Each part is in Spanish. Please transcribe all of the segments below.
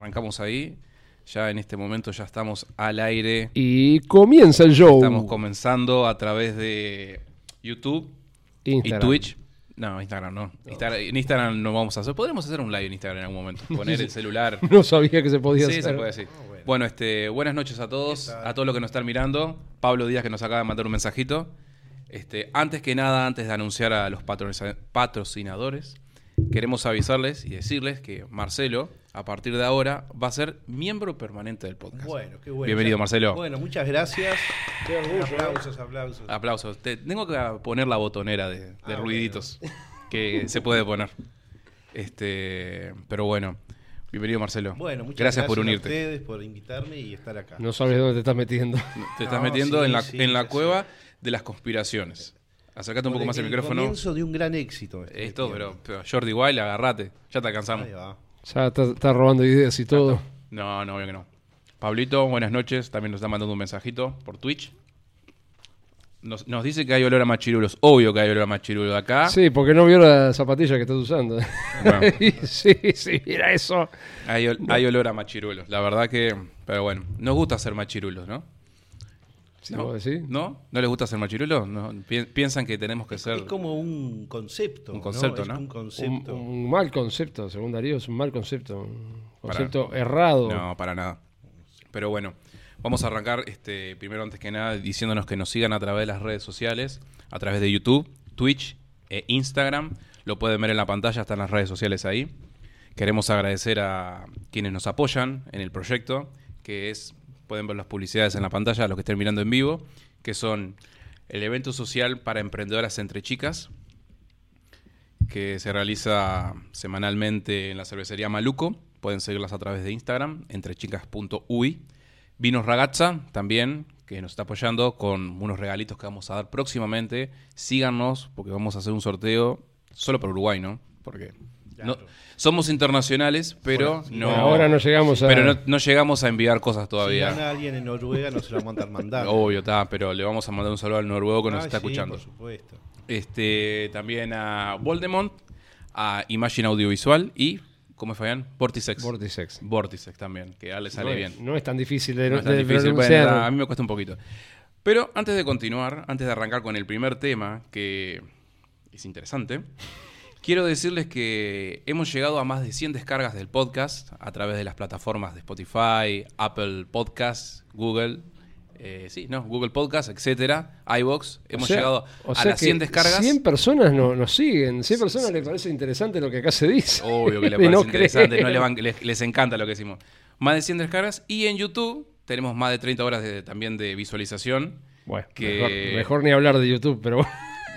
Arrancamos ahí. Ya en este momento ya estamos al aire. Y comienza el show. Estamos comenzando a través de YouTube Instagram. y Twitch. No, Instagram no. Instagram- en Instagram no vamos a hacer. Podremos hacer un live en Instagram en algún momento. Poner el celular. No sabía que se podía Sí, hacer. se puede decir. bueno. este, buenas noches a todos, a todos los que nos están mirando. Pablo Díaz que nos acaba de mandar un mensajito. Este, antes que nada, antes de anunciar a los patrocinadores, queremos avisarles y decirles que Marcelo, a partir de ahora, va a ser miembro permanente del podcast. Bueno, qué bueno. Bienvenido, Ya- Marcelo. Bueno, muchas gracias. Qué orgullo, aplausos, aplausos. Aplausos. Te- tengo que poner la botonera de, de Ah, ruiditos que se puede poner. Este, pero bueno, bienvenido Marcelo. Bueno, muchas gracias, gracias, por a unirte. ustedes por invitarme y estar acá. No sabes dónde te estás metiendo. Te estás No, metiendo sí, en la, sí, en la ya cueva de las conspiraciones. Acércate un poco más el el micrófono. comienzo de un gran éxito. este Esto, pero, pero Jordi Wild, agarrate. Ya te alcanzamos. Ahí va. Ya está, está robando ideas y todo. No, no, obvio que no. Pablito, buenas noches. También nos está mandando un mensajito por Twitch. Nos, nos dice que hay olor a machirulos. Obvio que hay olor a machirulo de acá. Sí, porque no vio la zapatilla que estás usando. Bueno. sí, sí, mira eso. Hay, ol- hay olor a machirulos. La verdad que. Pero bueno, nos gusta ser machirulos, ¿no? ¿No? vos decís. ¿No? ¿No les gusta ser machirulos? No, pi- piensan que tenemos que ser. Es como un concepto. Un concepto, ¿no? un Un, concepto. un mal concepto, según Darío, es un mal concepto. Un concepto errado. No, para nada. Pero bueno, vamos a arrancar este, primero, antes que nada, diciéndonos que nos sigan a través de las redes sociales, a través de YouTube, Twitch e Instagram. Lo pueden ver en la pantalla, están las redes sociales ahí. Queremos agradecer a quienes nos apoyan en el proyecto, que es, pueden ver las publicidades en la pantalla, los que estén mirando en vivo, que son el evento social para emprendedoras entre chicas, que se realiza semanalmente en la cervecería Maluco. Pueden seguirlas a través de Instagram, entrechicas.ui. Vinos Ragazza también, que nos está apoyando con unos regalitos que vamos a dar próximamente. Síganos, porque vamos a hacer un sorteo solo para Uruguay, ¿no? Porque no- somos internacionales, pero Bueno, no. Ahora no llegamos a. Pero no, no llegamos a enviar cosas Si todavía. gana alguien en Noruega no se lo vamos a mandar. Obvio, está, pero le vamos a mandar un saludo al noruego que nos Ah, está sí, escuchando. Por supuesto. Este, también a Voldemont, a Imagine Audiovisual y, ¿cómo es Fabián? Vorticex. Vorticex. Vorticex también, que a él le sale no, bien. Es, no es tan difícil de, No es tan de difícil. Bueno, a mí me cuesta un poquito. Pero antes de continuar, antes de arrancar con el primer tema, que es interesante, quiero decirles que hemos llegado a más de 100 descargas del podcast a través de las plataformas de Spotify, Apple Podcasts, Google. eh, sí, no, Google Podcast, etcétera, iBox. Hemos O sea- llegado o a las que 100 descargas. 100 personas no, nos siguen. 100 personas les parece interesante lo que acá se dice. Obvio que le Y parece no interesante, no le van- les, les encanta lo que decimos. Más de 100 descargas y en YouTube tenemos más de 30 horas de- también de visualización. Bueno, que- mejor, mejor ni hablar de YouTube, pero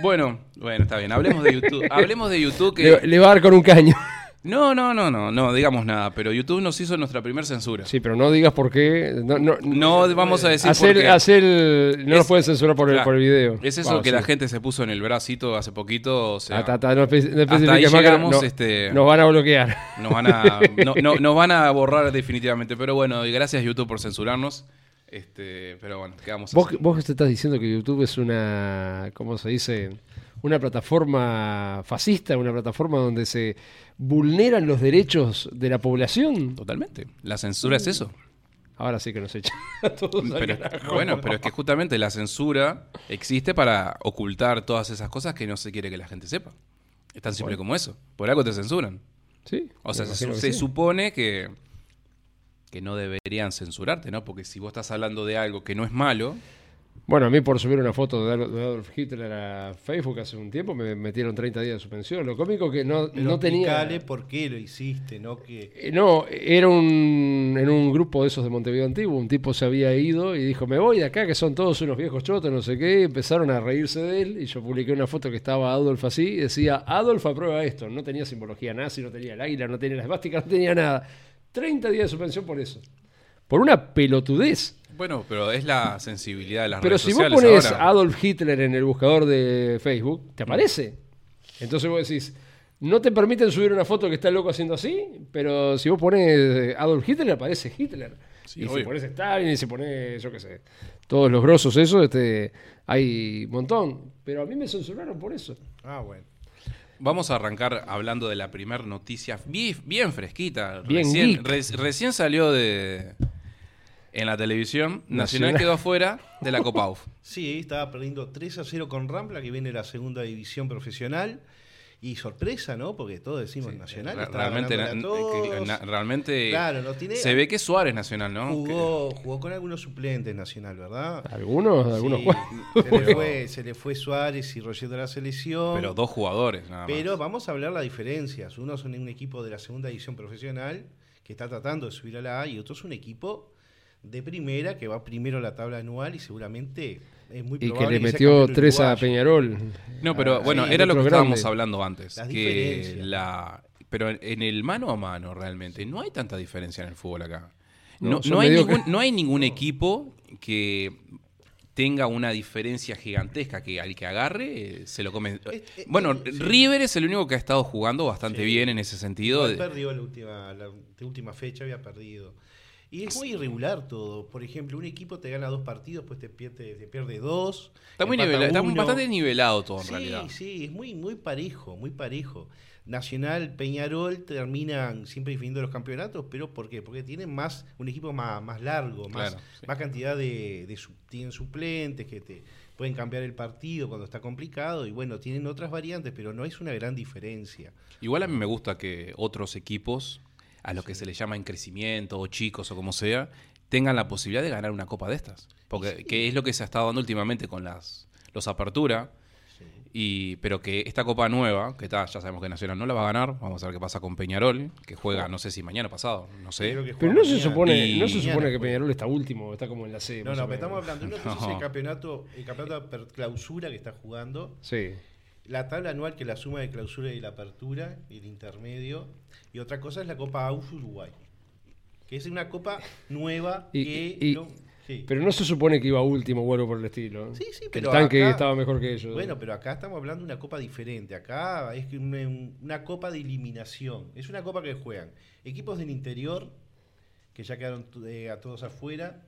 bueno. Bueno, está bien. Hablemos de YouTube. Hablemos de YouTube que le, le va a dar con un caño. No, no, no, no, no digamos nada, pero YouTube nos hizo nuestra primera censura. Sí, pero no digas por qué. No, no, No vamos a decir hacer, por qué. hacer el- no Es- nos pueden censurar por el, por el video. Es eso que sí. la gente se puso en el bracito hace poquito, o sea, Ah, ta, ta, no hasta ahí llegamos, no- este- nos van a bloquear. nos van a no, no- nos van a borrar definitivamente, pero bueno, y gracias YouTube por censurarnos. Este, pero bueno, ¿qué vamos a Vos, hacer? vos te estás diciendo que YouTube es una, ¿cómo se dice? Una plataforma fascista, una plataforma donde se vulneran los derechos de la población. Totalmente. La censura es eso. Ahora sí que nos echan a todos al Pero, carajo. bueno, pero es que justamente la censura existe para ocultar todas esas cosas que no se quiere que la gente sepa. Es tan simple como eso. Por algo te censuran. Sí, O sea, se, sí. supone que, que no deberían censurarte, ¿no? Porque si vos estás hablando de algo que no es malo, Bueno, a mí por subir una foto de Adolf de Adolf Hitler a Facebook hace un tiempo me metieron 30 días de suspensión. Lo cómico que no, Pero no tenía... por qué lo hiciste, ¿no? Que Eh, No, era un, en un grupo de esos de Montevideo Antiguo. Un tipo se había ido y dijo: Me voy de acá, que son todos unos viejos chotos, no sé qué. Y empezaron a reírse de él. Y yo publiqué una foto que estaba Adolf así. Y decía: Adolf aprueba esto. No tenía simbología nazi, no tenía el águila, no tenía la esvástica, no tenía nada. 30 días de suspensión por eso. Por una pelotudez. bueno, pero es la sensibilidad de las Pero redes si vos sociales pones ahora. Adolf Hitler en el buscador de Facebook, te aparece. Entonces vos decís, no te permiten subir una foto que está el loco haciendo así, pero si vos pones Adolf Hitler, aparece Hitler. Sí, y si obvio. pones Stalin, y si pones, yo qué sé, todos los grosos, eso, este, hay un montón. Pero a mí me censuraron por eso. Ah, bueno. Vamos a arrancar hablando de la primera noticia bien, bien fresquita. Bien recién, geek. re- recién salió de en la televisión. Nacional, Nacional. quedó afuera de la Copa UF. Sí, estaba perdiendo 3 a 0 con Rampla, que viene de la segunda división profesional. Y sorpresa, ¿no? Porque todos decimos Nacional. Re- estaba realmente, na- que- todos. na- realmente Claro, no tiene- se ve que Suárez Nacional, ¿no? Jugó, jugó con algunos suplentes Nacional, ¿verdad? Algunos, algunos Sí, juegos. se, le fue, se le fue Suárez y Roger de la selección. pero dos jugadores, nada más. Pero vamos a hablar las diferencias. Uno son un equipo de la segunda división profesional que está tratando de subir a la A y otro es un equipo de primera que va primero a la tabla anual y seguramente es muy Y que le metió tres a. Peñarol. No, pero Ah, bueno, sí, era lo que estábamos hablando antes. Las que diferencias. la, pero en- el mano a mano realmente no hay tanta diferencia en el fútbol acá. No, No, hay, ningún, no hay ningún equipo que tenga una diferencia gigantesca que al que agarre eh, se lo come. Eh, eh, Bueno, sí. River es el único que ha estado jugando bastante Sí. bien en ese sentido. Perdió la última, la última fecha, había perdido. Y es muy irregular todo. Por ejemplo, un equipo te gana dos partidos, pues te pierde, te pierde dos. Está, muy empata nivela- está bastante nivelado todo en sí, realidad. Sí, es muy, muy parejo, muy parejo. Nacional, Peñarol terminan siempre definiendo los campeonatos, pero ¿por qué? Porque tienen más, un equipo más, más largo, más, Claro, sí. más cantidad de, de tienen suplentes que te pueden cambiar el partido cuando está complicado y bueno, tienen otras variantes, pero no es una gran diferencia. Igual a mí me gusta que otros equipos, a los que se les llama en crecimiento, o chicos, o como sea, tengan la posibilidad de ganar una copa de estas. Porque Sí. que es lo que se ha estado dando últimamente con las los apertura. Y, pero que esta copa nueva, que está, ya sabemos que Nacional no la va a ganar, vamos a ver qué pasa con Peñarol, que juega, no sé si mañana o pasado, no sé. Pero no se supone, Y- no se supone que. Peñarol está último, está como en la C. No, no, pero estamos hablando, uno que es No. el campeonato, el campeonato de clausura que está jugando, Sí. La tabla anual que la suma de clausura y la apertura, y el intermedio, y otra cosa es la Copa AUF Uruguay, que es una copa nueva Y- que... y- no- sí. Pero no se supone que iba último o algo por el estilo. Sí, pero el tanque acá- estaba mejor que ellos. Bueno, pero acá estamos hablando de una copa diferente. Acá es una, una copa de eliminación. Es una copa que juegan equipos del interior, que ya quedaron eh, a todos afuera,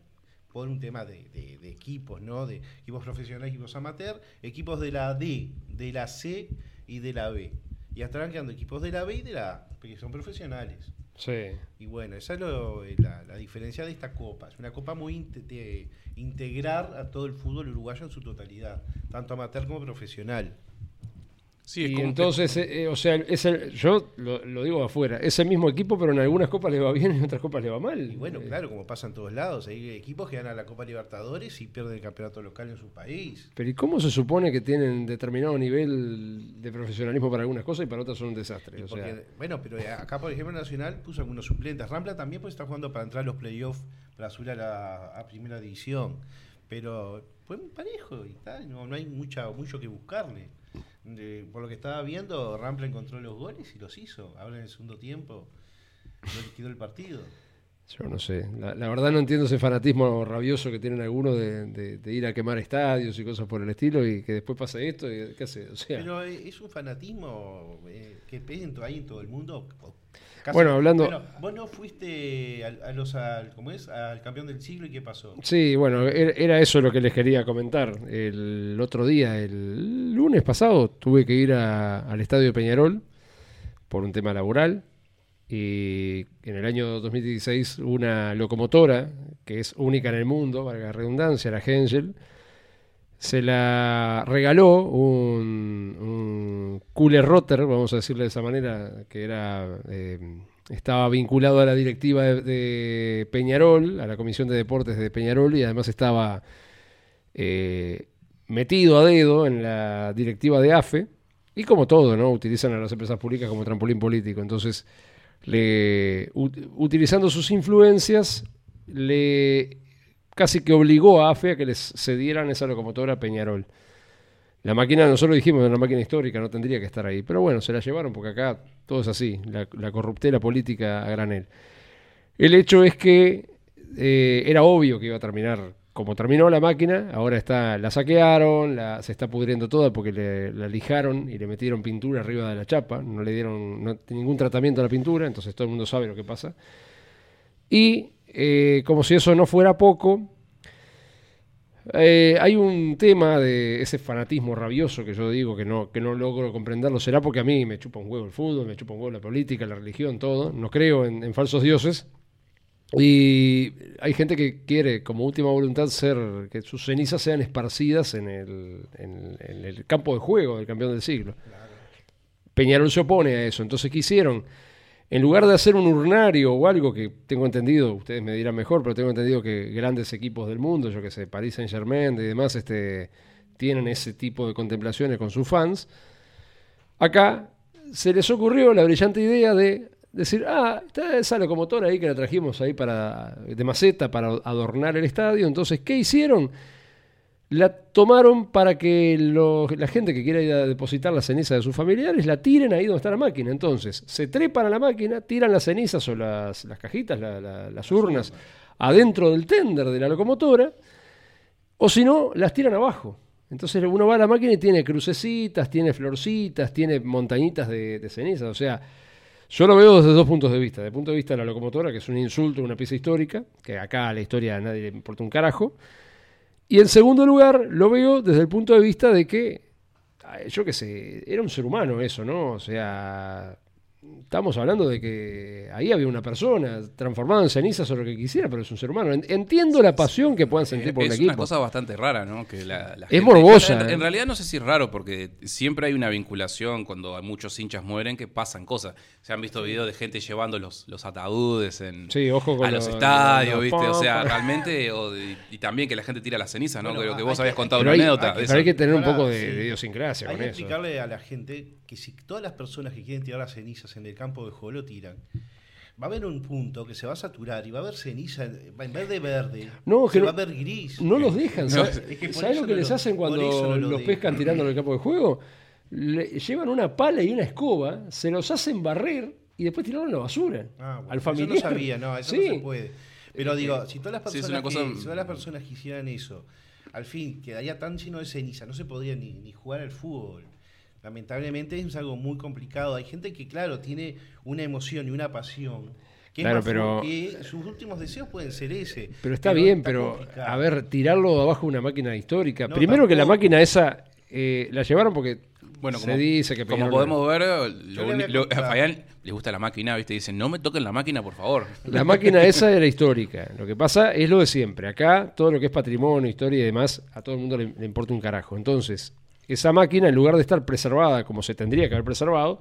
por un tema de, de- de equipos, ¿no? De equipos profesionales, equipos amateur, equipos de la D, de la C y de la B. Y hasta ahora quedando equipos de la B y de la A, porque son profesionales. Sí. Y bueno, esa es lo- eh, la, la diferencia de esta copa. Es una copa muy inte- de integrar a todo el fútbol uruguayo en su totalidad, tanto amateur como profesional. Sí, y entonces, eh, eh, o sea, es el- yo lo, lo digo afuera, es el mismo equipo, pero en algunas copas le va bien y en otras copas le va mal. Y bueno, Eh, claro, como pasa en todos lados, hay equipos que ganan la Copa Libertadores y pierden el campeonato local en su país. Pero ¿y cómo se supone que tienen determinado nivel de profesionalismo para algunas cosas y para otras son un desastre? O porque- sea, bueno, pero acá, por ejemplo, Nacional puso algunos suplentes. Rampla también pues está jugando para entrar a los playoffs para subir a la a primera división. Pero fue muy parejo y tal, no, no hay mucha, mucho que buscarle. De- por lo que estaba viendo, Rampla encontró los goles y los hizo. Ahora en el segundo tiempo no liquidó el partido. yo no sé. La, la verdad no entiendo ese fanatismo rabioso que tienen algunos de, de- de ir a quemar estadios y cosas por el estilo y que después pase esto y qué hace. O sea, Pero eh, es un fanatismo eh, que hay en todo el mundo. Casi- Bueno, hablando- Bueno, vos no fuiste al, a los, al, ¿cómo es? al campeón del siglo y qué pasó. Sí, bueno, era era eso lo que les quería comentar. El otro día, el lunes pasado, tuve que ir a- al estadio de Peñarol por un tema laboral. Y en el año 2016, una locomotora, que es única en el mundo, valga la redundancia, la Hengel, se la regaló un, un cooler rotter, vamos a decirle de esa manera, que era eh, estaba vinculado a la directiva de, Peñarol, a la Comisión de Deportes de Peñarol, y además estaba eh, metido a dedo en la directiva de AFE, y como todo, ¿no? Utilizan a las empresas públicas como trampolín político. Entonces, le, ut- utilizando sus influencias, le casi que obligó a AFE a que les cedieran esa locomotora a Peñarol. La máquina, nosotros dijimos, es una máquina histórica, no tendría que estar ahí. Pero bueno, se la llevaron porque acá todo es así, la, la corruptela política a granel. El hecho es que eh, era obvio que iba a terminar como terminó la máquina, ahora está, la saquearon, la, se está pudriendo toda porque le, la lijaron y le metieron pintura arriba de la chapa, no le dieron ningún tratamiento a la pintura, entonces todo el mundo sabe lo que pasa. Y eh, como si eso no fuera poco, Eh, hay un tema de ese fanatismo rabioso que yo digo que no, que no logro comprenderlo. Será porque a mí me chupa un huevo el fútbol, me chupa un huevo la política, la religión, todo. No creo en, en falsos dioses. Y hay gente que quiere, como última voluntad, ser que sus cenizas sean esparcidas en el, en- en el campo de juego del campeón del siglo. Peñarol se opone a eso. Entonces, ¿qué hicieron? En lugar de hacer un urnario o algo que tengo entendido, ustedes me dirán mejor, pero tengo entendido que grandes equipos del mundo, yo que sé, Paris Saint Germain y demás, este, tienen ese tipo de contemplaciones con sus fans. Acá se les ocurrió la brillante idea de decir, ah, está esa locomotora ahí que la trajimos ahí para, de maceta para adornar el estadio. Entonces, ¿qué hicieron? La tomaron para que los- la gente que quiera ir a depositar la ceniza de sus familiares la tiren ahí donde está la máquina. Entonces, se trepan a la máquina, tiran las cenizas o las, las cajitas, la- la- las urnas, adentro del tender de la locomotora, o si no, las tiran abajo. Entonces uno va a la máquina y tiene crucecitas, tiene florcitas, tiene montañitas de, de cenizas. O sea, yo lo veo desde dos puntos de vista. Desde el punto de vista de la locomotora, que es un insulto, una pieza histórica, que acá a la historia a nadie le importa un carajo. Y en segundo lugar, lo veo desde el punto de vista de que, ay, yo qué sé, era un ser humano eso, ¿no? O sea, estamos hablando de que ahí había una persona transformada en cenizas o lo que quisiera, pero es un ser humano. En- Entiendo la pasión que puedan sentir por es el una equipo. cosa bastante rara, ¿no? Que la, la Es gente- morbosa, En, ¿eh? en realidad no sé si es raro, porque siempre hay una vinculación cuando hay muchos hinchas mueren que pasan cosas. Se han visto videos de gente llevando los, los ataúdes en, Sí, ojo con a los lo- estadios, lo- ¿viste? O sea, realmente, o de- y también que la gente tira las cenizas, ¿no? Bueno, Creo que vos que- habías contado una hay, anécdota. hay- pero que tener un poco de, sí. de idiosincrasia Hay con que eso. explicarle a la gente que si todas las personas que quieren tirar las cenizas en el campo de juego lo tiran, va a haber un punto que se va a saturar y va a haber ceniza, va- en vez de verde, No, se que no- va a ver gris. No los dejan. No, ¿Sabes, es que por ¿sabes eso lo que no les lo- hacen cuando eso los dejan. pescan tirando en el campo de juego? Le- llevan una pala y una escoba, se los hacen barrer y después tiraron a la basura. Ah, bueno, al eso familiar. no sabía, no, eso Sí. no se puede. Pero digo, si todas las personas, una cosa- que, si todas las personas que hicieran eso, al fin quedaría tan lleno de ceniza, no se podría ni, ni jugar al fútbol. Lamentablemente es algo muy complicado. Hay gente que, claro, tiene una emoción y una pasión. Que es Claro, más pero- que sus últimos deseos pueden ser ese. Pero está bien, pero complicado. a ver, tirarlo abajo de una máquina histórica. No, Primero que la máquina esa eh, la llevaron porque Bueno, se como, dice que como podemos ver, lo, lo- a. Fabián le gusta la máquina, ¿viste? Dicen, no me toquen la máquina, por favor. La máquina esa era histórica. Lo que pasa es lo de siempre. Acá todo lo que es patrimonio, historia y demás, a todo el mundo le, le importa un carajo. Entonces, esa máquina, en lugar de estar preservada como se tendría que haber preservado,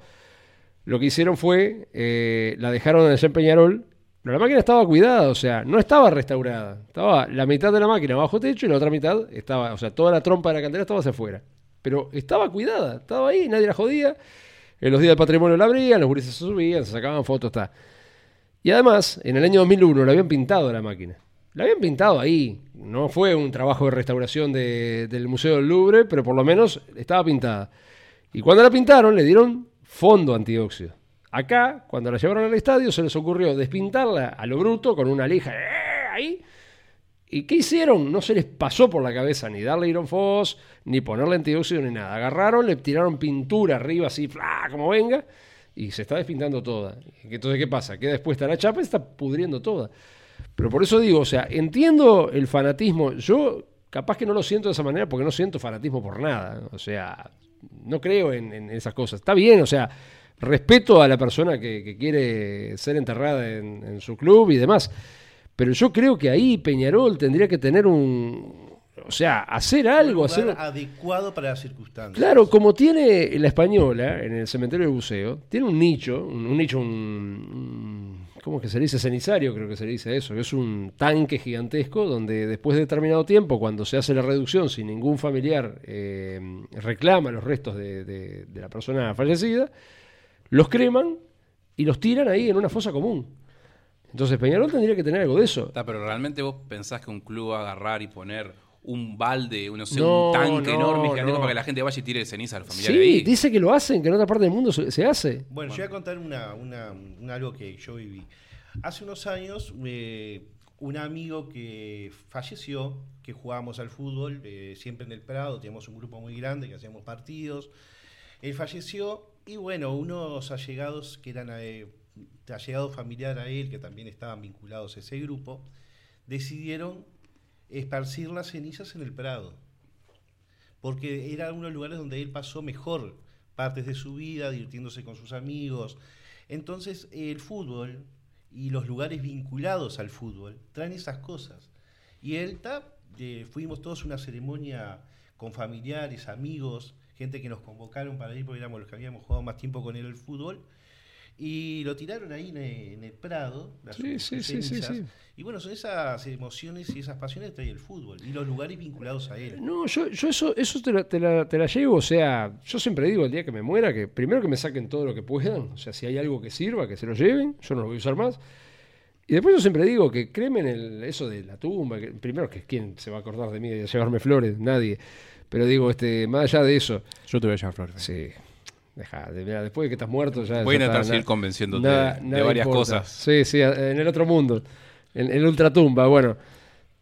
lo que hicieron fue, eh, la dejaron allá en Peñarol, pero la máquina estaba cuidada, o sea, no estaba restaurada. Estaba la mitad de la máquina bajo techo y la otra mitad estaba, o sea, toda la trompa de la cantera estaba hacia afuera. Pero estaba cuidada, estaba ahí, nadie la jodía. En los días del patrimonio la abrían, los gurises se subían, se sacaban fotos, está. Y además, en el año 2001 la habían pintado la máquina. La habían pintado ahí. No fue un trabajo de restauración de- del Museo del Louvre, pero por lo menos estaba pintada. Y cuando la pintaron, le dieron fondo antióxido. Acá, cuando la llevaron al estadio, se les ocurrió despintarla a lo bruto con una lija ¡eh! ahí. ¿Y qué hicieron? No se les pasó por la cabeza ni darle ironfos, ni ponerle antióxido, ni nada. Agarraron, le tiraron pintura arriba así, ¡fla! como venga, y se está despintando toda. Entonces, ¿qué pasa? Queda expuesta la chapa y está pudriendo toda. Pero por eso digo, o sea, entiendo el fanatismo. Yo capaz que no lo siento de esa manera porque no siento fanatismo por nada. O sea, no creo en, en esas cosas. Está bien, o sea, respeto a la persona que, que quiere ser enterrada en, en su club y demás. Pero yo creo que ahí Peñarol tendría que tener un... O sea, hacer algo, un hacer... adecuado para las circunstancias. Claro, como tiene la española en el cementerio del buceo, tiene un nicho, un, un nicho, un, un- ¿Cómo que se le dice? Cenizario, creo que se le dice eso, es un tanque gigantesco donde después de determinado tiempo, cuando se hace la reducción, si ningún familiar eh, reclama los restos de, la persona fallecida, los creman y los tiran ahí en una fosa común. Entonces Peñarol tendría que tener algo de eso. Pero realmente vos pensás que un club va a agarrar y poner un balde, no sé, No, un tanque no, enorme gigantesco no. para que la gente vaya y tire ceniza al familiar Sí, ahí. dice que lo hacen, que en otra parte del mundo se, se hace. Bueno, yo voy a contar una, una- un algo que yo viví. Hace unos años, eh, un amigo que falleció, que jugábamos al fútbol, eh, siempre en el Prado, teníamos un grupo muy grande que hacíamos partidos. Él falleció y bueno, unos allegados que eran eh, allegado familiar a él, que también estaban vinculados a ese grupo, decidieron esparcir las cenizas en el Prado. Porque era uno de los lugares donde él pasó mejor partes de su vida, divirtiéndose con sus amigos. Entonces, el fútbol y los lugares vinculados al fútbol traen esas cosas. Y él, ta, eh, fuimos todos a una ceremonia con familiares, amigos, gente que nos convocaron para ir porque éramos los que habíamos jugado más tiempo con él el fútbol. Y lo tiraron ahí en el, en el Prado, las Sí, sí, sí, sí, cenizas. sí. Y bueno, son esas emociones y esas pasiones que trae el fútbol y los lugares vinculados a él. No, yo, yo eso, eso te, la, te, la, te la llevo, o sea, yo siempre digo el día que me muera que primero que me saquen todo lo que puedan, o sea, si hay algo que sirva, que se lo lleven, yo no lo voy a usar más. Y después yo siempre digo que créeme en el, eso de la tumba, que primero que quién se va a acordar de mí de llevarme flores, nadie. Pero digo, este, más allá de eso, Yo te voy a llevar flores. sí, deja, de- mira, después de que estás muerto ya. Voy a intentar seguir convenciéndote nada- de, nada varias importa. cosas. Sí, sí, en el otro mundo, en, en ultratumba, bueno.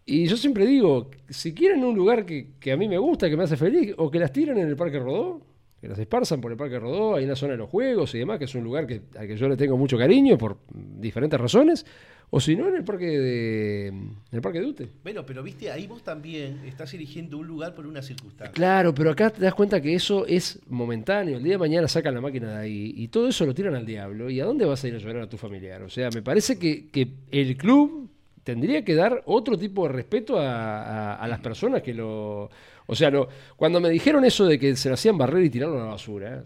Y yo siempre digo, si quieren un lugar que, que a mí me gusta, que me hace feliz, o que las tiren en el Parque Rodó, que las esparzan por el Parque Rodó, ahí en la zona de los juegos y demás, que es un lugar que, al que yo le tengo mucho cariño por diferentes razones, o si no, en el Parque de, en el parque de Ute. Bueno, pero viste, ahí vos también estás eligiendo un lugar por una circunstancia. Claro, pero acá te das cuenta que eso es momentáneo. El día de mañana sacan la máquina de ahí y todo eso lo tiran al diablo. ¿Y a dónde vas a ir a llorar a tu familiar? O sea, me parece que, que el club tendría que dar otro tipo de respeto a, a- a las personas que lo... O sea, cuando me dijeron eso de que se lo hacían barrer y tirarlo a la basura,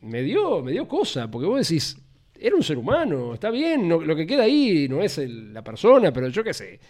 me dio, me dio cosa, porque vos decís, era un ser humano, está bien, no- lo que queda ahí no es el- la persona, pero yo qué sé.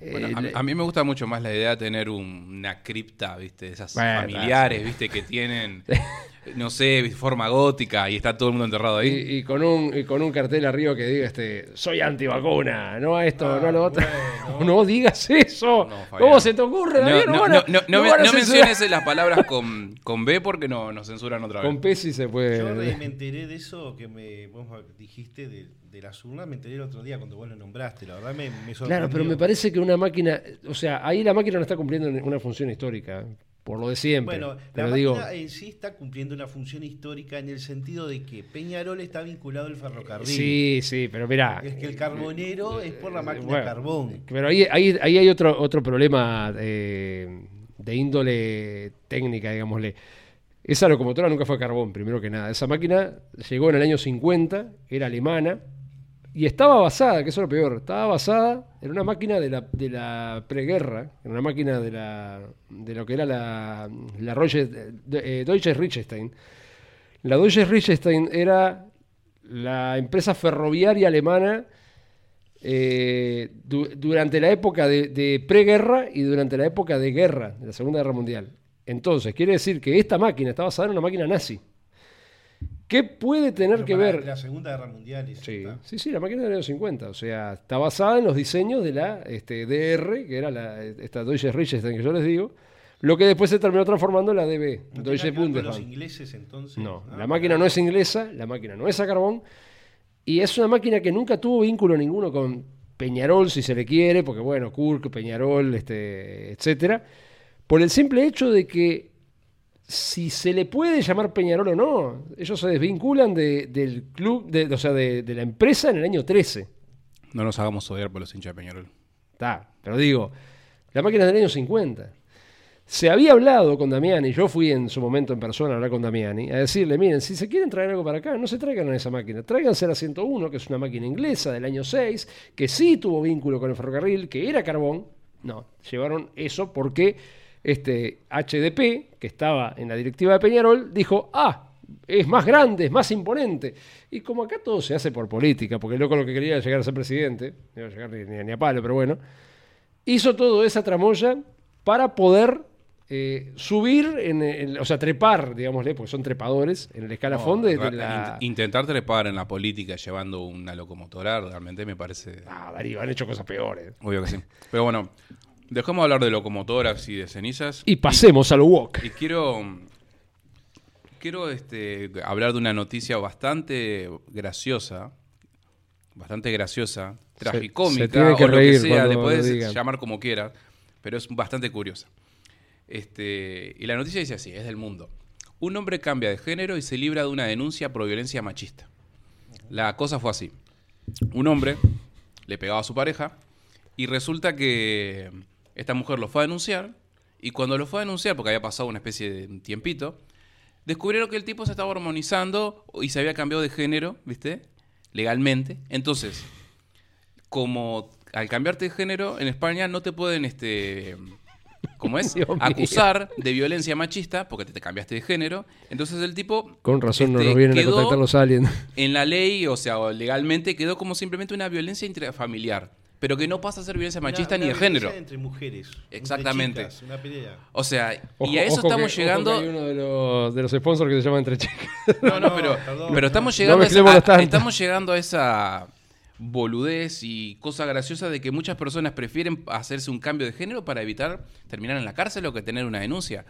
Bueno, Eh, a- mí me gusta mucho más la idea de tener un- una cripta, ¿viste? De Esas Bueno, familiares, ¿viste? Que tienen, no sé, forma gótica y está todo el mundo enterrado ahí. Y, y con un, y con un cartel arriba que diga este soy antivacuna, no a esto, Ah, no a lo otro. bueno. No digas eso. No. ¿Cómo se te ocurre, No, David? no, van a- no, no, no no me- van a no censurar. menciones las palabras con, con B porque no, nos censuran otra vez. Con Pesi se puede. Yo me enteré de eso que me, vos dijiste de, de las urnas, me enteré el otro día cuando vos lo nombraste, la verdad me, me sorprendió. Claro, pero me parece que una máquina, o sea, ahí la máquina no está cumpliendo una función histórica, por lo de siempre. Bueno, la pero digo, en sí está cumpliendo una función histórica en el sentido de que Peñarol está vinculado al ferrocarril. sí, sí, pero mirá. Es que el carbonero es por la máquina bueno, carbón. Pero ahí, ahí, ahí hay otro, otro problema eh, de índole técnica, digámosle. Esa locomotora nunca fue a carbón, primero que nada. Esa máquina llegó en el año 50, era alemana, y estaba basada, que eso es lo peor, estaba basada en una máquina de la, preguerra, en una máquina de, la, de lo que era la, la de- eh, Deutsche Richestein. La Deutsche Richestein era la empresa ferroviaria alemana eh, du- durante la época de, de preguerra y durante la época de guerra, de la Segunda Guerra Mundial. Entonces, quiere decir que esta máquina está basada en una máquina nazi. ¿Qué puede tener Pero que ver? La Segunda Guerra Mundial. eso Sí, sí, sí, la máquina del año 50. O sea, está basada en los diseños de la este, DR, que era la, esta Deutsche Richestein que yo les digo, lo que después se terminó transformando en la DB, ¿No Deutsche con los ingleses entonces? No, Ah, la máquina no es inglesa, la máquina no es a carbón, y es una máquina que nunca tuvo vínculo ninguno con Peñarol, si se le quiere, porque bueno, Kurk, Peñarol, este, etcétera, por el simple hecho de que si se le puede llamar Peñarol o no, ellos se desvinculan de- del club, de, o sea, de, de la empresa en el año 13. No nos hagamos odiar por los hinchas de Peñarol. Está, pero digo, la máquina es del año 50. Se había hablado con Damiani, yo fui en su momento en persona a hablar con Damiani, a decirle, miren, si se quieren traer algo para acá, no se traigan a esa máquina, tráiganse la 101, que es una máquina inglesa del año 6, que sí tuvo vínculo con el ferrocarril, que era carbón. No, llevaron eso porque este HDP, que estaba en la directiva de Peñarol, dijo, ah, es más grande, es más imponente. Y como acá todo se hace por política, porque el loco lo que quería era llegar a ser presidente, no iba a llegar ni, ni- ni a palo, pero bueno, hizo todo esa tramoya para poder eh, subir, en, el- o sea, trepar, digámosle, porque son trepadores, en el escalafón de, de Ra- la... int- Intentar trepar en la política llevando una locomotora realmente me parece Ah, Darío, han hecho cosas peores. obvio que sí. Pero bueno, dejemos de hablar de locomotoras y de cenizas. Y pasemos al walk. Y quiero quiero este, hablar de una noticia bastante graciosa, bastante graciosa, tragicómica, se tiene que o lo que sea, le puedes llamar como quieras, pero es bastante curiosa. Este, y la noticia dice así, es del mundo. Un hombre cambia de género y se libra de una denuncia por violencia machista. La cosa fue así. Un hombre le pegaba a su pareja y resulta que esta mujer lo fue a denunciar y cuando lo fue a denunciar, porque había pasado una especie de tiempito, descubrieron que el tipo se estaba hormonizando y se había cambiado de género, ¿viste? Legalmente. Entonces, como al cambiarte de género, en España no te pueden, este, ¿cómo es? Acusar de violencia machista porque te, te cambiaste de género. Entonces el tipo... Con razón no este, nos vienen a contactar los aliens. En la ley, o sea, legalmente, quedó como simplemente una violencia intrafamiliar. Pero que no pasa a ser violencia machista Una- ni de una género. violencia Entre mujeres. entre Exactamente. chicas, una pelea. O sea, Ojo- y a eso estamos que- ojo llegando... que hay uno de los, de los sponsors que se llama Entre Chicas. No, no, pero, perdón. pero estamos No llegando, a a- estamos llegando a esa boludez y cosa graciosa de que muchas personas prefieren hacerse un cambio de género para evitar terminar en la cárcel o que tener una denuncia.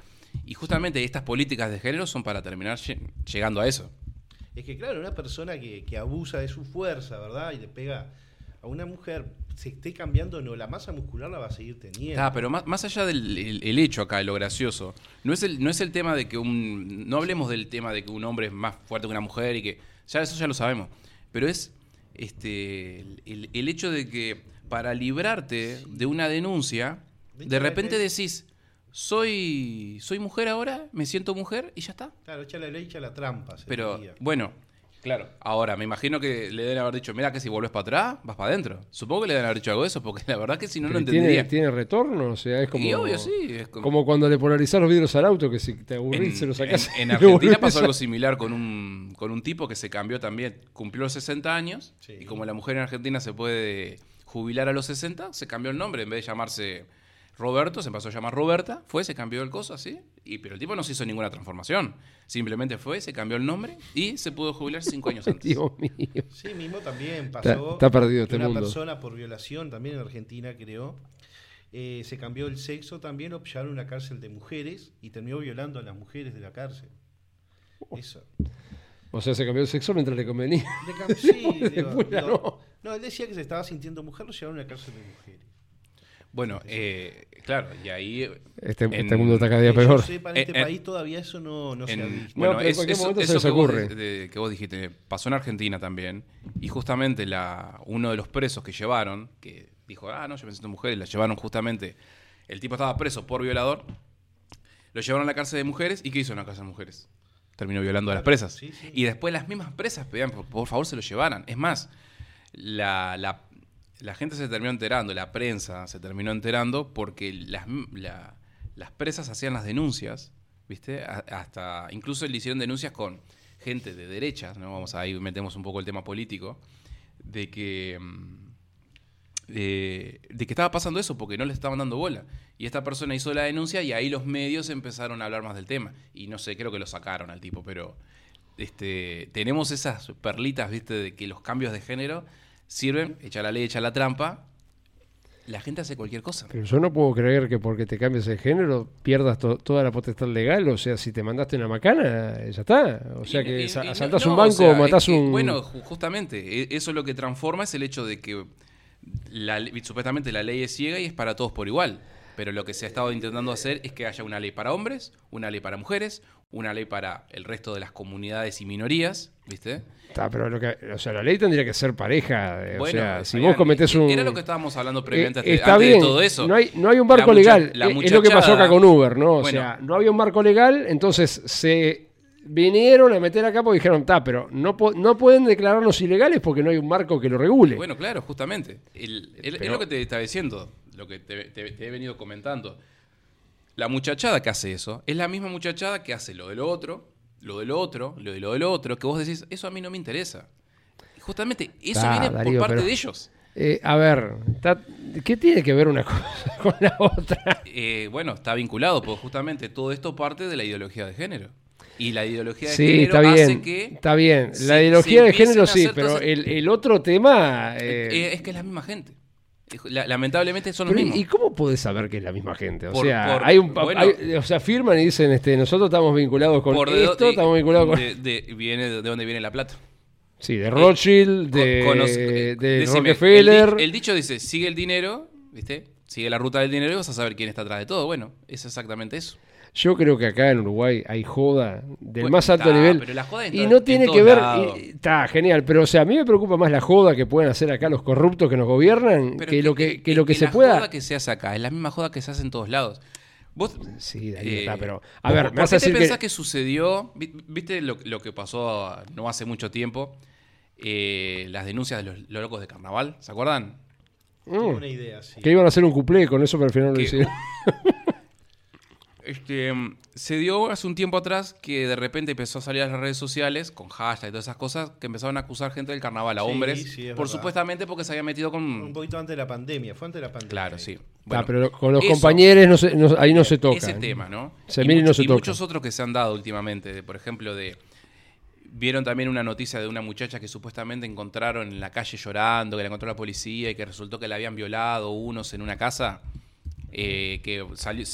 Y justamente estas políticas de género son para terminar lle- llegando a eso. Es que, claro, una persona que, que abusa de su fuerza, ¿verdad? Y le pega a una mujer, se esté cambiando no, la masa muscular la va a seguir teniendo. Ah, pero más, más allá del el- el hecho acá, lo gracioso, no es el, no es el tema de que un. No hablemos del tema de que un hombre es más fuerte que una mujer y que. Ya eso ya lo sabemos. Pero es este el, el hecho de que para librarte de una denuncia, de repente decís, soy. soy mujer ahora, me siento mujer y ya está. Claro, echa la ley, echa la trampa. Pero, bueno, claro. Ahora, me imagino que le deben haber dicho, mira que si vuelves para atrás, vas para adentro. Supongo que le deben haber dicho algo de eso, porque la verdad que si no, no Pero entendería. tiene, tiene retorno, o sea, es como. Y obvio, sí. Es como, Como cuando le polarizás los vidrios al auto, que si te en, aburrís se lo sacás. en- Argentina pasó a- algo similar con un, con un tipo que se cambió también, cumplió los 60 años, Sí. y como la mujer en Argentina se puede jubilar a los 60, se cambió el nombre, en vez de llamarse Roberto, se pasó a llamar Roberta, fue, se cambió el coso así, y, pero el tipo no se hizo ninguna transformación, simplemente fue, se cambió el nombre y se pudo jubilar cinco años antes. Dios mío. Sí, mismo también pasó. está perdido este una mundo. persona por violación, también en Argentina, creo, eh, se cambió el sexo también, lo en una cárcel de mujeres y terminó violando a las mujeres de la cárcel. Oh. Eso. O sea, se cambió el sexo mientras le convenía. Cam- sí, digo, ya no. No, él decía que se estaba sintiendo mujer, lo llevaron a una cárcel de mujeres. Bueno, eh, claro, y ahí... Este, En- este mundo está cada día peor. sepa, en Eh, este país todavía eso no, no se ha En- visto. bueno, No, pero en es- cualquier eso, momento se que, ocurre. de- de- que vos dijiste pasó en Argentina también. Y justamente la, uno de los presos que llevaron, que dijo, ah, no, yo me siento mujer, y la llevaron justamente. El tipo estaba preso por violador. Lo llevaron a la cárcel de mujeres. ¿Y qué hizo en la cárcel de mujeres? Terminó violando a las presas. sí, sí. Y después las mismas presas pedían, por, por favor, se lo llevaran. Es más, la, la- la gente se terminó enterando, la prensa se terminó enterando porque las, la- las presas hacían las denuncias, ¿viste? Hasta, incluso le hicieron denuncias con gente de derechas, ¿no? Vamos a ahí metemos un poco el tema político, de que, mm, de, de que estaba pasando eso porque no le estaban dando bola. Y esta persona hizo la denuncia y ahí los medios empezaron a hablar más del tema. Y no sé, creo que lo sacaron al tipo, pero este, tenemos esas perlitas, ¿viste? De que los cambios de género sirven, echa la ley, echa la trampa. La gente hace cualquier cosa. Pero yo no puedo creer que porque te cambies el género pierdas to- toda la potestad legal. O sea, si te mandaste una macana, eh, ya está. O sea, que y- sa- y no- asaltás no, un o banco sea, o matás es que, un. Bueno, ju- justamente, e- eso lo que transforma es el hecho de que la, supuestamente la ley es ciega y es para todos por igual. Pero lo que se ha estado intentando hacer es que haya una ley para hombres, una ley para mujeres, una ley para el resto de las comunidades y minorías, ¿viste? Está, pero lo que, o sea, la ley tendría que ser pareja. eh, o sea, si vos cometés un. Era lo que estábamos hablando Eh, previamente antes- está antes bien, de todo eso. No hay, no hay un mucha- legal. Eh, es lo que pasó acá con Uber, ¿no? O Bueno. sea, no había un marco legal, entonces se vinieron a meter acá porque dijeron, está, pero no, no pueden declararnos ilegales porque no hay un marco que lo regule. Bueno, claro, justamente. El- el- Es lo que te estaba diciendo, lo que te, te- te he venido comentando. La muchachada que hace eso es la misma muchachada que hace lo de lo otro, lo de lo otro, lo de lo de lo otro, que vos decís, eso a mí no me interesa. Y justamente eso viene Darío, por parte pero- de ellos. Eh, a ver, ¿qué tiene que ver una cosa con la otra? Eh, bueno, está vinculado, porque justamente todo esto parte de la ideología de género. Y la ideología de Sí, género está hace bien. que... Está bien. se- La ideología se de género sí, pero el otro tema. eh, eh, es que es la misma gente. La- lamentablemente son los pero, mismos. ¿Y cómo podés saber que es la misma gente? O Por- sea, por- hay un, bueno. hay- o sea, firman y dicen, este, nosotros estamos vinculados con Por esto, de- estamos vinculados con... de- de- viene de dónde viene la plata. Sí, de Rothschild, Con- de, decime, Rockefeller. El, el dicho dice, sigue el dinero, ¿viste? Sigue la ruta del dinero y vas a saber quién está atrás de todo. Bueno, es exactamente eso. Yo creo que acá en Uruguay hay joda del Bueno, más alto nivel. pero la joda en y no en tiene que ver. Está genial, pero o sea, a mí me preocupa más la joda que pueden hacer acá los corruptos que nos gobiernan Pero que, lo que, que es lo que se la pueda. joda que se hace acá es la misma joda que se hace en todos lados. Vos, Sí, Darío, eh, está, pero. A ¿por- ver, ¿por me vas qué a te decir pensás que... sucedió? Vi- ¿Viste lo, lo que pasó no hace mucho tiempo? Eh, las denuncias de los, los locos de carnaval, ¿se acuerdan? Tengo Mm, una idea, sí. que iban a hacer un cuplé con eso, pero al final no lo hicieron. Este, se dio hace un tiempo atrás que de repente empezó a salir a las redes sociales con hashtag y todas esas cosas que empezaron a acusar gente del carnaval a Sí, hombres sí, es por verdad. supuestamente porque se había metido Un con poquito antes de la pandemia, fue antes de la pandemia. claro sí Ah, pero con los eso, compañeros no se- no- ahí no se toca. ese tema no Se y, mira y no se y toca. muchos otros que se han dado últimamente de, por ejemplo de vieron también una noticia de una muchacha que supuestamente encontraron en la calle llorando que la encontró la policía y que resultó que la habían violado unos en una casa eh, que salió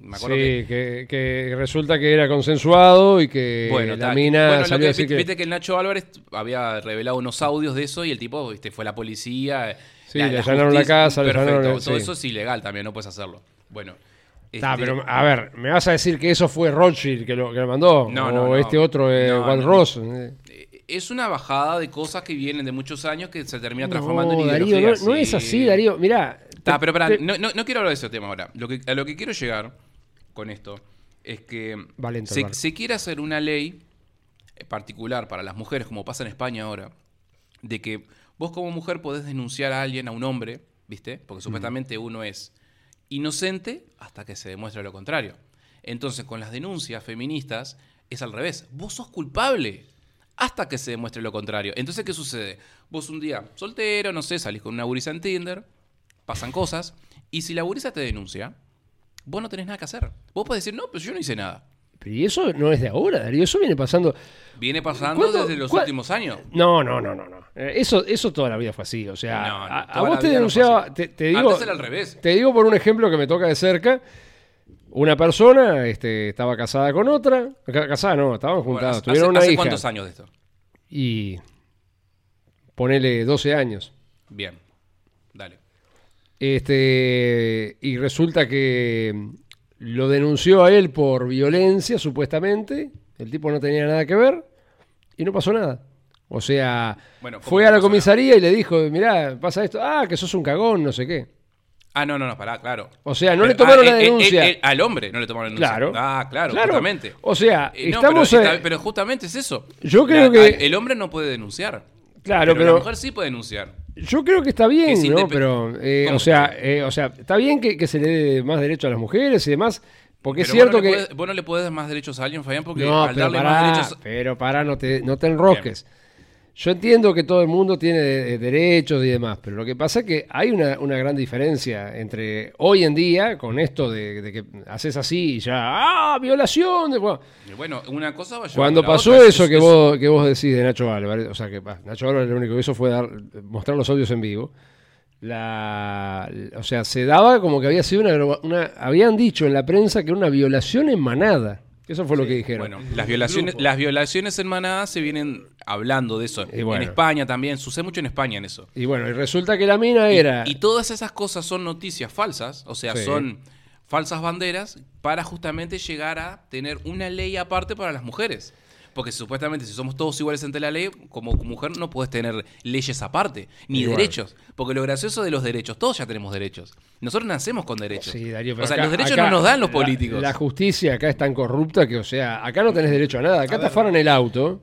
me acuerdo sí, que que... que resulta que era consensuado y que Bueno, la ta- mina bueno, lo que- a viste, que. viste que el Nacho Álvarez había revelado unos audios de eso y el tipo viste, fue la policía. Sí, le allanaron la casa, le perfecto, allanaron Todo sí. eso es ilegal también, no puedes hacerlo. Bueno. Está, este, pero a ver, ¿me vas a decir que eso fue Rothschild que lo, que lo mandó? No, o no, no. este otro, eh, Juan Ross. eh. es una bajada de cosas que vienen de muchos años que se termina transformando No, en Darío, ideología. no, no es sí. así, Darío. Mirá. Está, te- pero pará, te- no, no- no quiero hablar de ese tema ahora. Lo que, a lo que quiero llegar con esto es que se, quiere hacer una ley particular para las mujeres, como pasa en España ahora, de que vos como mujer podés denunciar a alguien, a un hombre, ¿viste? Porque supuestamente uno es inocente hasta que se demuestre lo contrario. Entonces, con las denuncias feministas es al revés. Vos sos culpable hasta que se demuestre lo contrario. Entonces, ¿qué sucede? Vos un día soltero, no sé, salís con una gurisa en Tinder, pasan cosas, y si la gurisa te denuncia, vos no tenés nada que hacer. Vos podés decir, no, pero yo no hice nada. Pero y eso no es de ahora, Darío. Eso viene pasando. Viene pasando ¿Cuándo- desde los cuál- últimos años. No, no, no, no. no. Eh, Eso, eso toda la vida fue así. O sea, No, no, a, vos te no denunciaba. así. te, te digo, Antes era al revés. Te digo por un ejemplo que me toca de cerca. Una persona este, estaba casada con otra. ca- Casada no, estaban Bueno, juntadas. ¿hace- tuvieron una ¿Hace hija. cuántos años de esto? Y. Ponele 12 años. Bien. Este, y resulta que lo denunció a él por violencia, supuestamente. El tipo no tenía nada que ver y no pasó nada. O sea, Bueno, ¿cómo fue a la comisaría y le dijo, mirá, pasa esto, ah, que sos un cagón, no sé qué. Ah, no, no, no, pará, claro. O sea, no Pero- le tomaron ah, la eh, eh, denuncia. eh, al hombre no le tomaron la denuncia. Claro. Ah, claro, Claro. justamente. O sea, Eh, no, estamos... pero, justamente es eso. Yo creo La- que- El hombre no puede denunciar. Claro, pero, pero- la mujer sí puede denunciar. Yo creo que está bien, Que ¿no? Pero, eh, ¿Cómo o sea, eh, o sea, está bien que, que se le dé más derecho a las mujeres y demás, porque es cierto vos no que... podés- vos no le podés dar más derechos a alguien, Fabián, porque No, al darle pará, más derechos. pero pará, no te, no te enrosques. Yo entiendo que todo el mundo tiene de derechos y demás, pero lo que pasa es que hay una, una gran diferencia entre hoy en día, con esto de, de que haces así y ya, ¡ah, violación! de- bueno, Bueno, una cosa va cuando a la pasó otra. eso Es- que es- vos, que vos decís de Nacho Álvarez, o sea que bah, Nacho Álvarez lo único que hizo fue dar, mostrar los audios en vivo. La, o sea, se daba como que había sido una, una- habían dicho en la prensa que era una violación en manada. Eso fue lo que dijeron. Bueno, las violaciones, las violaciones en manada se vienen hablando de eso. Y bueno. En España también, sucede mucho en España en eso. Y bueno, y resulta que la mina era. Y todas esas cosas son noticias falsas, o sea, Sí. son falsas banderas para justamente llegar a tener una ley aparte para las mujeres. Porque supuestamente si somos todos iguales ante la ley, como mujer no puedes tener leyes aparte, ni Igual. derechos. Porque lo gracioso de los derechos, todos ya tenemos derechos. Nosotros nacemos con derechos. Sí, Darío, pero o sea, acá- los derechos acá no nos dan los políticos. La, justicia acá es tan corrupta que, o sea, acá no tenés derecho a nada. Acá A te el auto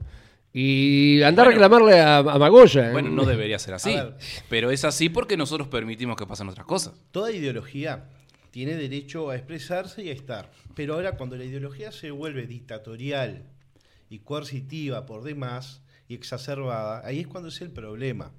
y andar a reclamarle a, a Magoya. ¿eh? Bueno, no debería ser así. Pero es así porque nosotros permitimos que pasen otras cosas. Toda ideología tiene derecho a expresarse y a estar. Pero ahora cuando la ideología se vuelve dictatorial y coercitiva por demás y exacerbada, ahí es cuando es el problema.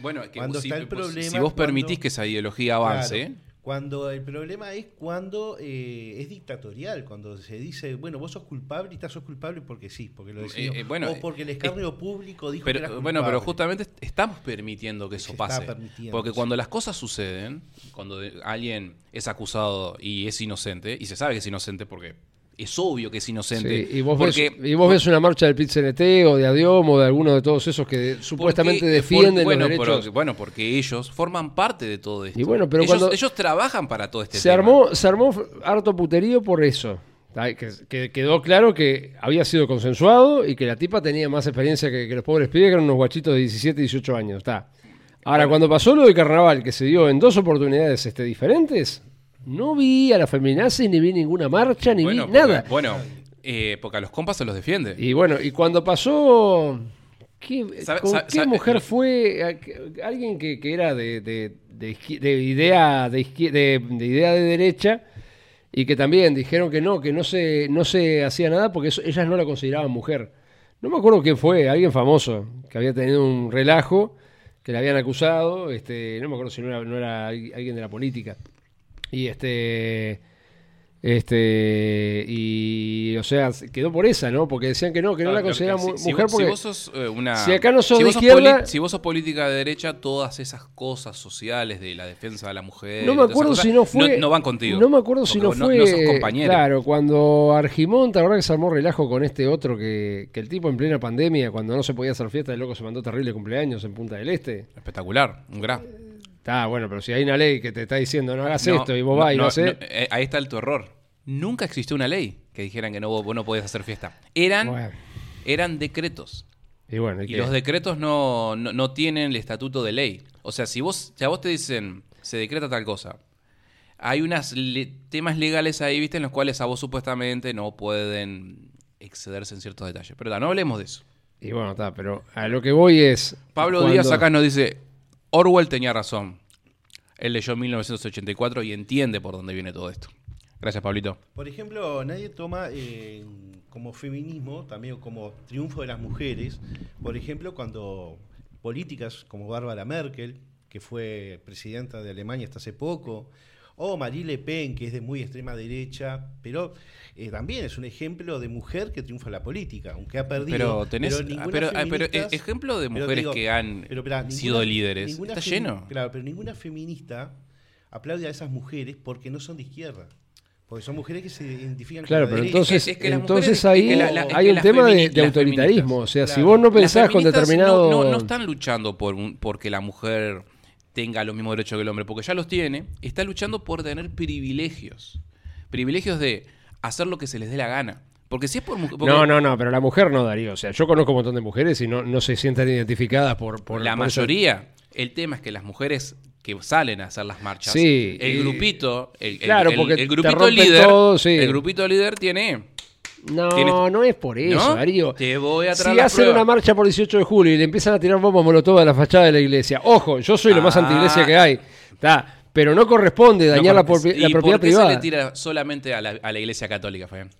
Bueno, es que Cuando si, está el pues, problema si vos cuando- permitís que esa ideología avance, Claro. Cuando el problema es cuando eh, es dictatorial, cuando se dice, bueno, vos sos culpable y estás sos culpable porque sí, porque lo decís. Eh, eh, bueno, o porque el escarnio público dijo que eras Pero, bueno, pero justamente est- estamos permitiendo que eso Se pase. Porque cuando las cosas suceden, cuando alguien es acusado y es inocente, y se sabe que es inocente porque es obvio que es inocente. Sí, y, vos porque, ves, y vos ves una marcha del PIT-CNT o de Adiom o de alguno de todos esos que supuestamente defienden por- bueno, los derechos. pero- bueno, porque ellos forman parte de todo esto. Y bueno, pero ellos, cuando- ellos trabajan para todo este se, tema. armó, se armó harto puterío por eso. Que, que quedó claro que había sido consensuado y que la tipa tenía más experiencia que, que los pobres pibes, que eran unos guachitos de 17, 18 años. Está. Ahora, cuando pasó lo de carnaval, que se dio en dos oportunidades este, diferentes, no vi a la feminazi, ni vi ninguna marcha, ni Bueno, vi porque- nada. Bueno, eh, porque a los compas se los defiende. Y bueno, y cuando pasó. ¿qué, Sabe- con sabe- qué sabe- mujer fue? Alguien que, que era de, de- de de idea de, de- de idea de derecha y que también dijeron que no, que no se, no se hacía nada porque eso- ellas no la consideraban mujer. No me acuerdo quién fue, alguien famoso, que había tenido un relajo, que le habían acusado, este, no me acuerdo si no era, no era alguien de la política. Y este. Este. Y. O sea, quedó por esa, ¿no? Porque decían que no, que no la Claro, consideraban si- mu- si mujer vos- porque. Si vos sos eh, una... si acá no sos si de vos sos izquierda- si vos sos política de derecha, todas esas cosas sociales de la defensa de la mujer... No me acuerdo cosas, si no fue. No, van contigo. No me acuerdo si no fue. No, sos compañero. Claro, cuando Argimón, ¿te acordás que se armó relajo con este otro que, que el tipo en plena pandemia, cuando no se podía hacer fiesta, el loco se mandó terrible cumpleaños en Punta del Este? Espectacular, un graf. Está bueno, pero si hay una ley que te está diciendo no hagas No, esto y vos no, vas y no, no, eh, ahí está el tu error. Nunca existió una ley que dijeran que no, vos, no podías hacer fiesta. Eran, Bueno, eran decretos. y bueno, ¿y los decretos no, no, no tienen el estatuto de ley. O sea, si vos, si a vos te dicen, se decreta tal cosa, hay unos temas legales ahí, viste, en los cuales a vos supuestamente no pueden excederse en ciertos detalles. Pero da, no hablemos de eso. Y bueno, está, pero a lo que voy es. Pablo cuando- Díaz acá nos dice, Orwell tenía razón. Él leyó 1984 y entiende por dónde viene todo esto. Gracias, Pablito. Por ejemplo, nadie toma eh, como feminismo, también como triunfo de las mujeres, por ejemplo, cuando políticas como Bárbara Merkel, que fue presidenta de Alemania hasta hace poco, o Marie Le Pen, que es de muy extrema derecha, pero eh, también es un ejemplo de mujer que triunfa en la política, aunque ha perdido. Pero tenés, ah, ninguna pero, ah, pero, eh, ejemplo de pero mujeres digo, que han sido líderes. Está lleno. Claro, pero ninguna feminista aplaude a esas mujeres porque no son de izquierda. Porque son mujeres que se identifican Claro, con la pero derecha. entonces, es que las entonces mujeres- ahí es que la- la- es hay un las tema de, autoritarismo. O sea, si vos no pensás con determinado. No, no, no están luchando por un- porque la mujer tenga los mismos derechos que el hombre, porque ya los tiene. Está luchando por tener privilegios. Privilegios de hacer lo que se les dé la gana. Porque si es por mujer. No, no, no, pero la mujer no, Darío. O sea, yo conozco un montón de mujeres y no, no se sienten identificadas por, por la por mayoría. El tema es que las mujeres que salen a hacer las marchas, Sí, el grupito, el, el- Claro, el- porque el grupito líder, todo, sí. el grupito líder tiene No, Tienes- no es por eso, ¿No? Darío. Te voy a traer Si hacen prueba. una marcha por 18 de julio y le empiezan a tirar bombas molotov a la fachada de la iglesia, ojo, yo soy lo más Ah. antiglesia que hay, está, pero no corresponde dañar No, la, ¿y la propiedad por qué privada. se le tira solamente a la, a la iglesia católica, Fabián?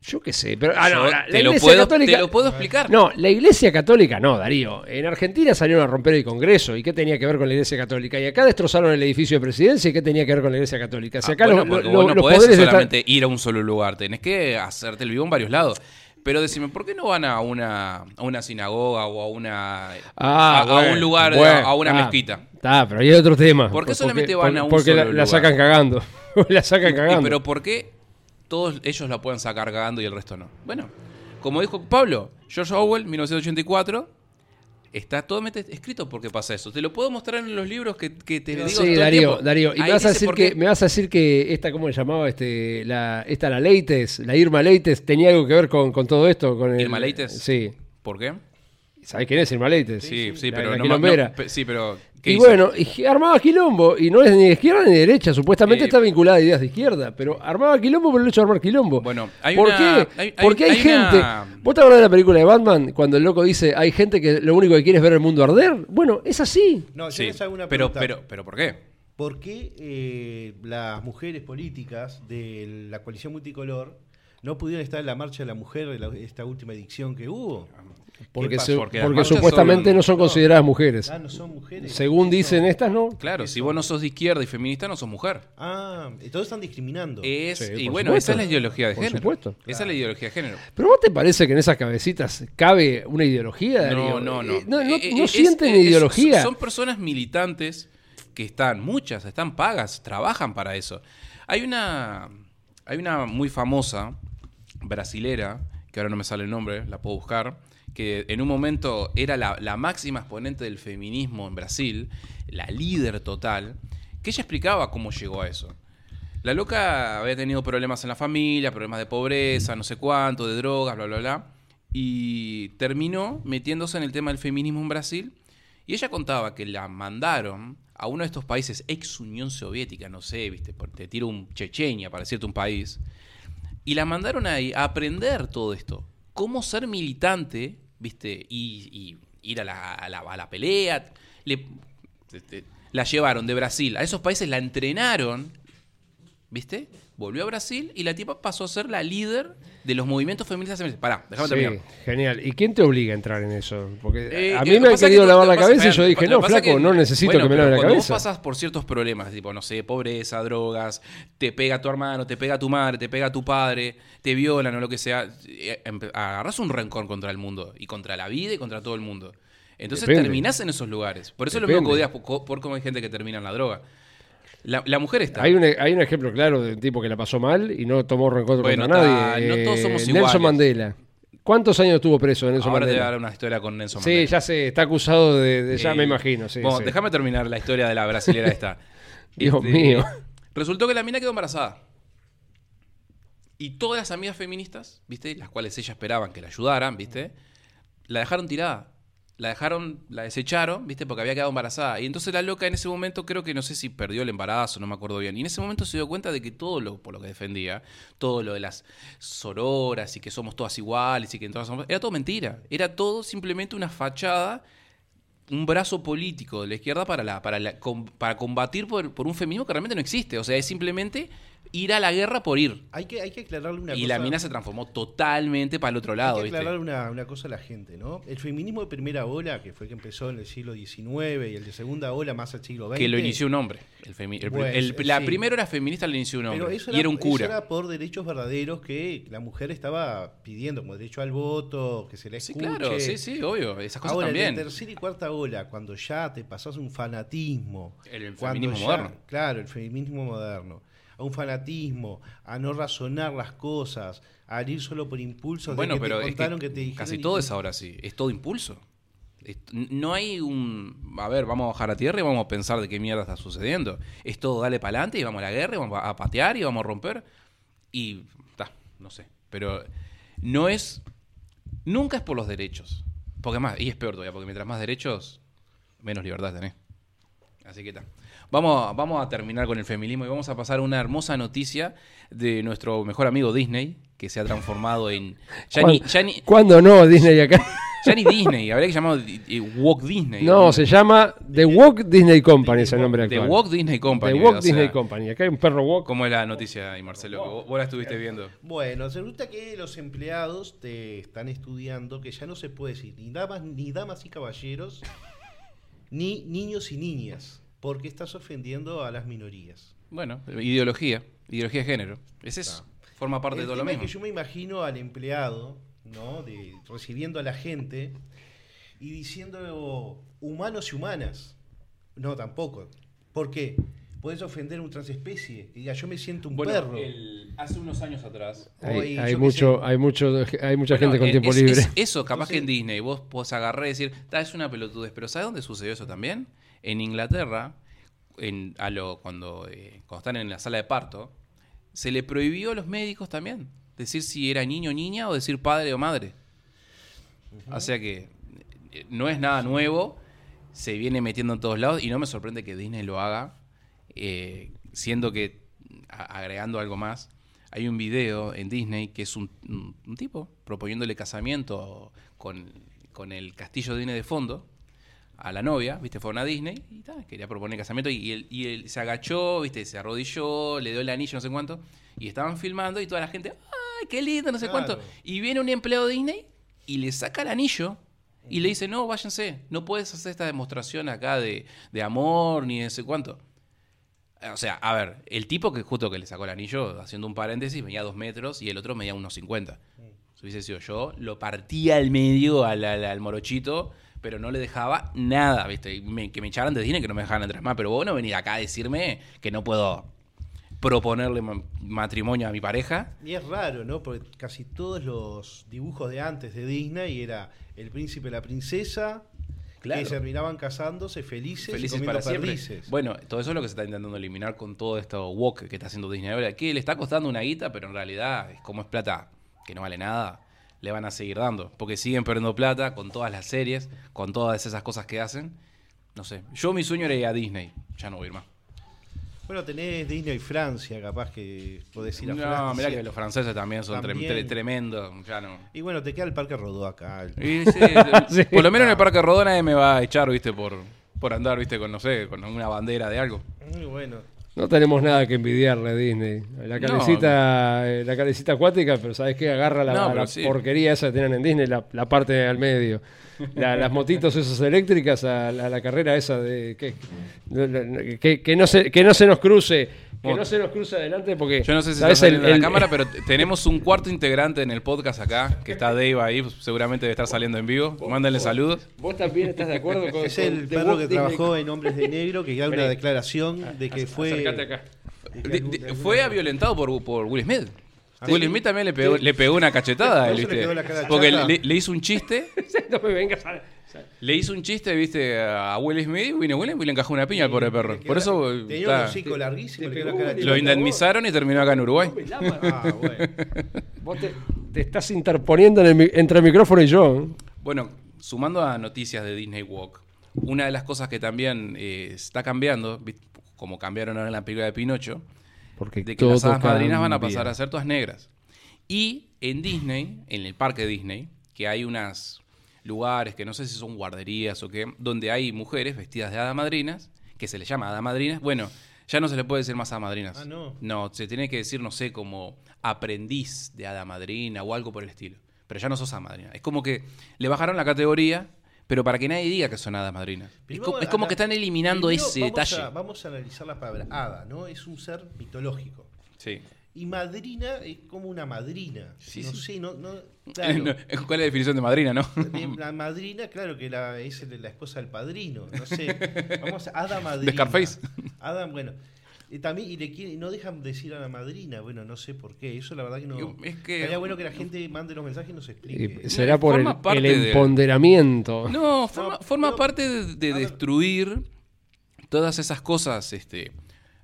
Yo qué sé, pero ah, no, la, la te, lo iglesia puedo, católica. te lo puedo explicar. No, la iglesia católica no, Darío. En Argentina salieron a romper el Congreso. ¿Y qué tenía que ver con la iglesia católica? Y acá destrozaron el edificio de presidencia. ¿Y qué tenía que ver con la iglesia católica? Si Ah, acá bueno, los, porque los- vos no los podés poderes están- solamente ir a un solo lugar, tenés que hacerte el vivo en varios lados. Pero decime, ¿por qué no van a una, a una sinagoga o a una Ah, a, a bueno, un lugar, bueno, a una ah, mezquita? Está, pero ahí hay otro tema. ¿Por qué Porque- solamente van a un Porque solo la, la lugar? sacan cagando. la sacan Y- cagando. pero ¿por qué todos ellos la pueden sacar cagando y el resto no? Bueno, como dijo Pablo, George Orwell, 1984, está totalmente escrito por qué pasa eso. Te lo puedo mostrar en los libros que, que te digo todo sí, el Darío, tiempo. Darío. Y me vas, a decir que, me vas a decir que esta, ¿cómo se llamaba? Este, la, esta, la Leites, la Irma Leites, tenía algo que ver con, con todo esto. Con el- ¿Irma Leites? Sí. ¿Por qué? ¿Sabés quién es Irma Leites? Sí, sí, La- pero la no, no, sí, pero ¿qué Y hizo? bueno, y armaba quilombo, y no es ni de izquierda ni de derecha, supuestamente Eh, está vinculada a ideas de izquierda, pero armaba quilombo por el hecho de armar quilombo. Bueno, hay ¿Por una- qué? hay- Porque hay, hay gente. una- ¿Vos te acordás de la película de Batman cuando el loco dice hay gente que lo único que quiere es ver el mundo arder? Bueno, es así. No, yo Sí, les hago una pero, pregunta. pero, pero ¿por qué? ¿Por qué eh, las mujeres políticas de la coalición multicolor no pudieron estar en la marcha de la mujer de la- esta última edición que hubo? Porque, se- Porque supuestamente son- no son consideradas mujeres. Ah, no son mujeres. Según Eso- dicen estas, ¿no? Claro, Eso. si vos no sos de izquierda y feminista, no sos mujer. Ah, entonces están discriminando. Es, Sí, y bueno, supuesto. esa es la ideología de Por género. supuesto. Esa es la ideología de género. ¿Pero vos te parece que en esas cabecitas cabe una ideología, No, Darío? no, no. Eh, No, no- Eh, no es- sienten es- ideología. Son personas militantes que están, muchas, están pagas, trabajan para eso. Hay una, hay una muy famosa brasilera, que ahora no me sale el nombre, la puedo buscar, que en un momento era la, máxima exponente del feminismo en Brasil, la líder total, que ella explicaba cómo llegó a eso. La loca había tenido problemas en la familia, problemas de pobreza, no sé cuánto, de drogas, bla, bla, bla. Y terminó metiéndose en el tema del feminismo en Brasil. Y ella contaba que la mandaron a uno de estos países ex Unión Soviética, no sé, viste, te tiro un Chechenia para decirte un país. Y la mandaron ahí a aprender todo esto. Cómo ser militante, viste, y, y ir a la, a la- a la pelea. Le- te- te- la llevaron de Brasil a esos países, la entrenaron, ¿viste? Volvió a Brasil y la tipa pasó a ser la líder de los movimientos feministas. feministas. Pará, déjame Sí, terminar. genial. ¿Y quién te obliga a entrar en eso? Porque Eh, a eh, mí me han querido que lavar la pasa- cabeza y yo dije, no, flaco, que- no necesito bueno, que me laven la cuando cabeza. vos pasas por ciertos problemas, tipo, no sé, pobreza, drogas, te pega tu hermano, te pega tu madre, te pega tu padre, te violan o lo que sea, eh, empe- agarrás un rencor contra el mundo y contra la vida y contra todo el mundo. Entonces Depende. terminás en esos lugares. Por eso es lo mismo que odias por, por cómo hay gente que termina en la droga. La, la mujer está. Hay un, hay un ejemplo claro de un tipo que la pasó mal y no tomó rencor Bueno, contra nadie. no Eh, todos somos Nelson iguales. Mandela. ¿Cuántos años estuvo preso Nelson Ahora te voy a Mandela? dar una historia con Nelson Sí, Mandela. ya sé, está acusado de, de- ya Eh, me imagino. Sí, bueno, sí. déjame terminar la historia de la brasilera esta. Dios Este, mío. Resultó que la mina quedó embarazada. Y todas las amigas feministas, ¿viste? Las cuales ella esperaban que la ayudaran, ¿viste? La dejaron tirada. La dejaron, la desecharon, ¿viste? Porque había quedado embarazada. Y entonces la loca en ese momento creo que no sé si perdió el embarazo, no me acuerdo bien. Y en ese momento se dio cuenta de que todo lo por lo que defendía, todo lo de las sororas y que somos todas iguales y que todas somos, era todo mentira. Era todo simplemente una fachada un brazo político de la izquierda para, la, para, para combatir por, por un feminismo que realmente no existe. O sea, es simplemente ir a la guerra por ir. Hay que, hay que aclararle una y cosa. la mina se transformó totalmente para el otro lado, Hay que ¿viste? aclarar una, una cosa a la gente, ¿no? El feminismo de primera ola, que fue el que empezó en el siglo XIX y el de segunda ola más al siglo XX. Que lo inició un hombre. El femi- el- Pues, el- la sí. primera era feminista, lo inició un hombre. eso y era un eso cura. era por derechos verdaderos que la mujer estaba pidiendo, como derecho al voto, que se le Sí, escuche. claro, sí, sí, obvio. Esas cosas Ahora, en también. la tercera y cuarta ola, cuando ya te pasás un fanatismo. El cuando feminismo ya- moderno. Claro, el feminismo moderno. A un fanatismo, a no razonar las cosas, a ir solo por impulsos Bueno, de que pero te que contaron que, te dijeron. casi todo es ahora sí. Es todo impulso. No hay un. A ver, vamos a bajar a tierra y vamos a pensar de qué mierda está sucediendo. Es todo dale para adelante y vamos a la guerra y vamos a patear y vamos a romper. Y. ta, no sé. Pero no es. Nunca es por los derechos. Porque más. Y es peor todavía, porque mientras más derechos, menos libertad tenés. Así que está. Vamos, vamos a terminar con el feminismo y vamos a pasar a una hermosa noticia de nuestro mejor amigo Disney, que se ha transformado en. Ya ni, ya ni- ¿Cuándo no Disney acá? ya ni Disney, habría que llamarlo eh, Walk Disney. No, se llama The Walk Disney Company, es el nombre The actual. Walk Disney Company. The Walk o sea, Disney Company. Acá hay un perro walk. ¿Cómo es la noticia ahí, Marcelo? Vos la estuviste viendo. Bueno, resulta que los empleados te están estudiando que ya no se puede decir ni damas, ni damas y caballeros, ni niños y niñas, porque estás ofendiendo a las minorías. Bueno, ideología, ideología de género. Ese es, forma parte El de todo lo tema es mismo. que yo me imagino al empleado, ¿no? De, recibiendo a la gente y diciendo humanos y humanas. No, tampoco. ¿Por qué? Puedes ofender a un transespecie, que diga yo me siento un perro. hace unos años atrás. Hay, Hoy, hay mucho, sé. hay mucho, hay mucha Bueno, gente con eh, tiempo es- libre. es eso, capaz que en Disney vos podés agarrar y decir, "Ta, es una pelotudez, pero ¿sabes dónde sucedió eso también? En Inglaterra, en, a lo, cuando, eh, cuando están en la sala de parto, se le prohibió a los médicos también decir si era niño o niña o decir padre o madre. O sea que eh, no es nada nuevo, se viene metiendo en todos lados y no me sorprende que Disney lo haga, eh, siendo que, a- agregando algo más, hay un video en Disney que es un, tipo proponiéndole casamiento con, con el castillo de Disney de fondo a la novia, viste, fueron a Disney y ta, quería proponer casamiento y él, y él se agachó, viste, se arrodilló, le dio el anillo, no sé cuánto, y estaban filmando y toda la gente, ¡ay, qué lindo, no sé Claro. cuánto! Y viene un empleado de Disney y le saca el anillo y le dice, no, váyanse, no puedes hacer esta demostración acá de, de amor ni de no sé cuánto. O sea, a ver, el tipo que justo que le sacó el anillo, haciendo un paréntesis, medía dos metros y el otro medía unos 50. Si hubiese sido yo, lo partía al medio al, morochito, pero no le dejaba nada, ¿viste? Que me echaran de Disney, que no me dejaran entrar más. Pero vos no venís acá a decirme que no puedo proponerle ma- matrimonio a mi pareja. Y es raro, ¿no? Porque casi todos los dibujos de antes de Disney era el príncipe y la princesa Claro. que se terminaban casándose felices, y felices comiendo para siempre. perdices. Bueno, todo eso es lo que se está intentando eliminar con todo esto woke que está haciendo Disney ahora, que le está costando una guita, pero en realidad, como es plata que no vale nada, le van a seguir dando, porque siguen perdiendo plata con todas las series, con todas esas cosas que hacen. No sé, yo mi sueño era ir a Disney, ya no voy a ir más. Bueno, tenés Disney y Francia, capaz que podés ir a No, Francia. mirá que los franceses también son tre- También. tre- tremendos, ya no. Y bueno, te queda el Parque Rodó acá. el- Y sí, Sí. Por lo menos en el Parque Rodó nadie me va a echar, viste, por, por andar, viste, con, no sé, con una bandera de algo. Muy bueno. No tenemos nada que envidiarle a Disney. La No. calecita, eh, la calecita acuática, pero ¿sabes qué? Agarra la, No, pero la sí. porquería esa que tienen en Disney, la, la parte al medio. La- las motitos esas eléctricas a, la- a la carrera esa de que, que, que no se, que no se nos cruce, que no se nos cruce adelante porque Yo no sé si ¿sabes? está saliendo El- en la el- cámara, pero tenemos un cuarto integrante en el podcast acá, que está Dave ahí, seguramente debe estar saliendo en vivo. Mándenle saludos. vos también estás de acuerdo con Es el perro que Disney- trabajó en Hombres de Negro, que da una declaración de que fue... Acá. De- de- fue violentado por, por Will Smith. Ah, Will sí. Smith también le pegó, le pegó una cachetada él, le ¿viste? la Porque le, le hizo un chiste, no me vengas a... le hizo un chiste, ¿viste? A Will Smith, vino Will Smith y le encajó una piña al pobre perro. Por la- eso Tenía un hocico larguísimo, la pegó, le lo indemnizaron y terminó acá en Uruguay. Ah, bueno. Vos te, te estás interponiendo en el mi- entre el micrófono y yo. ¿eh? Bueno, sumando a noticias de Disney Walk, una de las cosas que también eh, está cambiando, como cambiaron ahora en la película de Pinocho, Porque de que las hadas madrinas van a pasar a ser todas negras. Y en Disney, en el parque Disney, que hay unos lugares que no sé si son guarderías o qué, donde hay mujeres vestidas de hadas madrinas, que se les llama hadas madrinas. Bueno, ya no se le puede decir más hadas madrinas. Ah, no. No, se tiene que decir, no sé, como aprendiz de hada madrina o algo por el estilo. Pero ya no sos hada madrina. Es como que le bajaron la categoría, pero para que nadie diga que son hadas madrinas. Es, Primero, co- es como que están eliminando ese vamos detalle. A, vamos a analizar la palabra hada, ¿no? Es un ser mitológico. Sí. Y madrina es como una madrina. Sí, no sí. sé, no, no, claro. No, ¿Cuál es la definición de madrina, no? La madrina, claro que la, es la esposa del padrino. No sé. Vamos a Ada Madrina. De Scarface. Ada, bueno. Y también, y le quiere- no dejan decir a la madrina. Bueno, no sé por qué. Eso la verdad que no. Yo- es que- Sería bueno que la gente mande los mensajes y nos explique. Será por el, el de-. No, forma, No, forma no, parte de, destruir todas esas cosas este,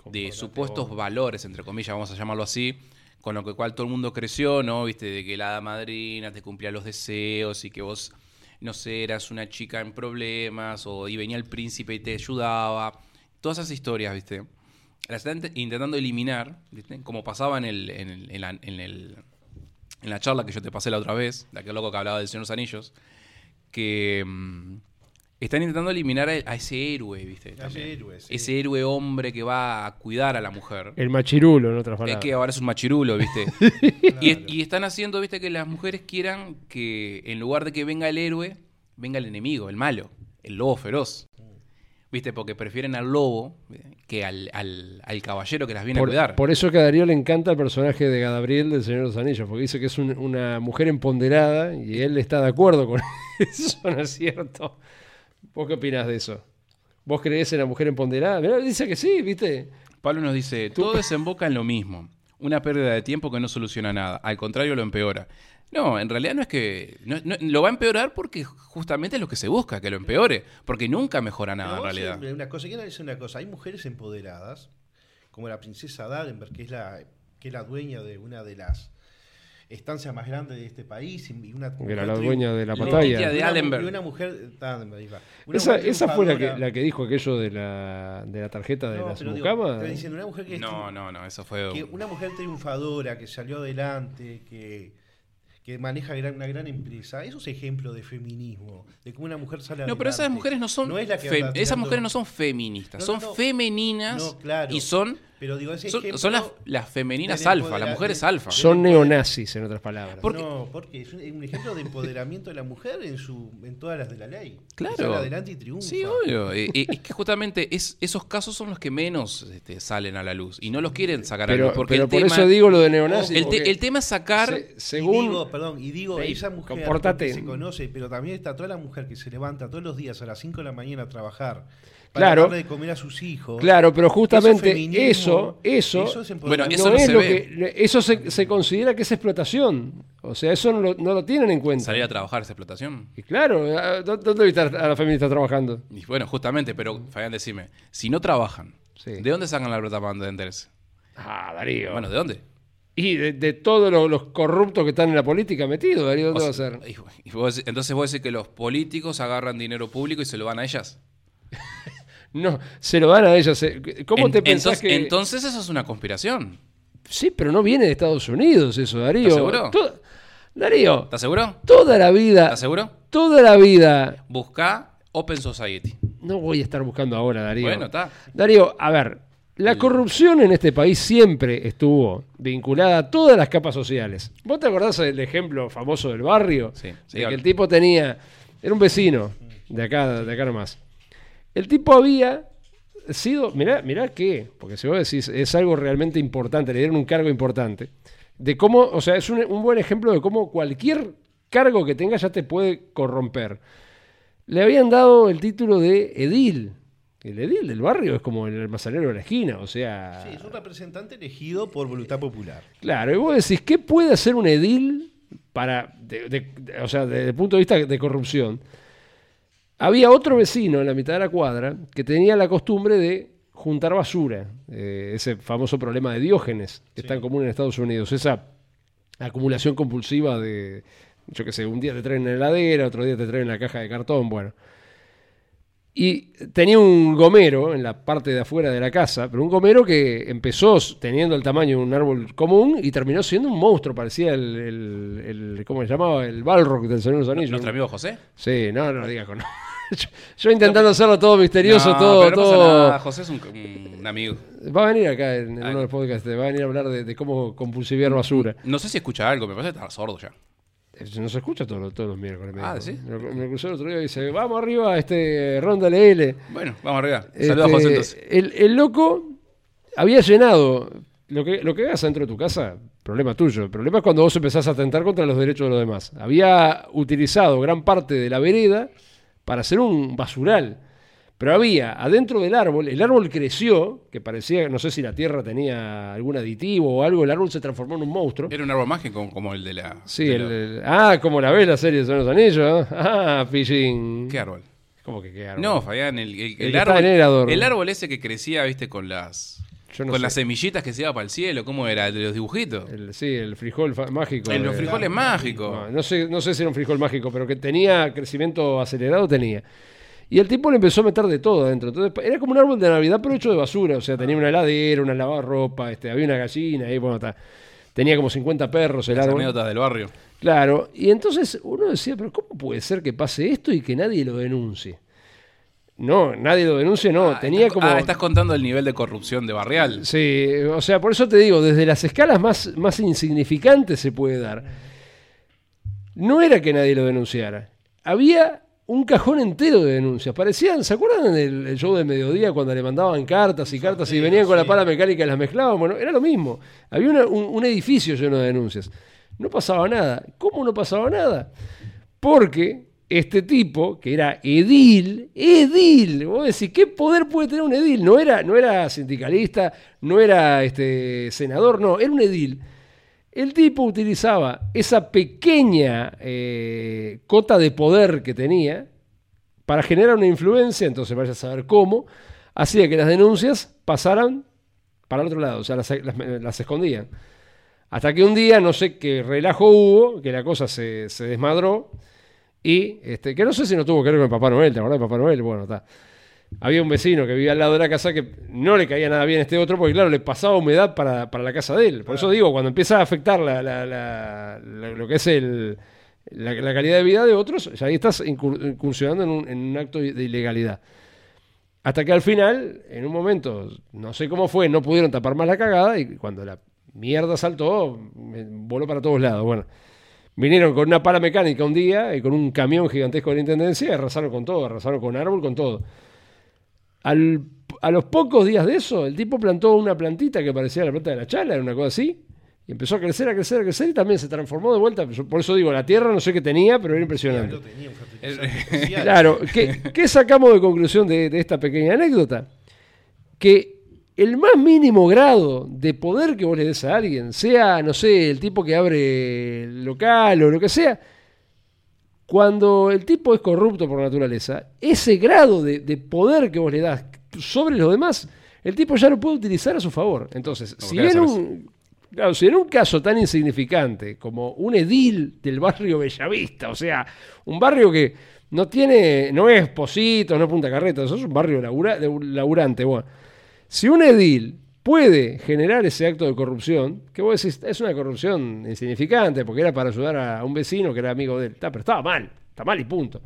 de supuestos vos. valores, entre comillas, vamos a llamarlo así, con lo que cual todo el mundo creció, ¿no? Viste, de que la hada madrina te cumplía los deseos y que vos, no sé, eras una chica en problemas o y venía el príncipe y te ayudaba. Todas esas historias, ¿viste? Las están int- intentando eliminar, ¿viste? Como pasaba en el, en el- en la, en el- en la charla que yo te pasé la otra vez, de aquel loco que hablaba del Señor de los Anillos, que mm, están intentando eliminar a, a ese héroe, ¿viste? A ese héroe, sí. Ese héroe hombre que va a cuidar a la mujer. El machirulo, en otras Es palabras. que ahora es un machirulo, ¿viste? y, y están haciendo, ¿viste? Que las mujeres quieran que en lugar de que venga el héroe, venga el enemigo, el malo, el lobo feroz. ¿Viste? Porque prefieren al lobo que al, al- al caballero que las viene a cuidar. por eso que a Darío le encanta el personaje de Gadabriel del Señor de los Anillos, porque dice que es un- una mujer empoderada y él está de acuerdo con eso, ¿no es cierto? ¿Vos qué opinás de eso? ¿Vos creés en la mujer empoderada? Mirá, dice que sí, ¿viste? Pablo nos dice, todo desemboca en lo mismo. Una pérdida de tiempo que no soluciona nada. Al contrario, lo empeora. No, en realidad no es que... no- no- lo va a empeorar porque justamente es lo que se busca, que lo empeore. Porque nunca mejora nada Pero en realidad. Una cosa, quiero decir una cosa. Hay mujeres empoderadas, como la princesa Darenberg, que es la, que es la dueña de una de las estancias más grandes de este país. Y una Que era la dueña de la pantalla. de Allenberg. y una mujer. Una Esa, mujer esa fue la que, la que dijo aquello de la, de la tarjeta de No, las mucamas. diciendo, una mujer que No, no, no, eso fue... que una mujer triunfadora que salió adelante, que, que maneja gran- una gran empresa, eso es ejemplo de feminismo, de cómo una mujer sale No, adelante. pero esas mujeres no son... No es la que fe- anda esas mujeres no son feministas, No, son no, no. femeninas No, claro. y son... Pero digo, ese Son, ejemplo son las, las femeninas alfa, las mujeres alfa. Son neonazis, en otras palabras. No, porque es un, ejemplo de empoderamiento de la mujer en su en todas las de la ley. Claro. sale adelante y triunfa. Sí, obvio. Es que justamente es, esos casos son los que menos este, salen a la luz y no los quieren sacar a la pero luz. Porque pero el por tema, eso digo lo de neonazis. el, te- porque el tema es sacar... se- Y según. digo, perdón, y digo, esa mujer que se conoce, pero también está toda la mujer que se levanta todos los días a las 5 de la mañana a trabajar para Claro. darle de comer a sus hijos. Claro, pero justamente eso, eso, eso es Bueno, eso no no es se lo ve. que eso se, se considera que es explotación. O sea, eso no lo, no lo tienen en cuenta. Salir a trabajar esa explotación. Y claro, ¿a- ¿dó- ¿dónde viste a la feminista trabajando? Y bueno, justamente, pero Fabián, decime, si no trabajan, Sí. ¿de dónde sacan la plata para mantenerse? Ah, Darío. Bueno, ¿de dónde? y de, de todos los, los corruptos que están en la política metidos, Darío, ¿dónde O va a sea, ser? y vos- entonces vos decís que los políticos agarran dinero público y se lo van a ellas. No, se lo dan a ellas. eh. ¿Cómo En- te pensás entonces, que.? entonces eso es una conspiración. Sí, pero no viene de Estados Unidos eso, Darío. ¿Estás seguro? Darío, ¿Estás seguro? toda la vida. ¿Estás seguro? Toda la vida. Busca Open Society. No voy a estar buscando ahora, Darío. Bueno, está. Darío, a ver, la corrupción en este país siempre estuvo vinculada a todas las capas sociales. ¿Vos te acordás del ejemplo famoso del barrio? Sí, de sí, que el tipo tenía, era un vecino de acá, de acá nomás. El tipo había sido, mirá, mirá qué, porque si vos decís, es algo realmente importante, le dieron un cargo importante, de cómo, o sea, es un, un buen ejemplo de cómo cualquier cargo que tengas ya te puede corromper. Le habían dado el título de edil. El edil del barrio es como el almacenero de la esquina, o sea... Sí, es un representante elegido por voluntad popular. Claro, y vos decís, ¿qué puede hacer un edil para, de- de- de- o sea, desde el punto de vista de corrupción? Había otro vecino en la mitad de la cuadra que tenía la costumbre de juntar basura, eh, ese famoso problema de Diógenes, que es tan común en Estados Unidos, esa acumulación compulsiva de, yo qué sé, un día te traen en la heladera, otro día te traen en la caja de cartón, bueno. Y tenía un gomero en la parte de afuera de la casa, pero un gomero que empezó teniendo el tamaño de un árbol común y terminó siendo un monstruo, parecía el, el- el- ¿cómo se llamaba? El Balrog del Señor de los Anillos. Nuestro amigo José. Sí, no, no lo digas con... yo, yo intentando hacerlo todo misterioso, No, todo... pero no pasa todo... nada, José es un, un amigo. Va a venir acá en, en uno de los podcasts, va a venir a hablar de, de cómo compulsiviar basura. No sé si escucha algo, me parece que está sordo ya. Eso no se escucha todos, los- todos los miércoles. Ah. ¿sí? Me, lo- me cruzó el otro día y dice, vamos arriba, este, ronda L. Bueno, vamos arriba. Saludos a Este, José entonces. el, el loco había llenado. Lo que, lo que hagas dentro de tu casa, problema tuyo. El problema es cuando vos empezás a atentar contra los derechos de los demás. Había utilizado gran parte de la vereda para hacer un basural. Pero había adentro del árbol, el árbol creció, que parecía, no sé si la tierra tenía algún aditivo o algo, el árbol se transformó en un monstruo. Era un árbol mágico como el de la. Sí, de el, la- el- ah, como la ves la serie de Son los Anillos. ¿eh? Ah, Fishing. ¿Qué árbol? ¿Cómo que qué árbol? No, Fabián, el, el- el árbol. en. El árbol ese que crecía, viste, con las. No con sé. las semillitas que se iba para el cielo, ¿cómo era? El de los dibujitos. El- sí, el frijol mágico. El, los de- frijoles mágicos. No, no sé, no sé si era un frijol mágico, pero que tenía crecimiento acelerado, tenía. Y el tipo le empezó a meter de todo adentro. Entonces, era como un árbol de Navidad, pero hecho de basura. O sea, tenía una heladera, una lavarropa, este, había una gallina, y bueno, está. Tenía como 50 perros el Las árbol. anécdotas del barrio. Claro. Y entonces uno decía, pero ¿cómo puede ser que pase esto y que nadie lo denuncie? No, nadie lo denuncie, no. Ah, tenía estás- como. Ah, estás contando el nivel de corrupción de Barrial. Sí, o sea, por eso te digo, desde las escalas más, más insignificantes se puede dar. No era que nadie lo denunciara. Había un cajón entero de denuncias. Parecían, ¿se acuerdan del el show de mediodía cuando le mandaban cartas y cartas y venían con la pala mecánica y las mezclaban? Bueno, era lo mismo. Había una- un, un edificio lleno de denuncias. No pasaba nada. ¿Cómo no pasaba nada? Porque este tipo, que era edil, edil, vos decís, ¿qué poder puede tener un edil? No era, no era sindicalista, no era este, senador, no, era un edil. El tipo utilizaba esa pequeña eh, cota de poder que tenía para generar una influencia, entonces vaya a saber cómo, hacía que las denuncias pasaran para el otro lado, o sea, las, las- escondían. Hasta que un día, no sé qué relajo hubo, que la cosa se, se desmadró, y este, que no sé si no tuvo que ver con el Papá Noel, ¿te acordás de Papá Noel? Bueno, está. Había un vecino que vivía al lado de la casa que no le caía nada bien a este otro, porque claro, le pasaba humedad para, para la casa de él. Por eso digo, cuando empieza a afectar la, la- lo que es el, la, calidad de vida de otros, ya ahí estás incur- incursionando en un, en un acto de ilegalidad. Hasta que al final, en un momento, no sé cómo fue, no pudieron tapar más la cagada y cuando la mierda saltó, voló para todos lados. Bueno, vinieron con una pala mecánica un día y con un camión gigantesco de la intendencia y arrasaron con todo, arrasaron con árbol, con todo. Al- a los pocos días de eso, el tipo plantó una plantita que parecía la planta de la chala, era una cosa así, y empezó a crecer, a crecer, a crecer y también se transformó de vuelta. Por eso digo, la tierra no sé qué tenía, pero era impresionante. Tenía un. Claro, ¿qué, qué sacamos de conclusión de, de esta pequeña anécdota? Que el más mínimo grado de poder que vos le des a alguien, sea, no sé, el tipo que abre el local o lo que sea, cuando el tipo es corrupto por naturaleza, ese grado de, de poder que vos le das sobre los demás, el tipo ya lo puede utilizar a su favor. Entonces, si en un, claro, si en un caso tan insignificante como un edil del barrio Bellavista, o sea, un barrio que no tiene, no es Positos, no es Punta Carreta, eso es un barrio labura- de- laburante. Bueno, si un edil puede generar ese acto de corrupción, que vos decís, es una corrupción insignificante, porque era para ayudar a un vecino que era amigo de él, Está, pero estaba mal, está mal y punto.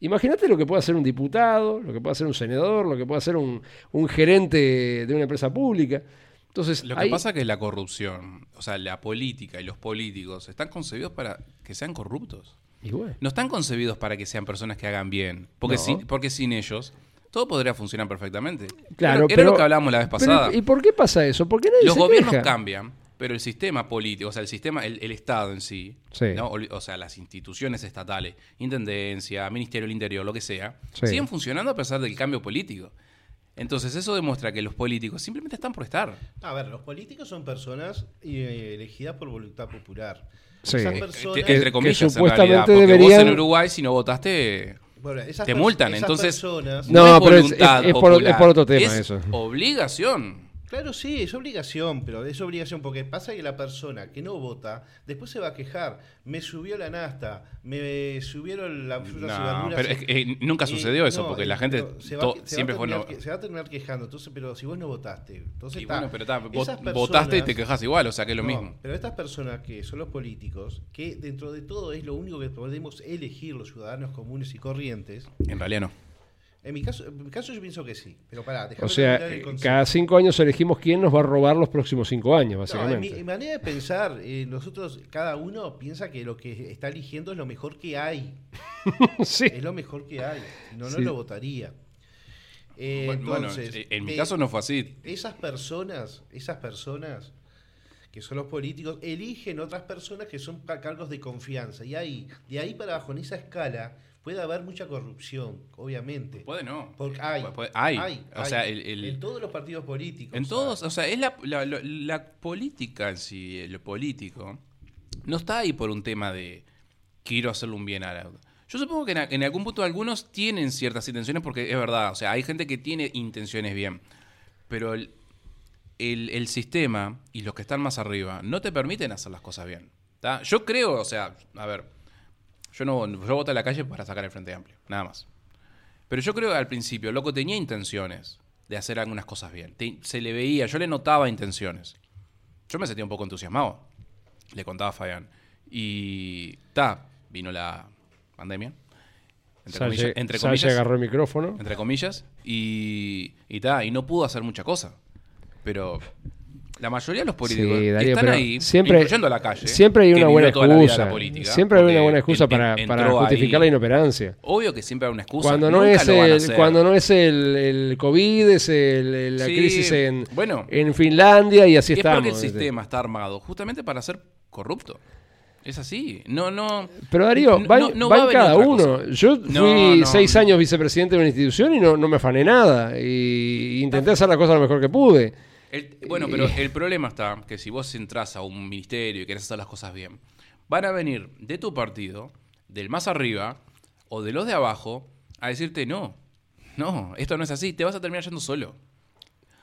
Imagínate lo que puede hacer un diputado, lo que puede hacer un senador, lo que puede hacer un, un gerente de una empresa pública. Entonces, Lo que ahí- pasa es que la corrupción, o sea, la política y los políticos están concebidos para que sean corruptos. y bueno, No están concebidos para que sean personas que hagan bien. Porque, No. sin, porque sin ellos, todo podría funcionar perfectamente. claro, Era, era pero- lo que hablábamos la vez pero, pasada. ¿Y por qué pasa eso? Porque nadie Los se gobiernos queja. cambian, pero el sistema político, o sea, el sistema, el, el Estado en sí, Sí. ¿no? o, o sea, las instituciones estatales, Intendencia, Ministerio del Interior, lo que sea, Sí. siguen funcionando a pesar del cambio político. Entonces eso demuestra que los políticos simplemente están por estar. A ver, los políticos son personas eh, elegidas por voluntad popular. Sí. Esas Eh, personas, que- Entre comillas, en supuestamente realidad, porque deberían- vos en Uruguay si no votaste bueno, esas te multan, esas entonces personas- No, es pero es- voluntad es- es por- es por otro tema es eso. Obligación. Claro, sí, es obligación, pero es obligación porque pasa que la persona que no vota después se va a quejar. Me subió la nasta, me subieron las frutas y No, verduras. pero es que, eh, nunca sucedió eso, no, porque la gente se va- se siempre fue no. se va a terminar quejando, entonces, pero si vos no votaste, entonces Y bueno, pero está, vos Esas votaste y te personas- quejas igual, o sea que es lo No, mismo. Pero estas personas que son los políticos, que dentro de todo es lo único que podemos elegir los ciudadanos comunes y corrientes. En realidad no. En mi caso, en mi caso yo pienso que sí. Pero pará, déjame O sea, el eh, cada cinco años elegimos quién nos va a robar los próximos cinco años, No, en básicamente. mi en manera de pensar, eh, nosotros, cada uno piensa que lo que está eligiendo es lo mejor que hay. sí. Es lo mejor que hay. No, no Sí. lo votaría. Eh, Bueno, entonces, en mi caso no fue así. Esas personas, esas personas que son los políticos, eligen otras personas que son ca- cargos de confianza. Y ahí, de ahí para abajo, en esa escala, puede haber mucha corrupción, obviamente. Puede no. Porque hay, Puede- hay. O hay. sea, el- el- en todos los partidos políticos. En todos, o sea, es la, la- la- la política en sí, lo político, no está ahí por un tema de quiero hacerle un bien a la... Yo supongo que en, algún punto algunos tienen ciertas intenciones porque es verdad, o sea, hay gente que tiene intenciones bien, pero el, el- el sistema y los que están más arriba no te permiten hacer las cosas bien. ¿tá? Yo creo, o sea, a ver, yo no yo voto a la calle para sacar el Frente Amplio, nada más. Pero yo creo que al principio, loco, tenía intenciones de hacer algunas cosas bien. Te- se le veía, yo le notaba intenciones. Yo me sentía un poco entusiasmado. Le contaba a Fabián. Y. Ta, vino la pandemia. Entre Salle- comillas. Entre Salle comillas, agarró el micrófono. entre comillas. Y. Y ta, y no pudo hacer mucha cosa. Pero. La mayoría de los políticos Sí, Darío, están ahí, siempre- incluyendo la calle. Siempre hay una buena excusa. política, siempre hay una buena excusa para, justificar ahí. la inoperancia. Obvio que siempre hay una excusa. Cuando no, es a el, cuando no es el, el COVID, es el- la Sí, crisis en, bueno. en Finlandia y así es estamos. porque el sistema está armado justamente para ser corrupto. Es así. No, no. Pero Darío, no- va, no- va a cada uno. cosa. Yo fui no. seis años vicepresidente de una institución y no, no me afané nada. Y intenté hacer la cosa lo mejor que pude. El- bueno, pero el problema está que si vos entras a un ministerio y querés hacer las cosas bien, van a venir de tu partido, del más arriba o de los de abajo, a decirte no. No, esto no es así. Te vas a terminar yendo solo.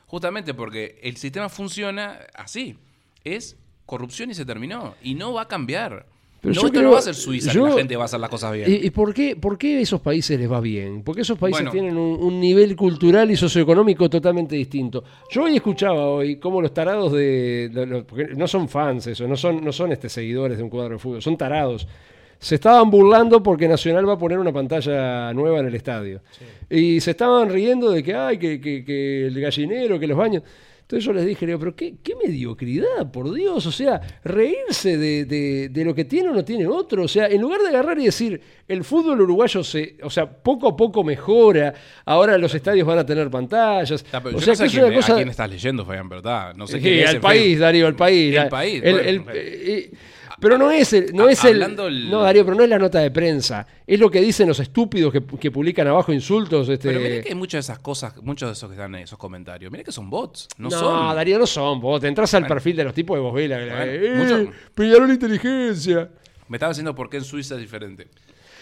Justamente porque el sistema funciona así. Es corrupción y se terminó. Y no va a cambiar. Pero no, yo esto creo- no va a ser Suiza, que la gente va a hacer las cosas bien. ¿Y, y por, qué, por qué a esos países les va bien? Porque esos países Bueno. tienen un, un nivel cultural y socioeconómico totalmente distinto. Yo hoy escuchaba hoy cómo los tarados de... porque no son fans eso, no son, no son este, seguidores de un cuadro de fútbol, son tarados. Se estaban burlando porque Nacional va a poner una pantalla nueva en el estadio. Y se estaban riendo de que, ay, que, que- que el gallinero, que los baños... Entonces yo les dije, digo, pero qué, qué mediocridad, por Dios. O sea, reírse de, de- de lo que tiene o no tiene otro. O sea, en lugar de agarrar y decir, el fútbol uruguayo se, o sea, poco a poco mejora, ahora los estadios van a tener pantallas. Está, pero o sea, no sé que es una cosa... a quién estás leyendo, Fabián, ¿verdad? No sé Sí, es al país. Darío, al país. El país, el- bueno. el- eh, eh, Pero no es el, no es el, no Darío, pero no es la nota de prensa, es lo que dicen los estúpidos que, que publican abajo insultos, este. Pero mirá que hay muchas de esas cosas, muchos de esos que están en esos comentarios. Mirá que son bots, no, No, son. Darío, no son. Vos te entras al Bueno. perfil de los tipos de vos ves la- la- Bueno, eh, mucho- Peñarol Inteligencia. Me estaba diciendo por qué en Suiza es diferente.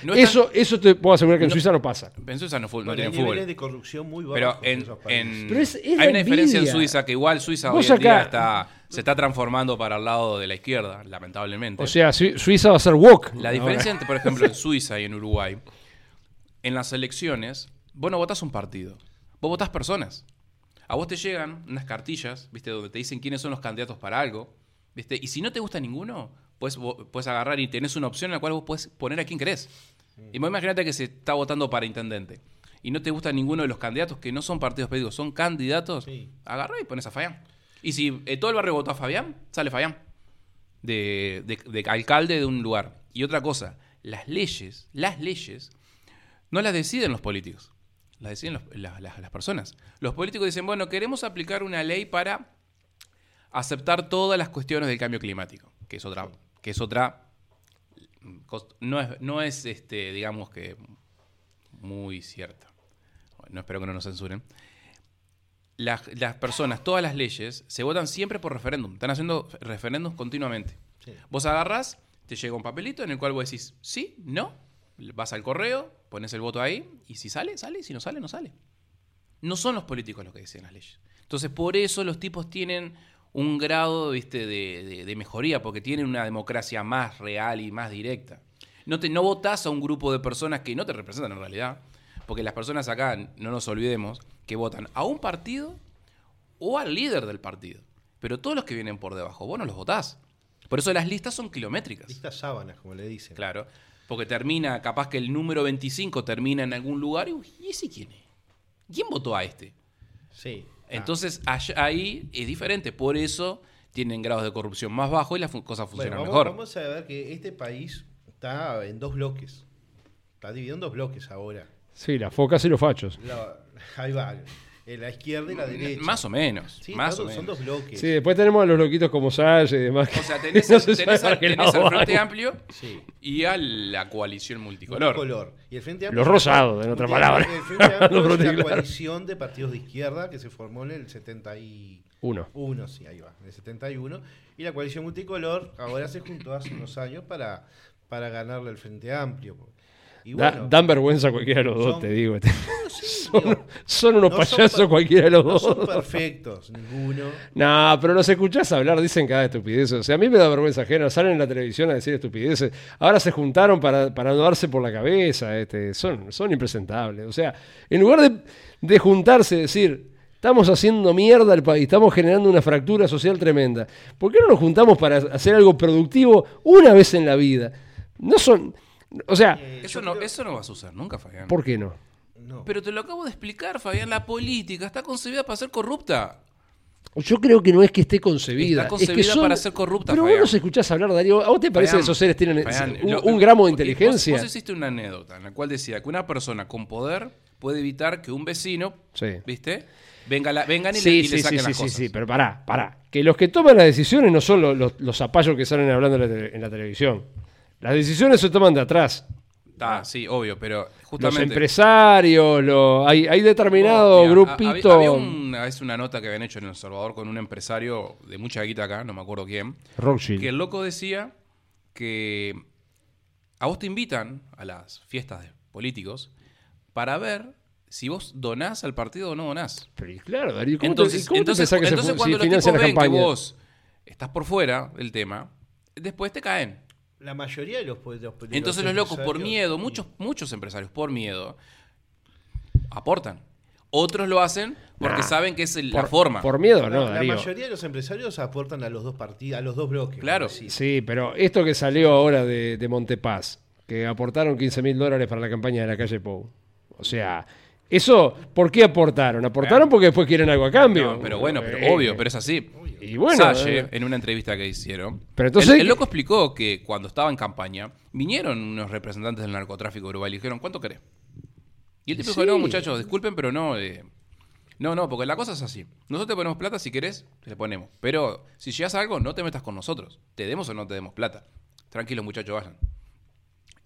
No es Eso, eso te puedo asegurar que en No. Suiza no pasa. en Suiza no, fu- no tienen hay niveles fútbol. de corrupción muy Pero bajos en, esos países. en- Pero es- es hay una diferencia en. Suiza que igual Suiza Vos hoy en día está, se está transformando para el lado de la izquierda, lamentablemente. O sea, Su- Suiza va a ser woke. La ahora. diferencia entre, por ejemplo, en Suiza y en Uruguay, en las elecciones, vos no votás un partido, vos votás personas. A vos te llegan unas cartillas, ¿viste? Donde te dicen quiénes son los candidatos para algo, ¿viste? Y si no te gusta ninguno, puedes, puedes agarrar y tenés una opción en la cual vos puedes poner a quien querés. Y vos imagínate que se está votando para intendente y no te gusta ninguno de los candidatos que no son partidos políticos, son candidatos, Sí. agarra y pones a Fabián. Y si eh, todo el barrio votó a Fabián, sale Fabián de, de- de alcalde de un lugar. Y otra cosa, las leyes, las leyes, no las deciden los políticos, las deciden los- la- la- las personas. Los políticos dicen, bueno, queremos aplicar una ley para aceptar todas las cuestiones del cambio climático, que es otra, que es otra, no es, no es este, digamos que muy cierta. No espero que no nos censuren las, las personas, todas las leyes, se votan siempre por referéndum. Están haciendo referéndums continuamente. Sí. Vos agarrás, te llega un papelito en el cual vos decís sí, no, vas al correo, pones el voto ahí, y si sale, sale, y si no sale, no sale. No son los políticos los que deciden las leyes. Entonces, por eso los tipos tienen un grado ¿viste, de, de- de mejoría, porque tienen una democracia más real y más directa. No, te, no votás a un grupo de personas que no te representan en realidad, porque las personas acá, no nos olvidemos, que votan a un partido o al líder del partido. Pero todos los que vienen por debajo, vos no los votás. Por eso las listas son kilométricas. Listas sábanas, como le dicen. Claro. Porque termina, capaz que el número 25 termina en algún lugar y, uy, ¿y ese quién es? ¿Quién votó a este? Sí. Entonces allá- ahí es diferente. Por eso tienen grados de corrupción más bajos y las cosas Bueno, funcionan vamos, mejor. vamos a ver que este país está en dos bloques. Está dividido en dos bloques ahora. Sí, las focas y los fachos. La- ahí va. En La izquierda y la derecha. Más o menos. Sí, más son, o son menos. dos bloques. Sí, después tenemos a los loquitos como Salle y demás. O sea, tenés, No se tenés al, tenés Frente. Amplio Sí. y a la coalición multicolor. Y el Frente Los rosados, en otra palabra. El Frente Amplio es una coalición de partidos de izquierda que se formó en el 71, Uno. sí, ahí va, en el 71. Y la coalición multicolor ahora se juntó hace unos años para, para ganarle al Frente Amplio. Y Da- bueno, dan vergüenza cualquiera de los dos, te digo. sí, Son, digo, son unos no payasos cualquiera de los no dos. son perfectos, ninguno. No, pero los escuchás hablar, dicen cada estupidez. O sea, a mí me da vergüenza ajena. Salen en la televisión a decir estupideces. Ahora se juntaron para, para no darse por la cabeza. Este, son, son impresentables. O sea, en lugar de, de juntarse y decir, estamos haciendo mierda al país, estamos generando una fractura social tremenda. ¿Por qué no nos juntamos para hacer algo productivo una vez en la vida? No son. O sea, Eh, Eso no, creo- eso no vas a usar nunca, Fabián. ¿por qué no? no. Pero te lo acabo de explicar, Fabián. La política está concebida para ser corrupta. Yo creo que no es que esté concebida. Está es concebida que son- para ser corrupta, Pero vos Fabián. los escuchás hablar, Darío. ¿A vos te parece Fabián, que esos seres tienen Fabián, un, lo- un gramo de vos- inteligencia? Vos, hiciste una anécdota en la cual decía que una persona con poder puede evitar que un vecino, Sí. ¿viste? Venga la, vengan y, le, Sí, y le sí, sí, saquen sí, las sí, cosas. sí, pero pará, pará. Que los que toman las decisiones no son los, los, los zapallos que salen hablando en la, tele- en la televisión. Las decisiones se toman de atrás. Está, sí, obvio, pero Los justamente... empresarios, lo- hay, hay determinado Mira, grupito. ha- Había, había una vez una nota que habían hecho en El Salvador con un empresario de mucha guita acá, no me acuerdo quién, Rothschild. que el loco decía que a vos te invitan a las fiestas de políticos para ver si vos donás al partido o no donás. Pero, claro, Darío, ¿cómo Entonces, te, cómo te entonces, pensás que se entonces cuando se los tipos ven que vos estás por fuera del tema, después te caen. La mayoría de los, de los Entonces los locos por miedo, muchos, muchos empresarios por miedo, aportan. Otros lo hacen porque Nah, saben que es el- la por, forma. por miedo, La, ¿no, la Darío? mayoría de los empresarios aportan a los dos partidos, a los dos bloques. Claro. Sí, pero esto que salió ahora de, de Montepaz, que aportaron 15 mil dólares para la campaña de la calle Pou. O sea, eso, ¿por qué aportaron? Aportaron porque después quieren algo a cambio. No, pero bueno, pero Eh, obvio, pero es así. Y bueno, Salle, eh, en una entrevista que hicieron, Pero entonces- el, el loco explicó que cuando estaba en campaña, vinieron unos representantes del narcotráfico de Uruguay y dijeron, ¿cuánto querés? Y el tipo dijo, no, muchachos, disculpen, pero no. eh, no, no, porque la cosa es así. Nosotros te ponemos plata si querés, te le ponemos. Pero si llegas a algo, no te metas con nosotros. Te demos o no te demos plata. Tranquilos, muchachos, vayan.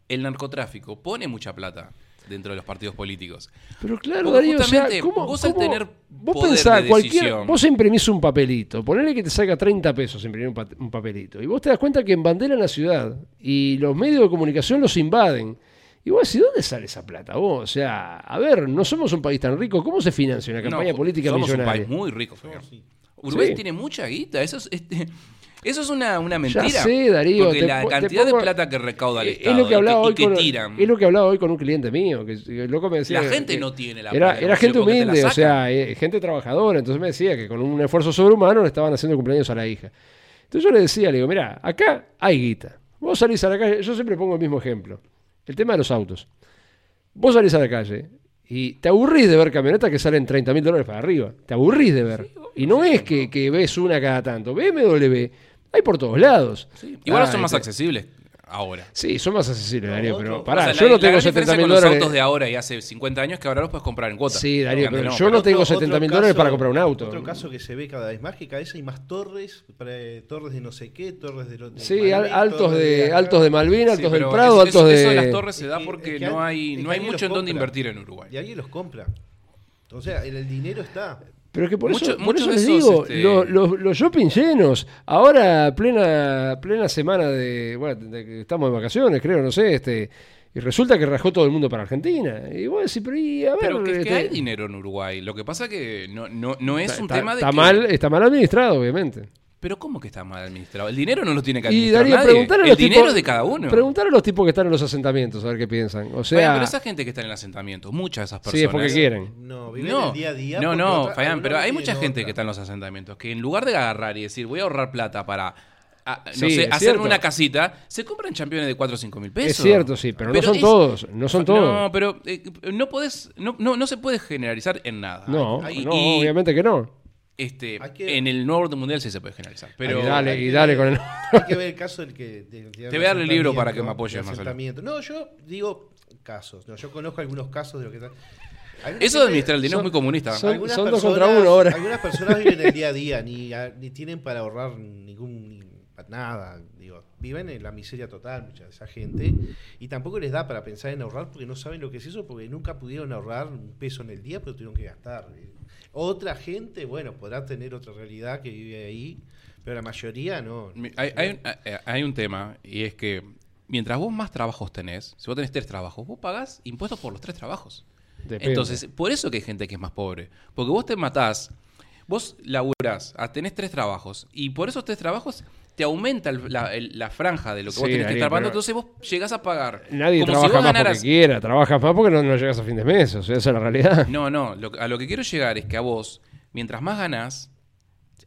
El narcotráfico pone mucha plata dentro de los partidos políticos. Pero claro, Porque Darío, o sea, ¿cómo, vos al cómo- tener vos poder pensás, de cualquier, vos imprimís un papelito, ponele que te salga 30 pesos imprimir un, pa- un papelito, y vos te das cuenta que embanderan la ciudad y los medios de comunicación los invaden. Y vos decís, ¿dónde sale esa plata vos? O sea, a ver, no somos un país tan rico, ¿cómo se financia una campaña No, política somos millonaria? un país muy rico. Uruguay Sí. tiene mucha guita. Eso es, este, eso es una, una mentira. Ya sé, Darío. Porque te la cantidad pongo- de plata que recauda el Eh, Estado es lo que hablaba y hoy que tiran. es lo que hablaba hoy con un cliente mío que el loco me decía La gente que no tiene la era, plata, era gente humilde o sea eh, gente trabajadora entonces me decía que con un esfuerzo sobrehumano le estaban haciendo cumpleaños a la hija entonces yo le decía le digo mira acá hay guita vos salís a la calle yo siempre pongo el mismo ejemplo el tema de los autos vos salís a la calle y te aburrís de ver camionetas que salen 30 mil dólares para arriba te aburrís de ver y no es que, que ves una cada tanto BMW hay por todos lados Sí. Igual Ah, son más accesibles ahora. Sí, son más accesibles, Darío, pero pará, O sea, yo la- no tengo gran 70 diferencia mil con los dólares. autos de ahora y hace 50 años que ahora los puedes comprar en cuota. Sí, Darío, pero no, yo no tengo Otro- 70 mil dólares para comprar un auto. Otro caso que se ve cada vez más que cada vez hay más torres, pre- torres de no sé qué, torres de... de Sí, altos de acá. altos de Malvin, Sí, altos del pero Prado, eso- altos eso, de eso de las torres se da porque es que no hay, no mucho en dónde invertir en Uruguay. Y alguien los compra. O sea, el, el dinero está. Pero que por Mucho- eso, por eso les digo, este- lo- los, los shopping llenos, ahora plena plena semana de, bueno, de que estamos de vacaciones, creo, no sé, este y resulta que rajó todo el mundo para Argentina. Y vos decís, pero y, a ver, Pero que, que este, hay dinero en Uruguay. Lo que pasa que no, no, no es un tema de está que- mal, está mal administrado, obviamente. Pero ¿cómo que está mal administrado? El dinero no lo tiene que Y administrar Darío, nadie. a El los dinero tipos, es de cada uno. Preguntar a los tipos que están en los asentamientos, a ver qué piensan. O sea, Fabián, pero esa gente que está en el asentamiento, muchas de esas personas. sí, es porque quieren. No, viven No, el día a día. no, no, otra- Fabián, pero hay mucha gente otra. que está en los asentamientos que en lugar de agarrar y decir voy a ahorrar plata para a- no Sí, sé, es hacerme cierto. una casita, se compran championes de 4 o 5 mil pesos. Es cierto, sí, pero, no son es- todos, no son todos. No, pero eh, no podés, no, no, no se puede generalizar en nada. No, no, y- obviamente que no. Este, que- En el nuevo orden mundial sí se puede generalizar. Pero y dale, hay y que dale ver- con el. Hay que ver el caso del que. de- de- Te voy a dar el libro para que me apoyes, Marcelo. No, yo digo casos. No, yo conozco algunos casos de lo que eso de administrar el dinero son- es muy comunista. son- algunas dos personas- contra uno ahora. Algunas personas viven el día a día, ni, a- ni tienen para ahorrar ningún ni nada. Digo, viven en la miseria total, mucha de esa gente. Y tampoco les da para pensar en ahorrar porque no saben lo que es eso, porque nunca pudieron ahorrar un peso en el día, pero tuvieron que gastar. Otra gente, bueno, podrá tener otra realidad que vive ahí, pero la mayoría no. Mi- Hay, hay un, eh, hay un tema y es que mientras vos más trabajos tenés, si vos tenés tres trabajos, vos pagás impuestos por los tres trabajos. Depende. Entonces, por eso que hay gente que es más pobre. Porque vos te matás, vos laburás, ah, tenés tres trabajos y por esos tres trabajos te aumenta el- la, el- la franja de lo que vos Sí, tenés que estar pagando. Entonces vos llegás a pagar. Nadie como trabaja si vos más ganaras. porque quiera, trabajas más porque no, no llegas a fin de mes, o sea, esa es la realidad. No, no, lo- a lo que quiero llegar es que a vos, mientras más ganás,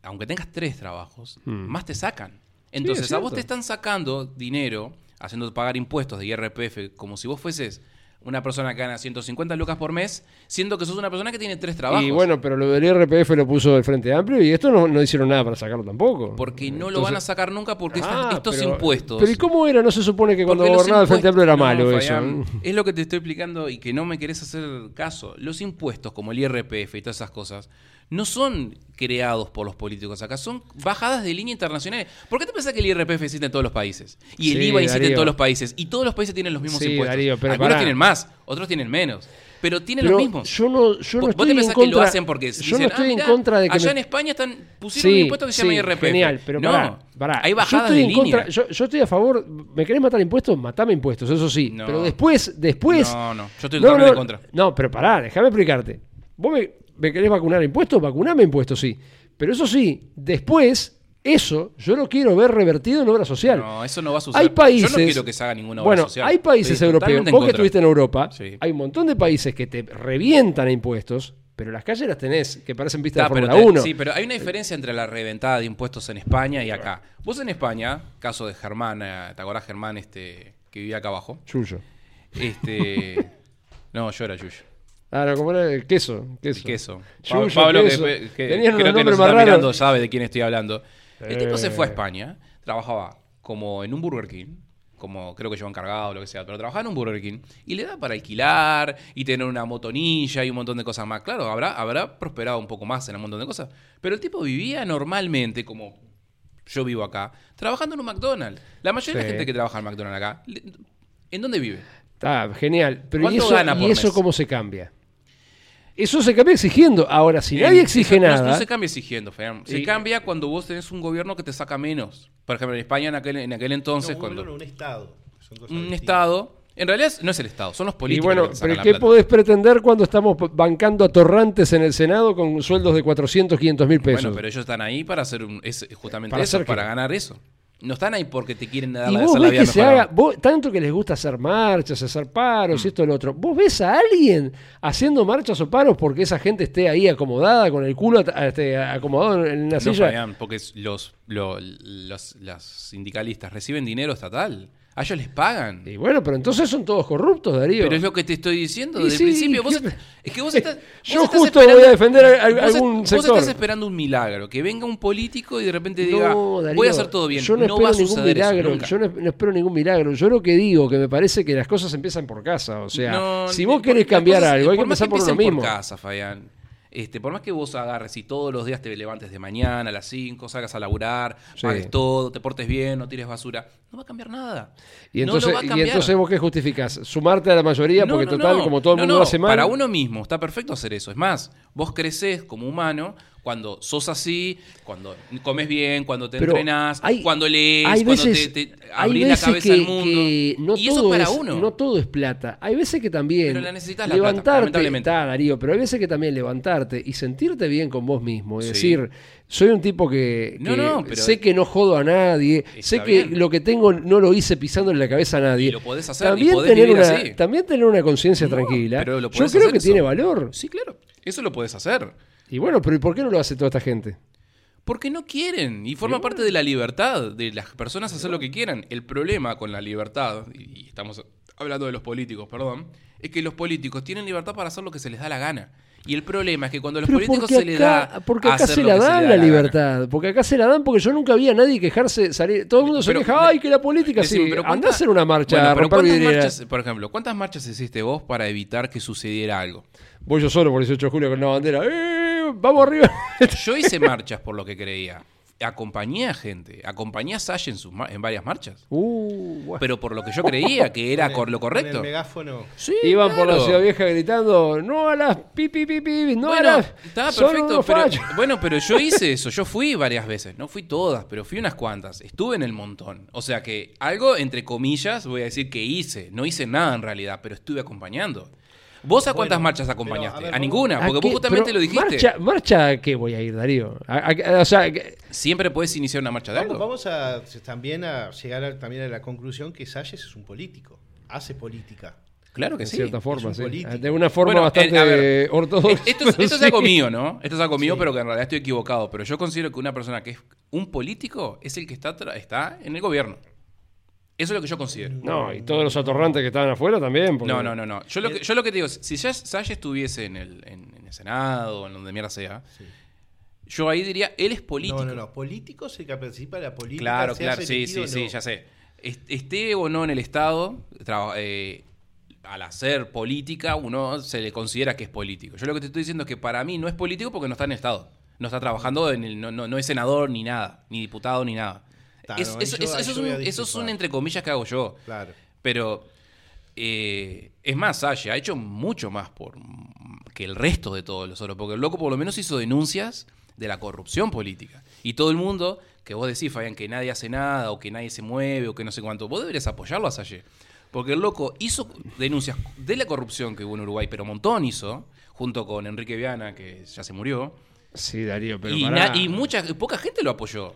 aunque tengas tres trabajos, Mm. más te sacan. Entonces, es a vos te están sacando dinero, haciendo pagar impuestos de IRPF, como si vos fueses una persona que gana 150 lucas por mes, siendo que sos una persona que tiene tres trabajos. Y bueno, pero lo del IRPF lo puso el Frente Amplio y esto no, no hicieron nada para sacarlo tampoco. porque no lo van a sacar nunca porque Ah, estos pero- impuestos... Pero ¿y cómo era? No se supone que cuando gobernaba el Frente Amplio era No, malo eso. Es lo que te estoy explicando y que no me querés hacer caso. Los impuestos, como el IRPF y todas esas cosas, no son creados por los políticos acá, son bajadas de línea internacionales. ¿Por qué te pensás que el IRPF existe en todos los países? Y el Sí, IVA existe en todos los países. Y todos los países tienen los mismos Sí, impuestos. Darío, pero Algunos tienen más, otros tienen menos. Pero tienen Pero los mismos. yo no, yo no ¿Vos- estoy ¿Vos te en pensás contra, que lo hacen porque yo dicen, no estoy "Ah, en contra de que allá me- en España están, pusieron Sí, un impuesto que se llama IRPF? Genial, pero no, pará, pará. hay yo bajadas estoy de en línea. contra, yo, yo estoy a favor, me querés matar impuestos, matame impuestos, eso sí. No. Pero después, después. No, no, yo estoy totalmente en contra. No, pero pará, déjame explicarte. Vos me, me querés vacunar impuestos, vacuname impuestos, sí. Pero eso sí, después, eso yo lo quiero ver revertido en obra social. No, eso no va a suceder. Hay países. Yo no quiero que se haga ninguna obra Bueno, social. hay países europeos. Vos que estuviste en Europa, Sí. hay un montón de países que te revientan a impuestos, pero las calles las tenés, que parecen vistas Ah, de Fórmula te- 1. Sí, pero hay una diferencia entre la reventada de impuestos en España y acá. Vos en España, caso de Germán, eh, ¿te acordás Germán este, que vivía acá abajo? Yuyo. Este. no, yo era Yuyo. Ah, no, como era el queso. queso. El queso. Yuyo, Pablo, que- queso. que, que Tenían unos creo que nos está mirando, sabe de quién estoy hablando. El tipo se fue a Eh. España, trabajaba como en un Burger King, como creo que lleva encargado o lo que sea, pero trabajaba en un Burger King y le da para alquilar y tener una motonilla y un montón de cosas más. Claro, habrá, habrá prosperado un poco más en un montón de cosas, pero el tipo vivía normalmente como yo vivo acá, trabajando en un McDonald's. La mayoría de la gente que trabaja en McDonald's acá, ¿en dónde vive? Está genial. Pero ¿y ¿Cuánto eso, gana y por eso mes? cómo se cambia? Eso se cambia exigiendo. Ahora, si nadie Eh, exige eso nada. No, se cambia exigiendo, Fernando. Se Y- cambia cuando vos tenés un gobierno que te saca menos. Por ejemplo, en España en aquel, en aquel entonces, No, cuando un Estado. Son cosas un distintas. Estado, en realidad no es el Estado, son los Y políticos bueno, que te sacan pero la ¿qué plata. podés pretender cuando estamos bancando a torrantes en el Senado con sueldos de 400, 500 mil pesos? Bueno, pero ellos están ahí para hacer un, es justamente ¿Para eso, hacer qué? para ganar eso. No están ahí porque te quieren dar y la, vos la ves vida que se haga, vos- tanto que les gusta hacer marchas, hacer paros, Mm. esto y lo otro. ¿Vos ves a alguien haciendo marchas o paros porque esa gente esté ahí acomodada, con el culo este, acomodado en la No, silla? Fabián, porque los, lo- los, las sindicalistas reciben dinero estatal. A ellos les pagan. Y bueno, pero entonces son todos corruptos, Darío. Pero es lo que te estoy diciendo desde sí, el principio. Vos ¿qué- est- es que vos estás. vos Yo estás justo voy a defender a- a- vos algún est- sector. Vos estás esperando un milagro. Que venga un político y de repente diga: No, Darío, Voy a hacer todo bien. Yo no, no espero va a ningún suceder eso milagro. nunca. yo no, no espero ningún milagro. Yo lo que digo, que me parece que las cosas empiezan por casa. O sea, si vos por- querés cambiar cosas- algo, hay que empezar por empiecen mismo. casa, Fabián. Este, por más que vos agarres y todos los días te levantes de mañana a las 5, salgas a laburar, Sí. pagues todo, te portes bien, no tires basura, no va a cambiar nada. Y entonces, lo va a y entonces vos qué justificás? Sumarte a la mayoría No, porque no, total, como todo el mundo lo hace mal. Para uno mismo está perfecto hacer eso. Es más, vos creces como humano cuando sos así, cuando comes bien, cuando te Pero hay- cuando lees, hay cuando veces, te, te hay abrís la veces cabeza que, al mundo. que no y eso todo para es, uno. no todo es plata. Hay veces que también Pero la necesitas la plata, levantarte, lamentablemente. está, Darío, pero hay veces que también levantarte y sentirte bien con vos mismo y Sí. decir, soy un tipo que, No, que no, pero- sé que no jodo a nadie, sé que bien. lo que tengo no lo hice pisando en la cabeza a nadie. Y lo podés hacer, y también podés tener vivir una, así. también tener una conciencia No, tranquila. pero lo Yo podés creo que eso. tiene valor. Sí, claro. Eso lo puedes hacer. Y bueno, pero ¿y por qué no lo hace toda esta gente? Porque no quieren y forma parte de la libertad de las personas hacer lo que quieran. El problema con la libertad, y estamos hablando de los políticos, perdón, es que los políticos tienen libertad para hacer lo que se les da la gana. Y el problema es que cuando a los Pero políticos se les da porque acá hacer se la se dan la, gana. libertad. Porque acá se la dan porque yo nunca vi a nadie quejarse, salir. Todo el mundo se Pero- queja, ay, que la política Decime, sí. pero Andá a ¿cuántas- hacer una marcha, Bueno, pero ¿cuántas marchas, por ejemplo, ¿cuántas marchas hiciste vos para evitar que sucediera algo? Voy yo solo por 18 de julio con una bandera. ¡Eh! ¡Vamos arriba! Yo hice marchas por lo que creía. Acompañé a gente, acompañé a Sash en, sus mar- en varias marchas. Uh. Pero por lo que yo creía que era Con el- cor- lo con correcto. el megáfono. Sí, Iban por la ciudad vieja gritando, no a las pipi pipi, no a Bueno, las... estaba perfecto, unos pero, fachos". bueno, pero yo hice eso, yo fui varias veces, no fui todas, pero fui unas cuantas, estuve en el montón. O sea que algo, entre comillas, voy a decir que hice, no hice nada en realidad, pero estuve acompañando. ¿Vos a cuántas Bueno, marchas pero, acompañaste? a ver, a, vamos- ninguna, ¿A porque vos justamente lo dijiste. Marcha, ¿Marcha a qué voy a ir, Darío? A- o sea, que- Siempre puedes iniciar una marcha de Vamos, algo. vamos a también a llegar a- también a la conclusión que Salles es un político. Hace política. Claro que sí. cierta forma, un sí. político. De una forma Bueno, bastante eh, ver, ortodoxa. Esto, es, esto es sí. algo mío, ¿no? Esto es algo mío, Sí. pero que en realidad estoy equivocado. Pero yo considero que una persona que es un político es el que está, está en el gobierno. Eso es lo que yo considero. No, y todos los atorrantes que estaban afuera también. porque- No, no, no, no. Yo lo que, yo lo que te digo, es, si ya Sasha estuviese en el, en, en el Senado, en donde mierda sea, yo ahí diría, él es político. No, no, no. Político es el que participa de la política. Claro, claro, sí, sí, sí, ya sé. Est- Esté o no en el Estado, eh, al hacer política, uno se le considera que es político. Yo lo que te estoy diciendo es que para mí no es político porque no está en el Estado. No está trabajando, en el, no, no- no es senador ni nada, ni diputado ni nada. Claro, Es- ahí eso, es un, eso es un discrepar. entre comillas que hago yo. Claro. Pero eh, es más, Salle ha hecho mucho más por que el resto de todos los otros, porque el loco por lo menos hizo denuncias de la corrupción política. Y todo el mundo, que vos decís, Fabián, que nadie hace nada, o que nadie se mueve, o que no sé cuánto, vos deberías apoyarlo a Salle. Porque el loco hizo denuncias de la corrupción que hubo en Uruguay, pero un montón hizo, junto con Enrique Viana, que ya se murió. Sí, Darío, pero y, pará. y mucha, poca gente lo apoyó.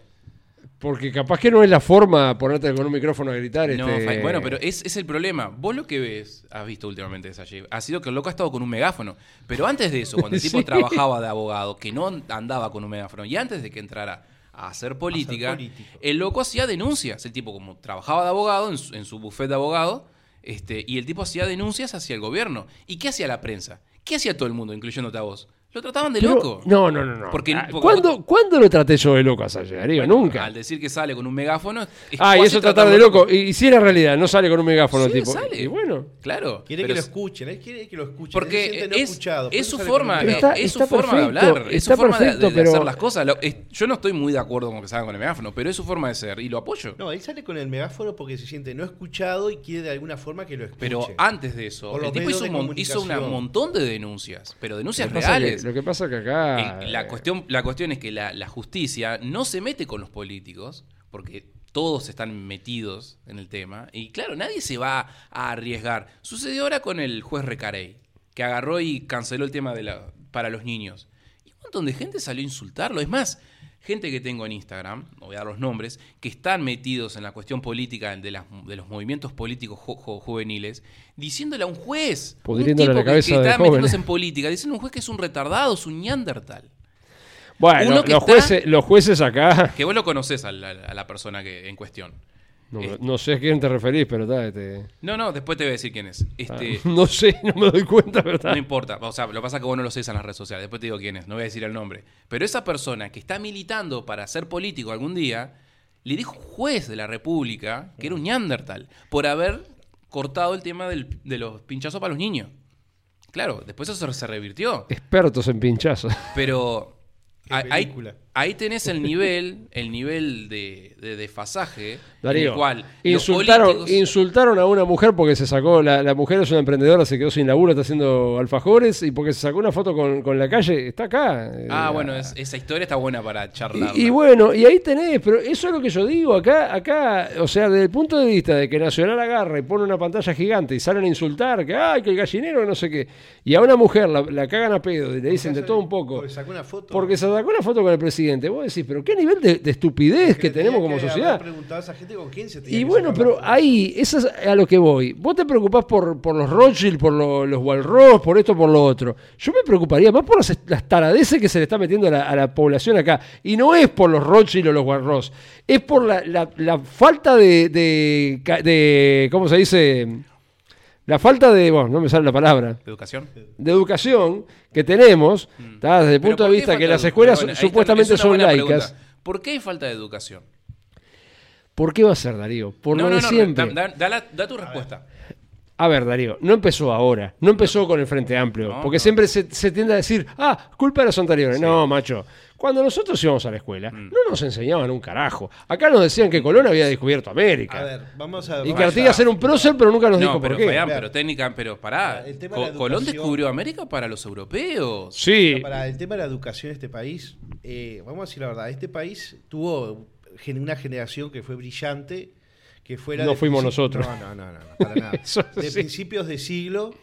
Porque capaz que no es la forma ponerte con un micrófono a gritar. No, este... Bueno, pero es, es el problema. Vos lo que ves, has visto últimamente de Salle, ha sido que el loco ha estado con un megáfono. Pero antes de eso, cuando el tipo Sí. trabajaba de abogado, que no andaba con un megáfono, y antes de que entrara a hacer política, el loco hacía denuncias. El tipo, como trabajaba de abogado en su, en su bufete de abogado, este, y el tipo hacía denuncias hacia el gobierno. ¿Y qué hacía la prensa? ¿Qué hacía todo el mundo, incluyéndote a vos? Lo trataban de Pero- loco. No, no, no. no. Porque- Ah, porque- ¿Cuándo, ¿Cuándo lo traté yo de loco a Salle? Nunca. Al decir que sale con un megáfono. es Ah, y eso tratar de loco. Y, y si era realidad, no sale con un megáfono Sí, tipo. sale. Y bueno. Claro. Quiere pero que lo es- escuchen, él quiere que lo escuchen. Porque no es, escuchado, es su forma, está- es su está forma de hablar, es su forma de- perfecto, de, de pero- hacer las cosas. Lo- es- yo no estoy muy de acuerdo con que salgan con el megáfono, pero es su forma de ser y lo apoyo. No, él sale con el megáfono porque se siente no escuchado y quiere de alguna forma que lo escuche. Pero antes de eso, el tipo hizo, un hizo montón de denuncias, pero denuncias reales. Lo que pasa que acá. El- la, eh, cuestión, la cuestión es que la, la justicia no se mete con los políticos, porque todos están metidos en el tema, y claro, nadie se va a arriesgar. Sucedió ahora con el juez Recarey, que agarró y canceló el tema de la, para los niños. Y un montón de gente salió a insultarlo. Es más, gente que tengo en Instagram, no voy a dar los nombres, que están metidos en la cuestión política de, las- de los movimientos políticos juveniles, diciéndole a un juez, un tipo la que- cabeza que, de está metiéndose en política, diciendo a un juez que es un retardado, es un neandertal. Bueno, uno que los, está- jueces, los jueces acá. Que vos lo conocés al- al- a la, persona que en cuestión. No, Eh, no sé a quién te referís, pero está. Este, No, no, después te voy a decir quién es. Este, no sé, no me doy cuenta, pero está. no importa. O sea, lo que pasa es que vos no lo sé en las redes sociales. Después te digo quién es. No voy a decir el nombre. Pero esa persona que está militando para ser político algún día, le dijo un juez de la República que era un Neandertal por haber cortado el tema del- de los pinchazos para los niños. Claro, después eso se revirtió. Expertos en pinchazos. Pero ahí- película. Ahí tenés el nivel, el nivel de, de desfasaje en Darío, el cual insultaron, políticos- insultaron a una mujer porque se sacó, la, la mujer es una emprendedora, se quedó sin laburo, está haciendo alfajores y porque se sacó una foto con, con la calle, está acá. Ah, Eh, bueno, es- esa historia está buena para charlar. Y, y bueno, y ahí tenés, pero eso es lo que yo digo, acá, acá, o sea, desde el punto de vista de que Nacional agarra y pone una pantalla gigante y salen a insultar, que ay, que el gallinero, no sé qué, y a una mujer la, la cagan a pedo y le dicen de todo un poco, Porque sacó una foto. porque se sacó una foto con el presidente, vos decís, pero qué nivel de, de estupidez que, tenemos como sociedad. preguntado a esa gente con quién se tenía Y bueno, pero ahí, eso es a lo que voy. Vos te preocupás por, por los Rothschild, por lo- los Walross, por esto, por lo otro. Yo me preocuparía más por las, las taradeces que se le está metiendo a la, a la población acá. Y no es por los Rothschild o los Walross. Es por la, la- la falta de, de- ¿Cómo se dice? La falta de. Bueno, no me sale la palabra. ¿Educación? De educación que tenemos, ¿tá? desde el Mm. Punto ¿por de vista que de las escuelas Bueno, está, supuestamente son laicas. pregunta. ¿Por qué hay falta de educación? ¿Por qué va a ser, Darío? Por no, lo no, de no, siempre. Da, da- da la- da tu respuesta. A ver, Darío, no empezó ahora, no empezó con el Frente Amplio, No, porque no. siempre se, se tiende a decir, ah, culpa de los anteriores. No, macho, cuando nosotros íbamos a la escuela, Mm. no nos enseñaban un carajo. Acá nos decían que Colón había descubierto América. A ver, vamos a. y vamos que a- Artigas era un prócer, pero nunca nos No, dijo pero, por qué. Vean. pero técnica, pero pará. El tema de la Co- Colón descubrió América para los europeos. Sí, Para el tema de la educación de este país, eh, vamos a decir la verdad, este país tuvo una generación que fue brillante, que fuera... No de fuimos nosotros. No, no, no, no, para nada. De sí. principios de siglo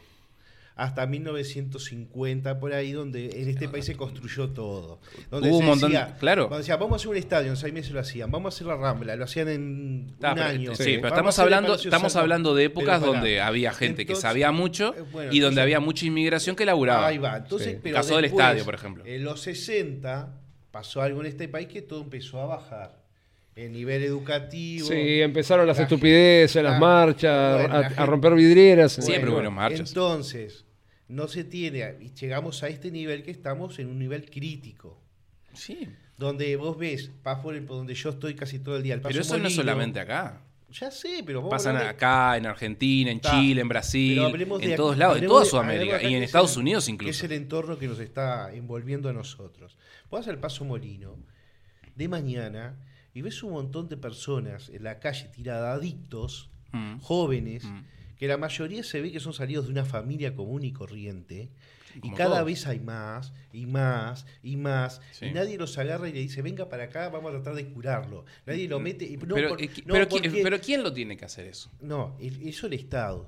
hasta 1950, por ahí, donde en este país se construyó todo. Donde Hubo se un montón- decía, claro. cuando decía, vamos a hacer un estadio, en seis meses lo hacían, vamos a hacer la Rambla, lo hacían en Ah, un pero- año. sí, Sí. pero estamos hablando, estamos hablando de épocas donde había gente que sabía mucho eh, bueno, y donde entonces- había mucha inmigración que laburaba. Ahí va. Entonces, Sí. pero Caso del estadio, por ejemplo. En los 60 pasó algo en este país que todo empezó a bajar. El nivel educativo. sí, empezaron las la estupideces, gente- las la- marchas, bueno, a, la a gente- romper vidrieras. Siempre Bueno, hubieron marchas. Entonces, no se tiene, y llegamos a este nivel que estamos en un nivel crítico. Sí. Donde vos ves, vas por, el- por donde yo estoy casi todo el día. el Pero eso no es solamente acá. Ya sé, pero vos Pasan acá, en Argentina, en Está. Chile, en Brasil, en todos acá- lados, en toda Sudamérica y en es Estados el- Unidos Que es incluso. el entorno que nos está envolviendo a nosotros. Vos vas al Paso Molino de mañana y ves un montón de personas en la calle tiradas, adictos, Mm. jóvenes, Mm. que la mayoría se ve que son salidos de una familia común y corriente. Y Como cada todos. vez hay más, y más, y más. Sí. Y nadie los agarra y le dice, venga para acá, vamos a tratar de curarlo. Nadie lo mete. y- no, pero, por- eh, qui- no, pero qui- porque- pero ¿quién lo tiene que hacer eso? no, el- eso el Estado.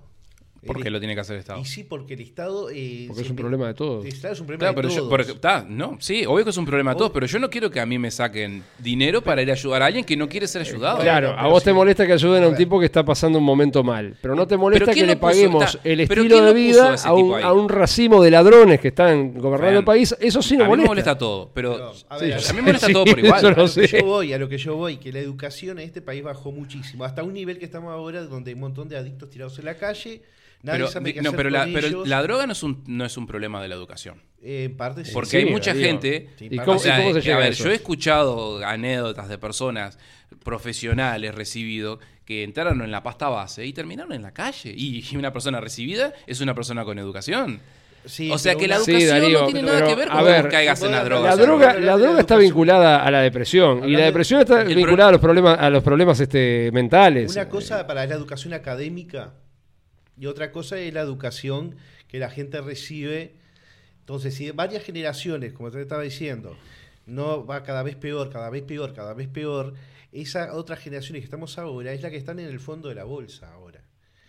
¿Por El qué lo tiene que hacer el Estado? y sí, porque el Estado. eh, Porque es un problema de todos. el Estado es un problema Claro, de pero yo, todos. porque- está, no, sí, obvio que es un problema de todos, pero yo no quiero que a mí me saquen dinero para ir a ayudar a alguien que no quiere ser ayudado. Bueno, Claro, a vos sí. te molesta que ayuden a un A tipo que está pasando un momento mal, pero no te molesta ¿quién que le puso? paguemos el estilo ¿quién de vida a a un, a un racimo de ladrones que están gobernando Vean, el país. Eso sí a nos mí molesta. me molesta todo, pero, Pero, a ver, a a mí me molesta Sí, todo por igual. a no que yo voy, a lo que yo voy, que la educación en este país bajó muchísimo, hasta un nivel que estamos ahora donde hay un montón de adictos tirados en la calle, nadie Pero, sabe qué no, hacer pero, la, pero droga no es, un, no es un problema de la educación. Eh, en parte sí. Porque Sí, hay mucha digo, gente. sí, ¿Y parte cómo- o sea, y cómo se que, llega a a ver, eso? yo he escuchado anécdotas de personas profesionales recibidos que entraron en la pasta base y terminaron en la calle. Y una persona recibida es una persona con educación. Sí, o sea que la Sí, educación Darío, no tiene pero, nada que ver a con ver, que caigas en la droga. La droga, la está vinculada a la depresión y la depresión está vinculada a los problemas, a los problemas este, mentales. Una cosa para la educación académica y otra cosa es la educación que la gente recibe. Entonces, si varias generaciones, como te estaba diciendo, no va cada vez peor, cada vez peor, cada vez peor, esa otra generaciones que estamos ahora es la que están en el fondo de la bolsa ahora.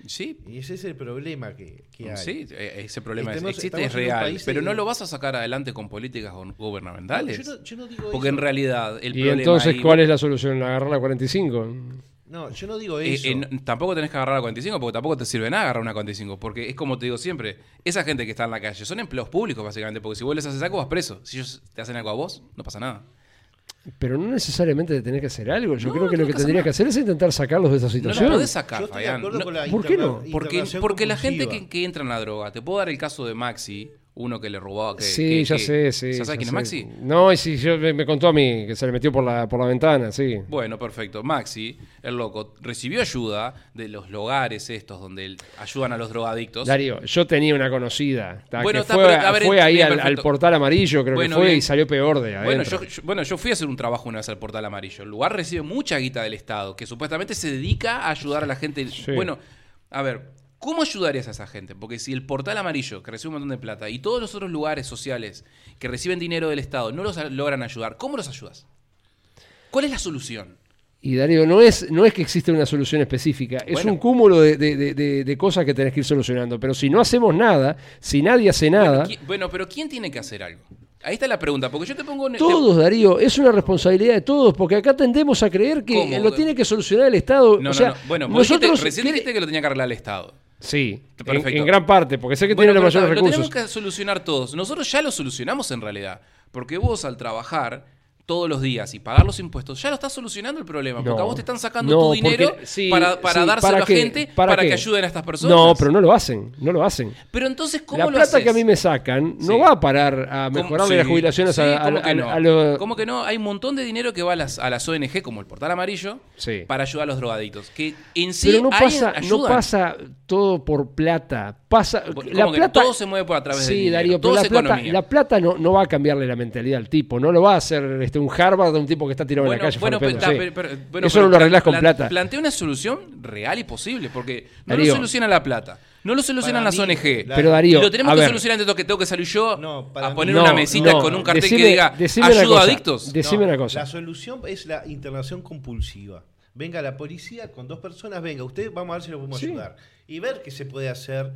Sí, Y ese es el problema que, que hay. sí, eh, ese problema Estamos- existe, estamos es en un real. país Pero de- no lo vas a sacar adelante con políticas gu- gubernamentales. No, yo no- yo no digo porque eso. en realidad el y problema entonces, ahí- ¿cuál es la solución? ¿Agarrar la 45? No, yo no digo Eh, eso. eh, no- tampoco tenés que agarrar la 45 porque tampoco te sirve nada agarrar una 45. Porque es como te digo siempre, esa gente que está en la calle son empleos públicos básicamente. Porque si vos les haces algo vas preso. Si ellos te hacen algo a vos, no pasa nada. Pero no necesariamente tenés que hacer algo. Yo No, creo que no lo que que tendrías hacer que hacer es intentar sacarlos de esa No situación. lo podés sacar, Fabián. No- ¿por qué no? porque porque la gente que, que entra en la droga, te puedo dar el caso de Maxi, uno que le robó. Que, sí, que- ya que- sé, sí. ¿Ya sabes quién es. Maxi? No, y sí, yo, me, contó a mí que se le metió por la, por la ventana, sí. Bueno, perfecto. Maxi, el loco, recibió ayuda de los lugares estos donde ayudan a los drogadictos. Darío, yo tenía una conocida ta, Bueno, que está, fue, pero, a ver, fue ahí al, portal amarillo, creo Bueno, que fue, bien. y salió peor de adentro. Bueno yo, yo- bueno, yo fui a hacer un trabajo una vez al Portal Amarillo. El lugar recibe mucha guita del Estado, que supuestamente se dedica a ayudar a la gente. Sí. Bueno, a ver, ¿cómo ayudarías a esa gente? Porque si el Portal Amarillo, que recibe un montón de plata, y todos los otros lugares sociales que reciben dinero del Estado no los logran ayudar, ¿cómo los ayudas? ¿Cuál es la solución? Y Darío, no es, no es que existe una solución específica, es un cúmulo de, de- de- cosas que tenés que ir solucionando. Pero si no hacemos nada, si nadie hace nada, Bueno, ¿qui- Bueno, pero ¿quién tiene que hacer algo? Ahí está la pregunta, porque yo te pongo... te- todos, Darío, es una responsabilidad de todos, porque acá tendemos a creer que ¿Cómo? lo tiene que solucionar el Estado. No, o sea, no, no. Bueno, vos dijiste- nosotros recién quiere- dijiste que lo tenía que arreglar el Estado. Sí, en, en gran parte, porque sé que Bueno, tiene los mayores Lo recursos. tenemos que solucionar todos. Nosotros ya lo solucionamos en realidad. Porque vos al trabajar todos los días y pagar los impuestos, ya lo estás solucionando el problema. Porque a vos te están sacando No, tu dinero porque- sí, para, para sí, dárselo ¿para a gente ¿Para que ayuden a estas personas. No, pero no lo hacen, no lo hacen. Pero entonces, ¿cómo La lo plata haces? que a mí me sacan no Sí. va a parar a ¿Cómo- mejorarle las jubilaciones a, a- ¿cómo a- que no? a los- ¿Cómo que no? Hay un montón de dinero que va a las, a las ONG, como el Portal Amarillo, para ayudar a los drogadictos. Que en sí Pero no pasa, no pasa todo por plata. Pasa, ¿Cómo la que plata, todo se mueve por a través sí, dinero? Darío, Todo pero la plata, economía. la plata no, no va a cambiarle la mentalidad al tipo. No lo va a hacer este, un Harvard de un tipo que está tirado en la calle. bueno, pero, sí. pero- pero- bueno, Eso pero no lo arreglás con plata. Plantea una solución real y posible, porque no Darío. lo soluciona la plata, no lo solucionan las mí, ONG. Pero Darío, y lo tenemos a que ver, solucionar entonces que tengo que salir yo No, a poner no, una mesita no, con un cartel decime- que diga ayuda a adictos. Decime No, una cosa. La solución es la internación compulsiva. Venga la policía con dos personas, venga, usted vamos a ver si lo podemos Sí. ayudar. Y ver qué se puede hacer.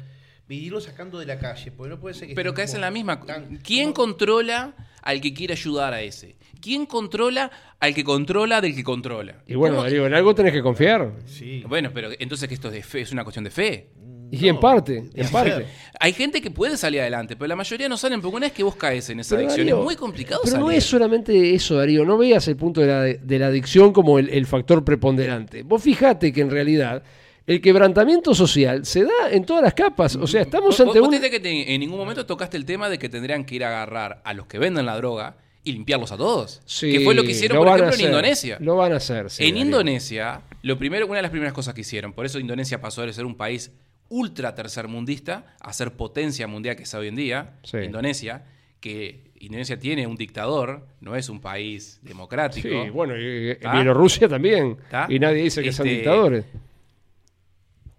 Y irlo sacando de la calle, porque no puede ser que Pero caes en la misma. tan- ¿Quién como- controla al que quiere ayudar a ese? ¿Quién controla al que controla del que controla? Y bueno, ¿Cómo- Darío, en algo tenés que confiar. Sí. Bueno, pero entonces que esto es de fe, es una cuestión de fe. Y en parte, en parte. sea, Hay gente que puede salir adelante, pero la mayoría no salen porque una vez que vos caes en esa Pero, adicción Darío, es muy complicado Pero no es solamente eso, Darío. No veas el punto de la, de la adicción como el, el factor preponderante. Vos fijate que en realidad el quebrantamiento social se da en todas las capas. O sea, estamos ante un... que te- en ningún momento tocaste el tema de que tendrían que ir a agarrar a los que venden la droga y limpiarlos a todos. Sí, que fue lo que hicieron, lo por ejemplo, en. Indonesia. Lo van a hacer, sí, en Darío. Indonesia, lo primero, una de las primeras cosas que hicieron, por eso Indonesia pasó de ser un país ultra tercermundista a ser potencia mundial que es hoy en día, Sí. Indonesia, que Indonesia tiene un dictador, no es un país democrático. Sí, bueno, y, y. Bielorrusia también. Y nadie dice que sean Este, dictadores.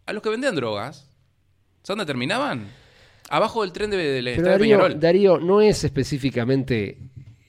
A los que vendían drogas, ¿sabes dónde terminaban? Abajo del tren de, del Pero estado de Darío, Peñarol. Darío, no es específicamente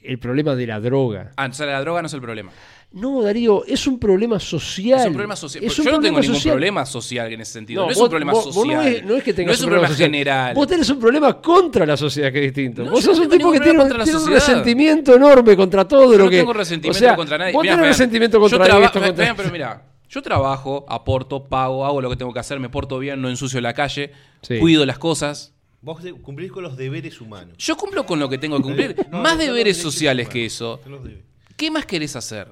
el problema de la droga. Ah, o sea, la droga no es el problema. No, Darío, es un problema social. Es un problema social. Es Yo no tengo ningún social. problema social en ese sentido. No, es vos- un problema vos- vos social. no, es, no es que tengas No es un problema, general. Vos tenés un problema contra la sociedad que es distinto. No, vos yo sos no un tipo que tiene, un- tiene resentimiento enorme contra todo Yo lo no que. tengo resentimiento o sea, contra nadie. Vos Mirá, tenés resentimiento yo contra traba- esto, contra- Fabián, pero mira, yo trabajo, aporto, pago, hago lo que tengo que hacer, me porto bien, no ensucio la calle, Sí. cuido las cosas. Vos cumplís con los deberes humanos. Yo cumplo con lo que tengo que cumplir. No, más no, deberes sociales humanos, que eso. ¿Qué más querés hacer?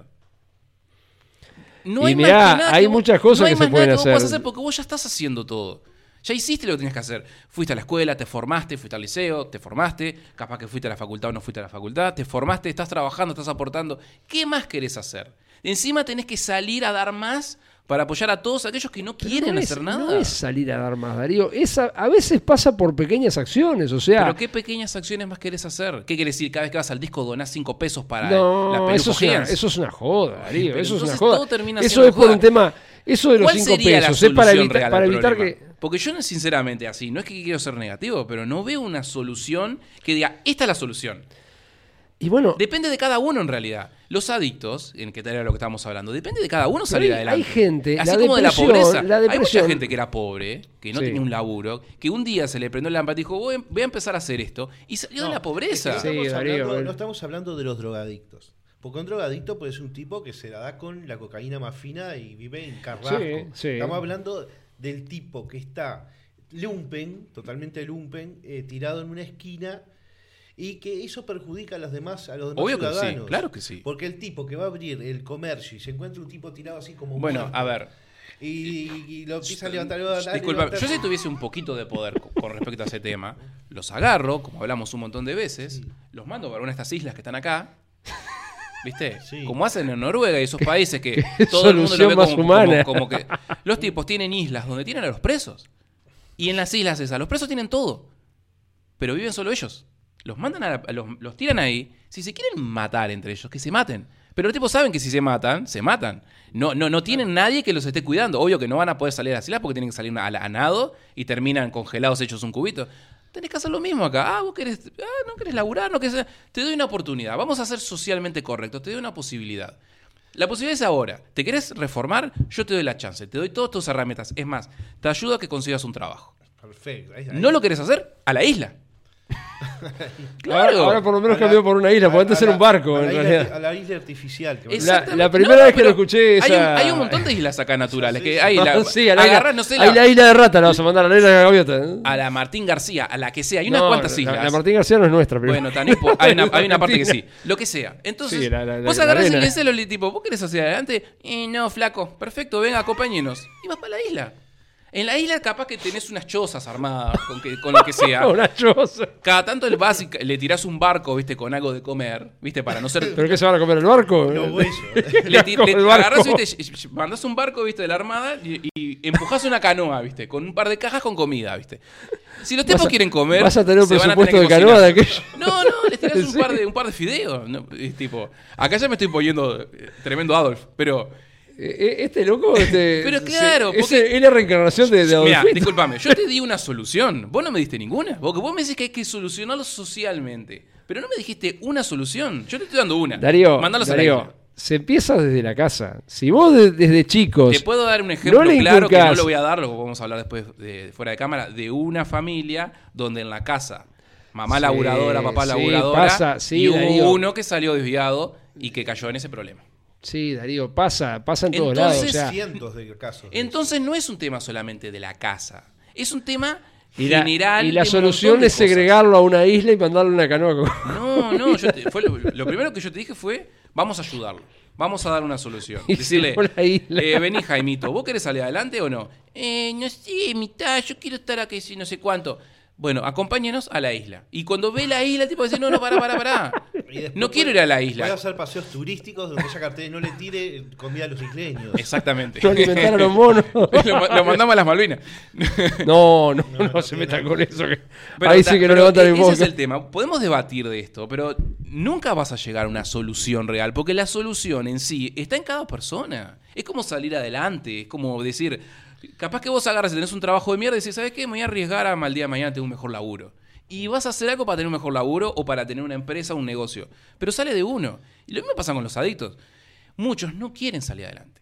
No Y hay mirá, más que nada hay que vos- muchas cosas no hay que se más nada pueden que vos hacer. hacer porque vos ya estás haciendo todo. Ya hiciste lo que tenías que hacer. Fuiste a la escuela, te formaste, fuiste al liceo, te formaste, capaz que fuiste a la facultad o no fuiste a la facultad, te formaste, estás trabajando, estás aportando. ¿Qué más querés hacer? Encima tenés que salir a dar más para apoyar a todos aquellos que no quieren no es- hacer nada. No es salir a dar más, Darío. Es a, a veces pasa por pequeñas acciones, o sea. Pero ¿qué pequeñas acciones más querés hacer? ¿Qué quiere decir? Cada vez que vas al disco donás 5 pesos para la No, eso es, una, pelucogears? eso es una joda, Darío. pero Eso es una joda. todo termina Eso es por joda. un tema. Eso de los ¿Cuál 5 sería la pesos es para evitar, para que. Porque yo, sinceramente, así, no es que quiero ser negativo, pero no veo una solución que diga, esta es la solución. Y bueno, Depende de cada uno en realidad. Los adictos, en que era lo que estábamos hablando, depende de cada uno Pero salir hay- adelante. hay gente, Así la como de la pobreza. la Hay mucha gente que era pobre, que no Sí. tenía un laburo, que un día se le prendió la lámpara y dijo, voy, a- voy a empezar a hacer esto. Y salió de la pobreza. es que no Sí, estamos Darío, hablando- no estamos hablando de los drogadictos. Porque un drogadicto puede ser un tipo que se la da con la cocaína más fina y vive en Carrasco. Sí, sí. Estamos hablando del tipo que está lumpen, totalmente lumpen, eh, tirado en una esquina y que eso perjudica a los demás, a los demás Obvio que sí, ciudadanos. claro que sí. Porque el tipo que va a abrir el comercio y se encuentra un tipo tirado así como Bueno, muerto, a ver. y, y lo empieza a levantar, Disculpa, yo si tuviese un poquito de poder co- con respecto a ese tema, los agarro, como hablamos un montón de veces, los mando para una de estas islas que están acá. ¿Viste? Sí. Como hacen en Noruega y esos países que todo el mundo lo ve solución más como, humana. como- como que los tipos tienen islas donde tienen a los presos. Y en las islas esas, los presos tienen todo. Pero viven solo ellos. Los mandan a, la- a los, los tiran ahí. Si se quieren matar entre ellos, que se maten. Pero los tipos saben que si se matan, se matan. No, no, no tienen nadie que los esté cuidando. Obvio que no van a poder salir a las islas porque tienen que salir a, a nado y terminan congelados hechos un cubito. Tenés que hacer lo mismo acá. Ah, vos querés, ah, no querés laburar, no querés. Te doy una oportunidad. Vamos a ser socialmente correctos. Te doy una posibilidad. La posibilidad es ahora. ¿Te querés reformar? Yo te doy la chance. Te doy todas tus herramientas. Es más, te ayudo a que consigas un trabajo. Perfecto. ahí- ahí- ¿No lo querés hacer? A la isla. ahora, ahora por lo menos cambió por una isla, porque antes era un barco, a en isla- realidad. A la isla artificial. que La- la primera vez que lo escuché Hay un, esa- hay un montón de islas acá naturales. Sí, que hay la, sí, a la isla, agarrás, no sé, hay la- la isla de rata, la vas a mandar a la isla de gaviota. ¿eh? a la Martín García, a la que sea. Hay unas No, cuantas la- islas. La, Martín García no es nuestra, pero. Bueno, tan hay, una, hay una parte que sí. Lo que sea. Entonces, vos agarrás y a los tipo, ¿vos querés hacia adelante? Eh, no, flaco. Perfecto, venga, acompáñenos. Y vas para la isla. En la isla capaz que tenés unas chozas armadas con, que, con lo que sea. Una choza. Cada tanto le vas y le tirás un barco, viste, con algo de comer, viste, para no ser... ¿Pero qué se van a comer el barco? Los huesos. Le, ti- le el agarrás, viste, mandás un barco, viste, de la armada y, y empujás una canoa, viste, con un par de cajas con comida, viste. Si los tipos quieren comer, vas a tener un presupuesto de canoa de aquello. No, no, les tirás ¿En un par, de, un par de fideos. no, es tipo, acá ya me estoy poniendo eh, tremendo Adolf, pero... Eh, eh, Este loco. Este, Pero claro, se- porque- es, es la reencarnación de, de Mira, discúlpame, yo te di una solución. Vos no me diste ninguna. Porque vos me decís que hay que solucionarlo socialmente. Pero no me dijiste una solución. Yo te estoy dando una. Darío, Mandalos a la se empieza desde la casa. Si vos de- desde chicos. Te puedo dar un ejemplo no claro que no lo voy a dar, lo vamos a hablar después de, fuera de cámara, de una familia donde en la casa, mamá Sí, laburadora, papá sí, laburadora, pasa, sí, y hubo Darío. uno que salió desviado y que cayó en ese problema. Sí, Darío, pasa, pasa en todos Entonces, lados. O sea, cientos de casos. de Entonces no es un tema solamente de la casa, es un tema y la, general. y la solución es cosas. segregarlo a una isla y mandarle una canoa. con- No, no, yo te- fue lo, lo primero que yo te dije fue, vamos a ayudarlo. Vamos a dar una solución. Y Decirle, a eh, vení Jaimito, ¿vos querés salir adelante o no? Eh, no sé, mitad, yo quiero estar aquí, si no sé cuánto. Bueno, acompáñenos a la isla. Y cuando ve la isla, el tipo dice, no, no, pará, pará, pará. No quiero ir a la isla. hacer paseos turísticos donde ella cartel no le tire comida a los isleños. Exactamente. No alimentar a los monos. lo, ma- lo mandamos a las Malvinas. No, no, no, no, se no, metan no. con eso. que- Pero Ahí ta- sí que no pero levantan e- el Ese boca. es el tema. Podemos debatir de esto, pero nunca vas a llegar a una solución real, porque la solución en sí está en cada persona. Es como salir adelante, es como decir, capaz que vos agarras y tenés un trabajo de mierda y decís, ¿sabes qué? Me voy a arriesgar a mal día de mañana tener un mejor laburo. Y vas a hacer algo para tener un mejor laburo o para tener una empresa o un negocio. Pero sale de uno. Y lo mismo pasa con los adictos. Muchos no quieren salir adelante.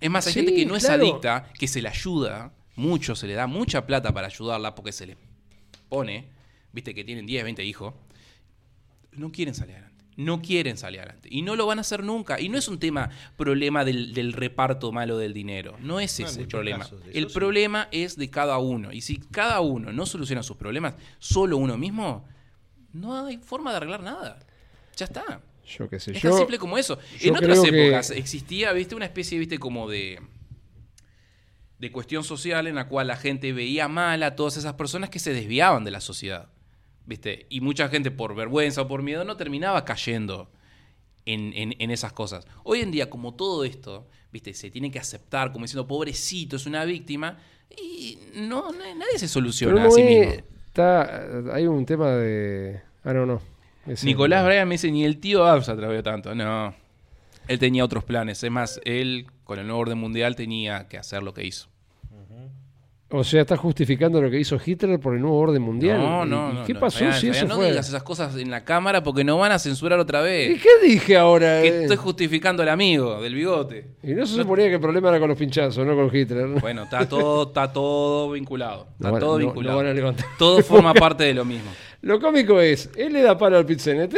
Es más, hay Sí, gente que no es adicta, que se le ayuda, mucho, se le da mucha plata para ayudarla porque se le pone, viste que tienen 10, 20 hijos, no quieren salir adelante. No quieren salir adelante. Y no lo van a hacer nunca. Y no es un tema, problema del, del reparto malo del dinero. No es No, ese el problema. El sí. problema es de cada uno. Y si cada uno no soluciona sus problemas, solo uno mismo, no hay forma de arreglar nada. Ya está. Yo qué sé. Es Yo, tan simple como eso. En otras que- épocas existía, viste, una especie, viste, como de de cuestión social en la cual la gente veía mal a todas esas personas que se desviaban de la sociedad. ¿Viste? Y mucha gente por vergüenza o por miedo no terminaba cayendo en, en- en esas cosas. Hoy en día, como todo esto, ¿viste? Se tiene que aceptar como diciendo, pobrecito, es una víctima, y no, no- nadie se soluciona Pero a sí mismo. está, hay un tema de... Ah, no, Nicolás Bryan me dice, ni el tío Abs atrevió tanto. No. Él tenía otros planes. Es más, él, con el nuevo orden mundial, tenía que hacer lo que hizo. O sea, está justificando lo que hizo Hitler por el nuevo orden mundial. No, ¿Y- no, y no. ¿Qué no. pasó Fabián, si Fabián, eso no fue? digas esas cosas en la cámara porque nos van a censurar otra ¿Y vez. qué dije ahora? Que eh? estoy justificando al amigo del bigote. Y no se suponía que el problema era con los pinchazos, no con Hitler. Bueno, está todo, está todo vinculado. Está No van- todo no- vinculado. no van a levantar. Todo forma parte de lo mismo. Lo cómico es, él le da palo al PIT-CNT,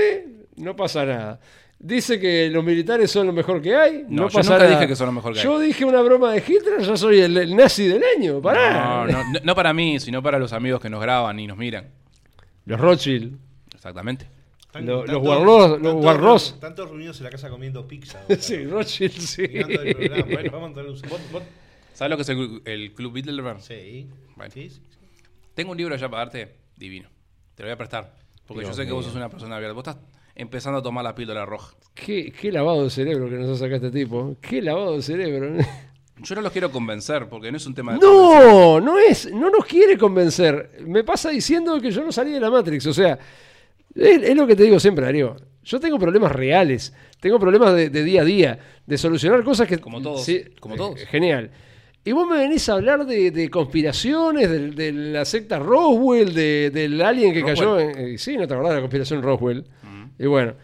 no pasa nada. Dice que los militares son lo mejor que hay, no, No, yo nunca nada. dije que son lo mejor que hay. Yo dije una broma de Hitler, yo soy el, el nazi del año, pará. No, no, no, no para mí, sino para los amigos que nos graban y nos miran. Los Rothschild. Exactamente. Están- Lo- están los Warros- los Warros. reunidos- Están todos reunidos en la casa comiendo pizza. Sí, Rothschild, sí. Bueno, vamos a entrar un- vos- vos- ¿Sabes lo que es el, el Club Bilderberg? Sí. Bueno. Sí, sí, sí. Tengo un libro ya para darte divino. Te lo voy a prestar. Porque Dios yo sé que vos sos una persona abierta. Vos estás empezando a tomar la píldora roja. Qué, qué lavado de cerebro que nos ha sacado este tipo. Qué lavado de cerebro. Yo no los quiero convencer porque no es un tema de. No, no es, no nos quiere convencer. Me pasa diciendo que yo no salí de la Matrix. O sea, es, es lo que te digo siempre, Darío. Yo tengo problemas reales, tengo problemas de, de día a día, de solucionar cosas que... Como todos, Sí, como todos. eh, Genial. Y vos me venís a hablar de, de conspiraciones, de, de la secta Roswell, de- del alien que cayó en... eh, sí, no te acordás de la conspiración Roswell. Y bueno,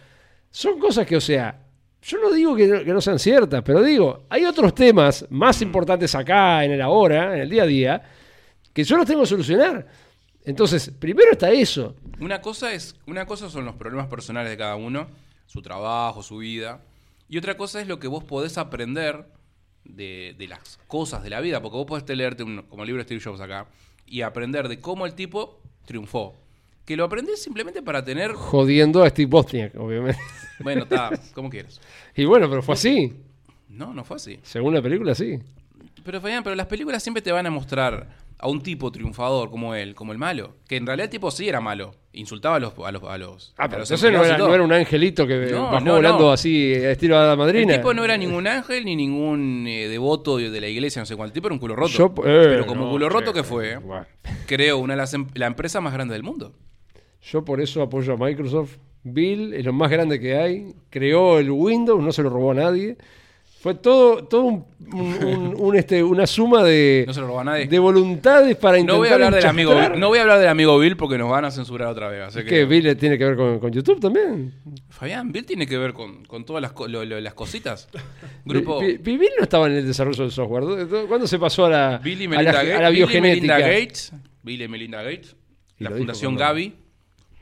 son cosas que, o sea, yo no digo que no, que no sean ciertas, pero digo, hay otros temas más importantes acá, en el ahora, en el día a día, que yo los tengo que solucionar. Entonces, primero está eso. Una cosa es, una cosa son los problemas personales de cada uno, su trabajo, su vida, y otra cosa es lo que vos podés aprender de, de las cosas de la vida, porque vos podés leerte un, como el libro de Steve Jobs acá y aprender de cómo el tipo triunfó. Que lo aprendés simplemente para tener, Jodiendo a Steve Bosniak, obviamente. bueno, está, como quieras. Y bueno, pero fue así. No, no fue así. Según la película, sí. Pero Fabián, pero las películas siempre te van a mostrar a un tipo triunfador como él, como el malo. Que en realidad el tipo sí era malo. Insultaba a los... A los, a los, Ah, pero entonces no era, todo. no era un angelito que No, bajó no, volando así, a estilo de la El madrina. tipo no era ningún ángel ni ningún eh, devoto de la iglesia, no sé cuál. El tipo era un culo roto. Yo- eh, pero como culo roto que fue, bueno. creó una de las em- la empresa más grande del mundo. Yo por eso apoyo a Microsoft. Bill es lo más grande que hay. Creó el Windows, no se lo robó a nadie. Fue todo, todo un, un- un- un, este, una suma de, No se lo robó a nadie. de voluntades para intentar. No voy a hablar del amigo. Bill, no voy a hablar del amigo Bill porque nos van a censurar otra vez. Así que. ¿Bill tiene que ver con, con YouTube también? Fabián, Bill tiene que ver con, con todas las, lo- lo- las cositas. Grupo Bi- Bi- Bill no estaba en el desarrollo del software. ¿Dó- ¿Cuándo se pasó a la, Bill y a Melinda, la, Gates, a la Bill y biogenética? Melinda Gates. Bill y Melinda Gates. Y La Fundación Gavi.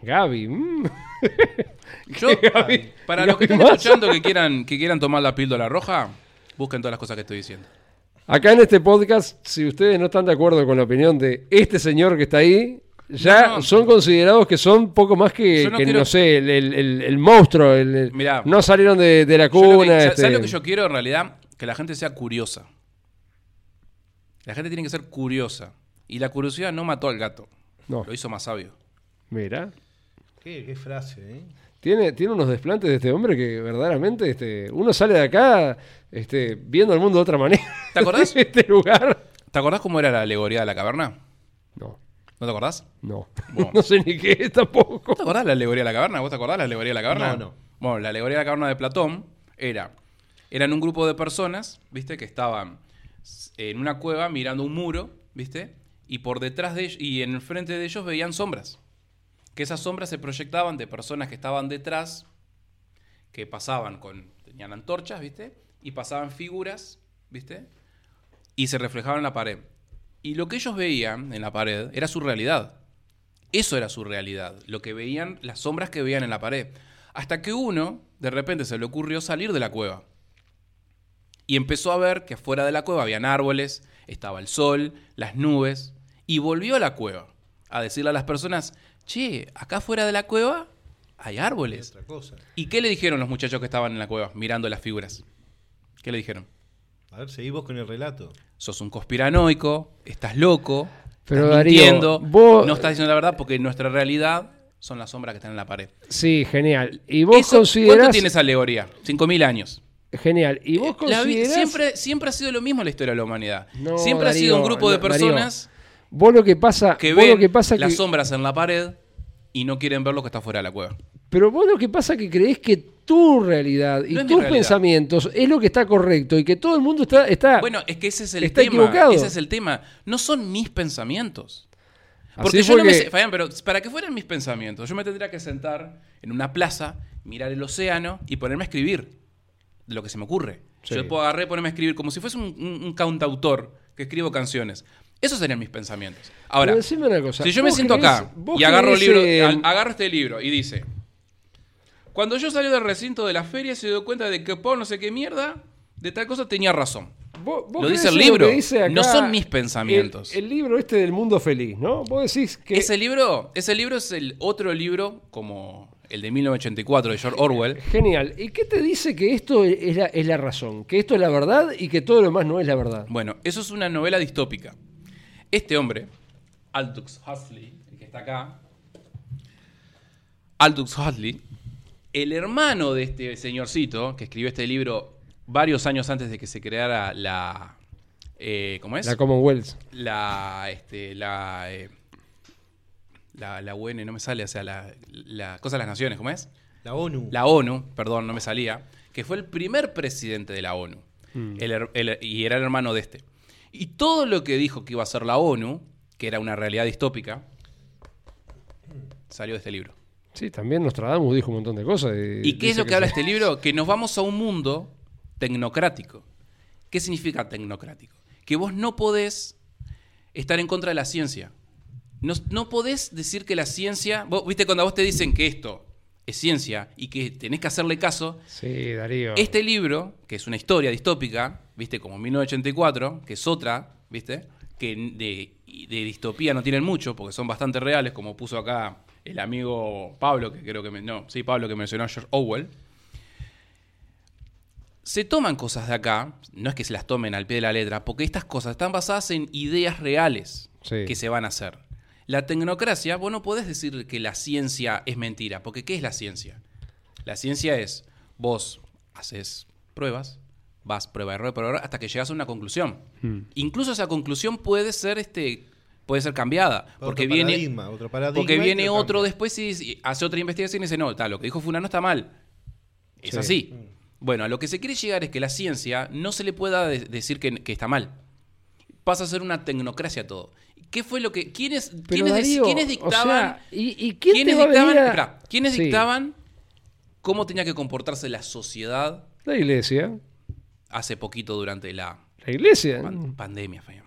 Gaby. mm. Yo, Gavi? para los que estén Massa. escuchando que quieran, que quieran tomar la píldora roja, busquen todas las cosas que estoy diciendo. Acá en este podcast, si ustedes no están de acuerdo con la opinión de este señor que está ahí, ya No, no. son considerados que son poco más que, no que, no, quiero- sé, el, el- el- el monstruo. Mirá. no salieron de, de la Yo lo que- cuna. ¿sabes este, lo que yo quiero en realidad? Que la gente sea curiosa. La gente tiene que ser curiosa. Y la curiosidad no mató al gato. No, Lo hizo más sabio. mira. Qué, qué frase, ¿eh? Tiene, tiene unos desplantes de este hombre que verdaderamente este, uno sale de acá este, viendo el mundo de otra manera. ¿Te acordás? este lugar. ¿Te acordás cómo era la alegoría de la caverna? No, ¿No te acordás? no. Bueno. no sé ni qué es tampoco. ¿Te acordás de la alegoría de la caverna? ¿Vos te acordás de la alegoría de la caverna? No, no. Bueno, la alegoría de la caverna de Platón era... Eran un grupo de personas, ¿viste? Que estaban en una cueva mirando un muro, ¿viste? Y por detrás de ellos... Y en el frente de ellos veían sombras. Que esas sombras se proyectaban de personas que estaban detrás, que pasaban con... Tenían antorchas, ¿viste? Y pasaban figuras, ¿viste? Y se reflejaban en la pared. Y lo que ellos veían en la pared era su realidad. Eso era su realidad, lo que veían, las sombras que veían en la pared. Hasta que uno, de repente, se le ocurrió salir de la cueva. Y empezó a ver que afuera de la cueva habían árboles, estaba el sol, las nubes, y volvió a la cueva a decirle a las personas, che, acá afuera de la cueva hay árboles. Otra cosa. ¿Y qué le dijeron los muchachos que estaban en la cueva mirando las figuras? ¿Qué le dijeron? A ver, seguimos con el relato. Sos un conspiranoico, estás loco, Pero, estás Darío, mintiendo, vos- no estás diciendo la verdad porque nuestra realidad son las sombras que están en la pared. Sí, genial. Y vos Eso, considerás. ¿Cuánto tiene esa alegoría? 5.000 años. Genial. Y vos La vi- considerás. siempre, siempre ha sido lo mismo en la historia de la humanidad. No, siempre ha sido un grupo de Darío. Vos lo que pasa. que vos ven lo que pasa las que, sombras en la pared y no quieren ver lo que está fuera de la cueva. Pero vos lo que pasa que creés que tu realidad y No es tus realidad. pensamientos es lo que está correcto y que todo el mundo está. está Bueno, es que ese es el Está tema. equivocado. Ese es el tema. No son mis pensamientos. Así Porque yo fue no me Fabián, pero para que fueran mis pensamientos, yo me tendría que sentar en una plaza, mirar el océano y ponerme a escribir lo que se me ocurre. Sí. Yo puedo agarrar y ponerme a escribir como si fuese un, un- un cantautor que escribo canciones. Esos serían mis pensamientos. Ahora, una cosa, si yo me siento acá y agarro, el libro, en- al- agarro este libro y dice, cuando yo salí del recinto de la feria se dio cuenta de que por no sé qué mierda, de tal cosa tenía razón. vos- vos lo dice el libro, que dice acá no son mis pensamientos. El, el libro este del mundo feliz, ¿no? Vos decís que. Ese libro, ese libro es el otro libro como el de 1984 de George Orwell. Genial. ¿Y qué te dice que esto es la, es la razón? Que esto es la verdad y que todo lo demás no es la verdad. Bueno, eso es una novela distópica. Este hombre, Aldous Huxley, el que está acá, Aldous Huxley, el hermano de este señorcito que escribió este libro varios años antes de que se creara la, eh, ¿cómo es? La Commonwealth. la este la eh, la, la UN no me sale, o sea, la, la cosa de las naciones, ¿cómo es? La ONU. La ONU, perdón, no me salía, que fue el primer presidente de la ONU. El her- el- y era el hermano de este. Y todo lo que dijo que iba a ser la ONU, que era una realidad distópica, salió de este libro. Sí, también Nostradamus dijo un montón de cosas. ¿Y qué es lo que, habla este libro? Que nos vamos a un mundo tecnocrático. ¿Qué significa tecnocrático? Que vos no podés estar en contra de la ciencia. No, no podés decir que la ciencia. Vos, ¿Viste cuando a vos te dicen que esto es ciencia y que tenés que hacerle caso? Sí, Darío. Este libro, que es una historia distópica, ¿viste? Como 1984, que es otra, ¿viste? Que de, de distopía no tienen mucho, porque son bastante reales, como puso acá el amigo Pablo, que creo que me, no, sí, Pablo que mencionó a George Orwell. Se toman cosas de acá, no es que se las tomen al pie de la letra, porque estas cosas están basadas en ideas reales Sí. que se van a hacer. La tecnocracia, vos no podés decir que la ciencia es mentira, porque ¿qué es la ciencia? La ciencia es, vos haces pruebas, vas prueba, error, prueba, error, hasta que llegas a una conclusión. Hmm. Incluso esa conclusión puede ser, este, puede ser cambiada, porque viene, otro paradigma porque viene otro cambia. después y, y hace otra investigación y dice, no, tal, lo que dijo Fulano está mal. Es Sí. así. Bueno, a lo que se quiere llegar es que la ciencia no se le pueda de- decir que, que está mal. Pasa a ser una tecnocracia todo. ¿Qué fue lo que... ¿Quiénes, quiénes, Darío, quiénes o dictaban... sea, ¿y, y quién ¿Quiénes te va a dictaban, venir a- espera, ¿quiénes Sí, dictaban cómo tenía que comportarse la sociedad La iglesia. Hace poquito durante la La iglesia. pan- pandemia? Fabián?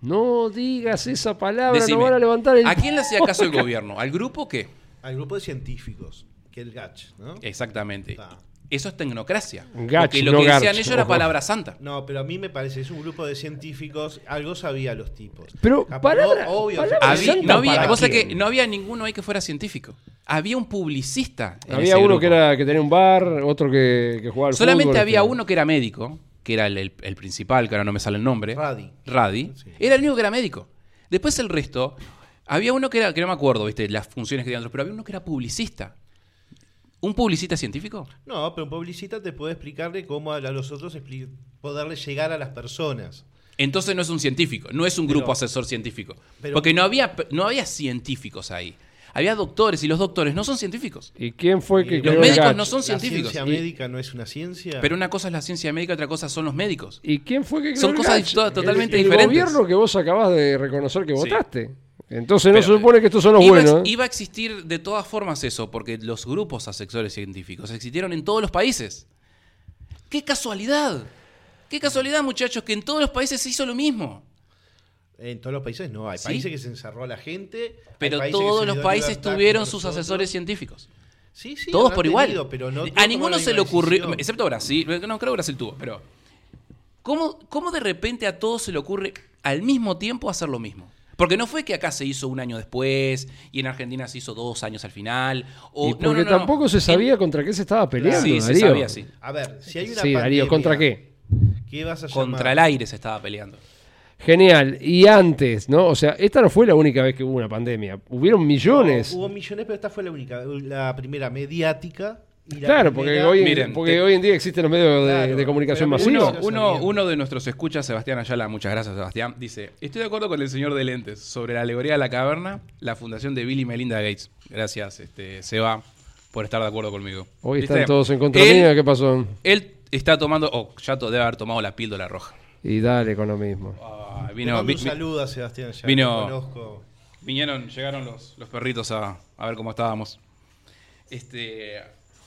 No digas esa palabra, Decime, no van a levantar el... ¿A quién le hacía caso el gobierno? ¿Al grupo qué? Al grupo de científicos, que es el GACH, ¿no? Exactamente. Ah. Eso es tecnocracia. Gach, porque lo no que decían garch, ellos era palabra santa. No, pero a mí me parece, es un grupo de científicos, algo sabía los tipos. Pero, Capaz, palabra- no, obvio, palabra se Había- presenta santa no, había, para vos sabés quién. que no había ninguno ahí que fuera científico. Había un publicista. en Había ese uno grupo. que era que tenía un bar, otro que, que jugaba al Solamente fútbol, había este. uno que era médico, que era el, el- el principal, que ahora no me sale el nombre. Radi. Radi. Sí. Era el único que era médico. Después el resto, había uno que era, que no me acuerdo, viste, las funciones que tenían otros, pero había uno que era publicista. ¿Un publicista científico? No, pero un publicista te puede explicarle cómo a los otros poderle llegar a las personas. Entonces no es un científico, no es un Pero- grupo asesor científico. pero- porque no había, no había científicos ahí. Había doctores y los doctores no son científicos. ¿Y quién fue que los el médicos GACH? no son La científicos. ciencia Y- médica no es una ciencia. Pero una cosa es la ciencia médica, otra cosa son los médicos. ¿Y quién fue que creó Son el cosas GACH? totalmente el, diferentes. El gobierno que vos acabas de reconocer que Sí. votaste. Entonces no Pero, se supone que estos son los iba, ex- buenos. ¿eh? iba a existir de todas formas eso, porque los grupos asesores científicos existieron en todos los países. ¡Qué casualidad! ¡Qué casualidad, muchachos, que en todos los países se hizo lo mismo! En todos los países no. Hay ¿Sí? países que se encerró a la gente. Pero todos los países tuvieron sus nosotros. asesores científicos. Sí, sí, Todos por igual. tenido, pero no a ninguno se le ocurrió, decisión. excepto Brasil, no creo que Brasil tuvo, pero ¿cómo, ¿cómo de repente a todos se le ocurre al mismo tiempo hacer lo mismo? Porque no fue que acá se hizo un año después y en Argentina se hizo dos años al final. O, y no, porque no, no. tampoco se sabía contra qué se estaba peleando, Sí, se Darío. sabía, sí. A ver, si hay una Sí, Darío, pandemia ¿contra qué? ¿Qué vas a llamar? Contra el aire se estaba peleando. Genial. Y antes, ¿no? O sea, esta no fue la única vez que hubo una pandemia. Hubieron millones. No, hubo millones, pero esta fue la única. La primera mediática. Claro, porque, hoy, Miren, porque te- hoy en día existen los medios de, Claro, de comunicación masiva. Uno, uno, uno de nuestros escuchas, Sebastián Ayala, muchas gracias Sebastián, dice, estoy de acuerdo con el señor de lentes sobre la alegoría de la caverna, la fundación de Bill y Melinda Gates. Gracias, este, Seba, por estar de acuerdo conmigo. Hoy ¿Viste? están todos en contra él, mía. ¿Qué pasó? Él está tomando, o ya debe haber tomado la píldora roja. Y dale con lo mismo. Ah, vino, un vi- saludo a Sebastián. Ya vino- conozco. vinieron, llegaron los, los perritos a, a ver cómo estábamos. Este,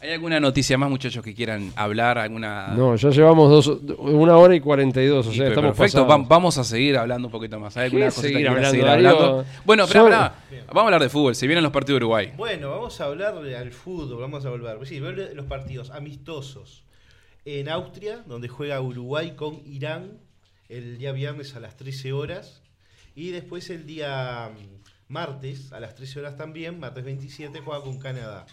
¿Hay alguna noticia más, muchachos, que quieran hablar? ¿Alguna No, ya llevamos dos, una hora y cuarenta y dos. O Y, sea, pero estamos perfecto, pasados. vamos a seguir hablando un poquito más. ¿Hay alguna ¿Qué cosita que hablando, seguir Darío? hablando? Bueno, espera. Vamos a hablar de fútbol. Se vienen los partidos de Uruguay. Bueno, vamos a hablar al fútbol, vamos a volver. Sí, los partidos amistosos en Austria, donde juega Uruguay con Irán el día viernes a las 13 horas. Y después el día mm, martes a las 13 horas también, martes 27, juega con Canadá.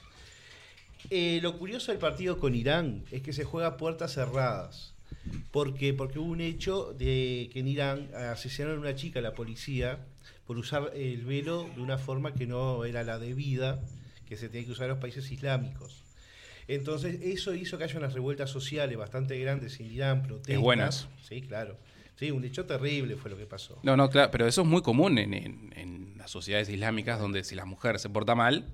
Eh, lo curioso del partido con Irán es que se juega a puertas cerradas. ¿Por qué? Porque hubo un hecho de que en Irán asesinaron a una chica a la policía por usar el velo de una forma que no era la debida, que se tiene que usar en los países islámicos. Entonces, eso hizo que haya unas revueltas sociales bastante grandes en Irán, protestas. buenas. Sí, claro. Sí, un hecho terrible fue lo que pasó. No, no, claro, pero eso es muy común en, en- en las sociedades islámicas donde si la mujer se porta mal,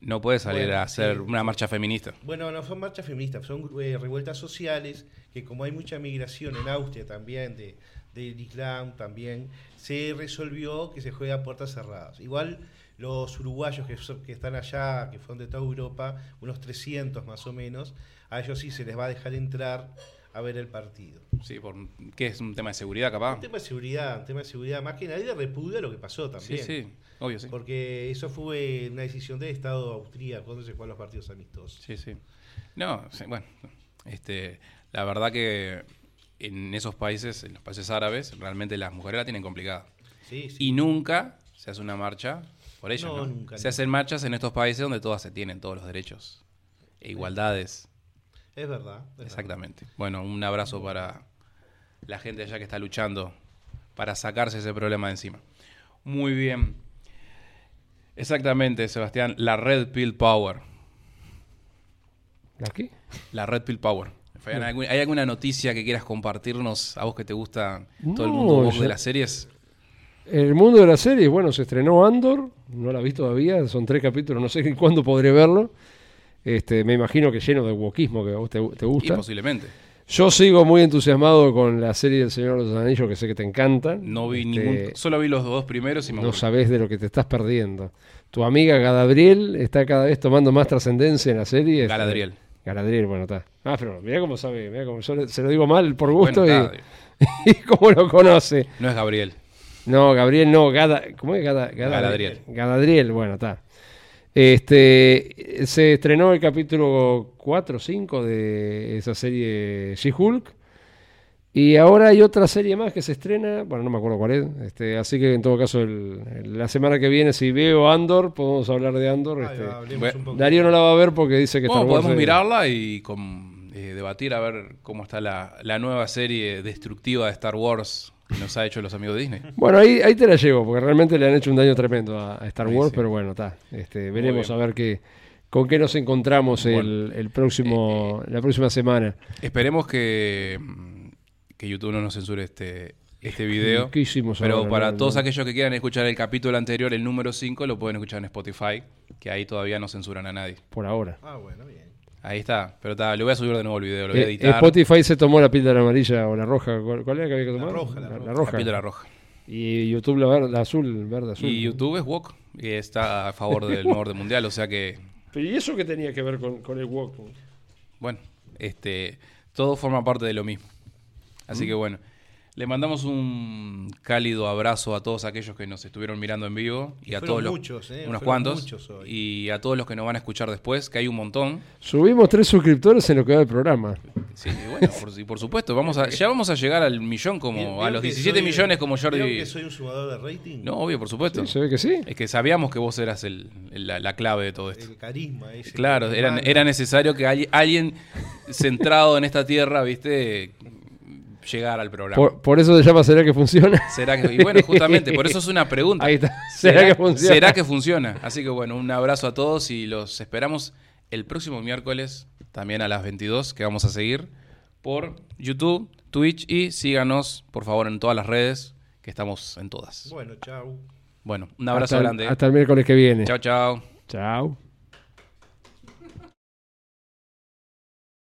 no puede salir Bueno, a hacer sí. una marcha feminista. Bueno, no son marchas feministas, son eh, revueltas sociales que como hay mucha migración en Austria también, de, del Islam también, se resolvió que se juega a puertas cerradas. Igual los uruguayos que, que están allá, que son de toda Europa, unos 300 más o menos, a ellos sí se les va a dejar entrar a ver el partido. Sí, por, ¿qué es un tema de seguridad capaz? Un tema de seguridad, un tema de seguridad, más que nadie repudia lo que pasó Sí, también. sí, obvio, sí. Porque eso fue una decisión del Estado austríaco cuando se juegan los partidos amistosos. Sí, sí. No, sí, bueno, este, la verdad que en esos países, en los países árabes, realmente las mujeres la tienen complicada. Sí, sí. Y nunca se hace una marcha por ellas. No, ¿no? nunca, Se nunca. hacen marchas en estos países donde todas se tienen todos los derechos e igualdades. Es verdad. es verdad. Exactamente. Bueno, un abrazo para la gente allá que está luchando para sacarse ese problema de encima. Muy bien. Exactamente, Sebastián. La Red Pill Power. ¿La qué? La Red Pill Power. ¿hay algún- ¿Hay alguna noticia que quieras compartirnos a vos que te gusta todo el mundo de las series? El mundo de las series, bueno, se estrenó Andor, no la vi todavía, son tres capítulos, no sé cuándo podré verlo. Este, me imagino que lleno de wokismo que a vos te, te Y gusta. posiblemente. Yo sigo muy entusiasmado con la serie del Señor de los Anillos, que sé que te encanta. No vi Este, ningún. Solo vi los dos primeros y me No aburrí. sabés de lo que te estás perdiendo. Tu amiga Galadriel está cada vez tomando más trascendencia en la serie. Este, Galadriel. Galadriel, bueno, está. Ah, pero mira cómo sabe, mira cómo yo le- se lo digo mal por gusto Bueno, y, y cómo lo conoce. No es Gabriel. No, Gabriel no, Gada, ¿cómo es Gada, Gada- Galadriel. Galadriel, bueno, está. Este, se estrenó el capítulo 4 o 5 de esa serie She-Hulk. Y ahora hay otra serie más que se estrena, bueno, no me acuerdo cuál es, este, así que en todo caso el- el- la semana que viene si veo Andor, podemos hablar de Andor. Este. va, Bueno. Darío no la va a ver porque dice que Bueno, podemos mirarla y con- eh, debatir a ver cómo está la, la nueva serie destructiva de Star Wars que nos ha hecho los amigos de Disney. Bueno, ahí, ahí te la llevo, porque realmente le han hecho un daño tremendo a, a Star Wars, sí. pero bueno, está. Este, veremos a ver qué, con qué nos encontramos el, Bueno. el próximo, la próxima semana. Esperemos que, mm, que YouTube no nos censure este, este video. ¿Qué hicimos Pero ahora? para No, todos no. aquellos que quieran escuchar el capítulo anterior, el número 5, lo pueden escuchar en Spotify, que ahí todavía no censuran a nadie. Por ahora. Ah, bueno, bien. Ahí está. Pero está, le voy a subir de nuevo el video, lo voy a Eh, editar. Spotify se tomó la píldora amarilla o la roja. ¿Cuál, cuál era que había que La tomar? roja, la La, roja. roja. La píldora roja. Y YouTube la, ver- la azul, verde, azul. Y YouTube es woke, y está a favor del nuevo orden mundial, o sea que, Pero ¿y eso qué tenía que ver con, con el walk? bueno, este, todo forma parte de lo mismo. Así que bueno, le mandamos un cálido abrazo a todos aquellos que nos estuvieron mirando en vivo y, Y a todos los muchos, ¿eh? unos cuantos muchos hoy. y a todos los que nos van a escuchar después, que hay un montón. Subimos tres suscriptores en lo que va del programa. Sí, bueno, por, y por supuesto, vamos a, ya vamos a llegar al millón como ¿Vieron a los que 17 soy- millones como ¿vieron Jordi. que soy un sumador de rating? No, obvio, por supuesto. Sí, se ve que sí. Es que sabíamos que vos eras el- el- la, la clave de todo esto. El carisma ese. Claro, era, era necesario que alguien centrado en esta tierra, viste, llegar al programa. Por, por eso se llama ¿Será que funciona? ¿Será que, y bueno, justamente, por eso es una pregunta. Ahí está. ¿Será, que funciona? ¿Será que funciona? Así que bueno, un abrazo a todos y los esperamos el próximo miércoles, también a las 22, que vamos a seguir por YouTube, Twitch y síganos, por favor, en todas las redes, que estamos en todas. Bueno, chau. Bueno, un abrazo hasta, grande. Hasta el miércoles que viene. Chao, chao. Chao.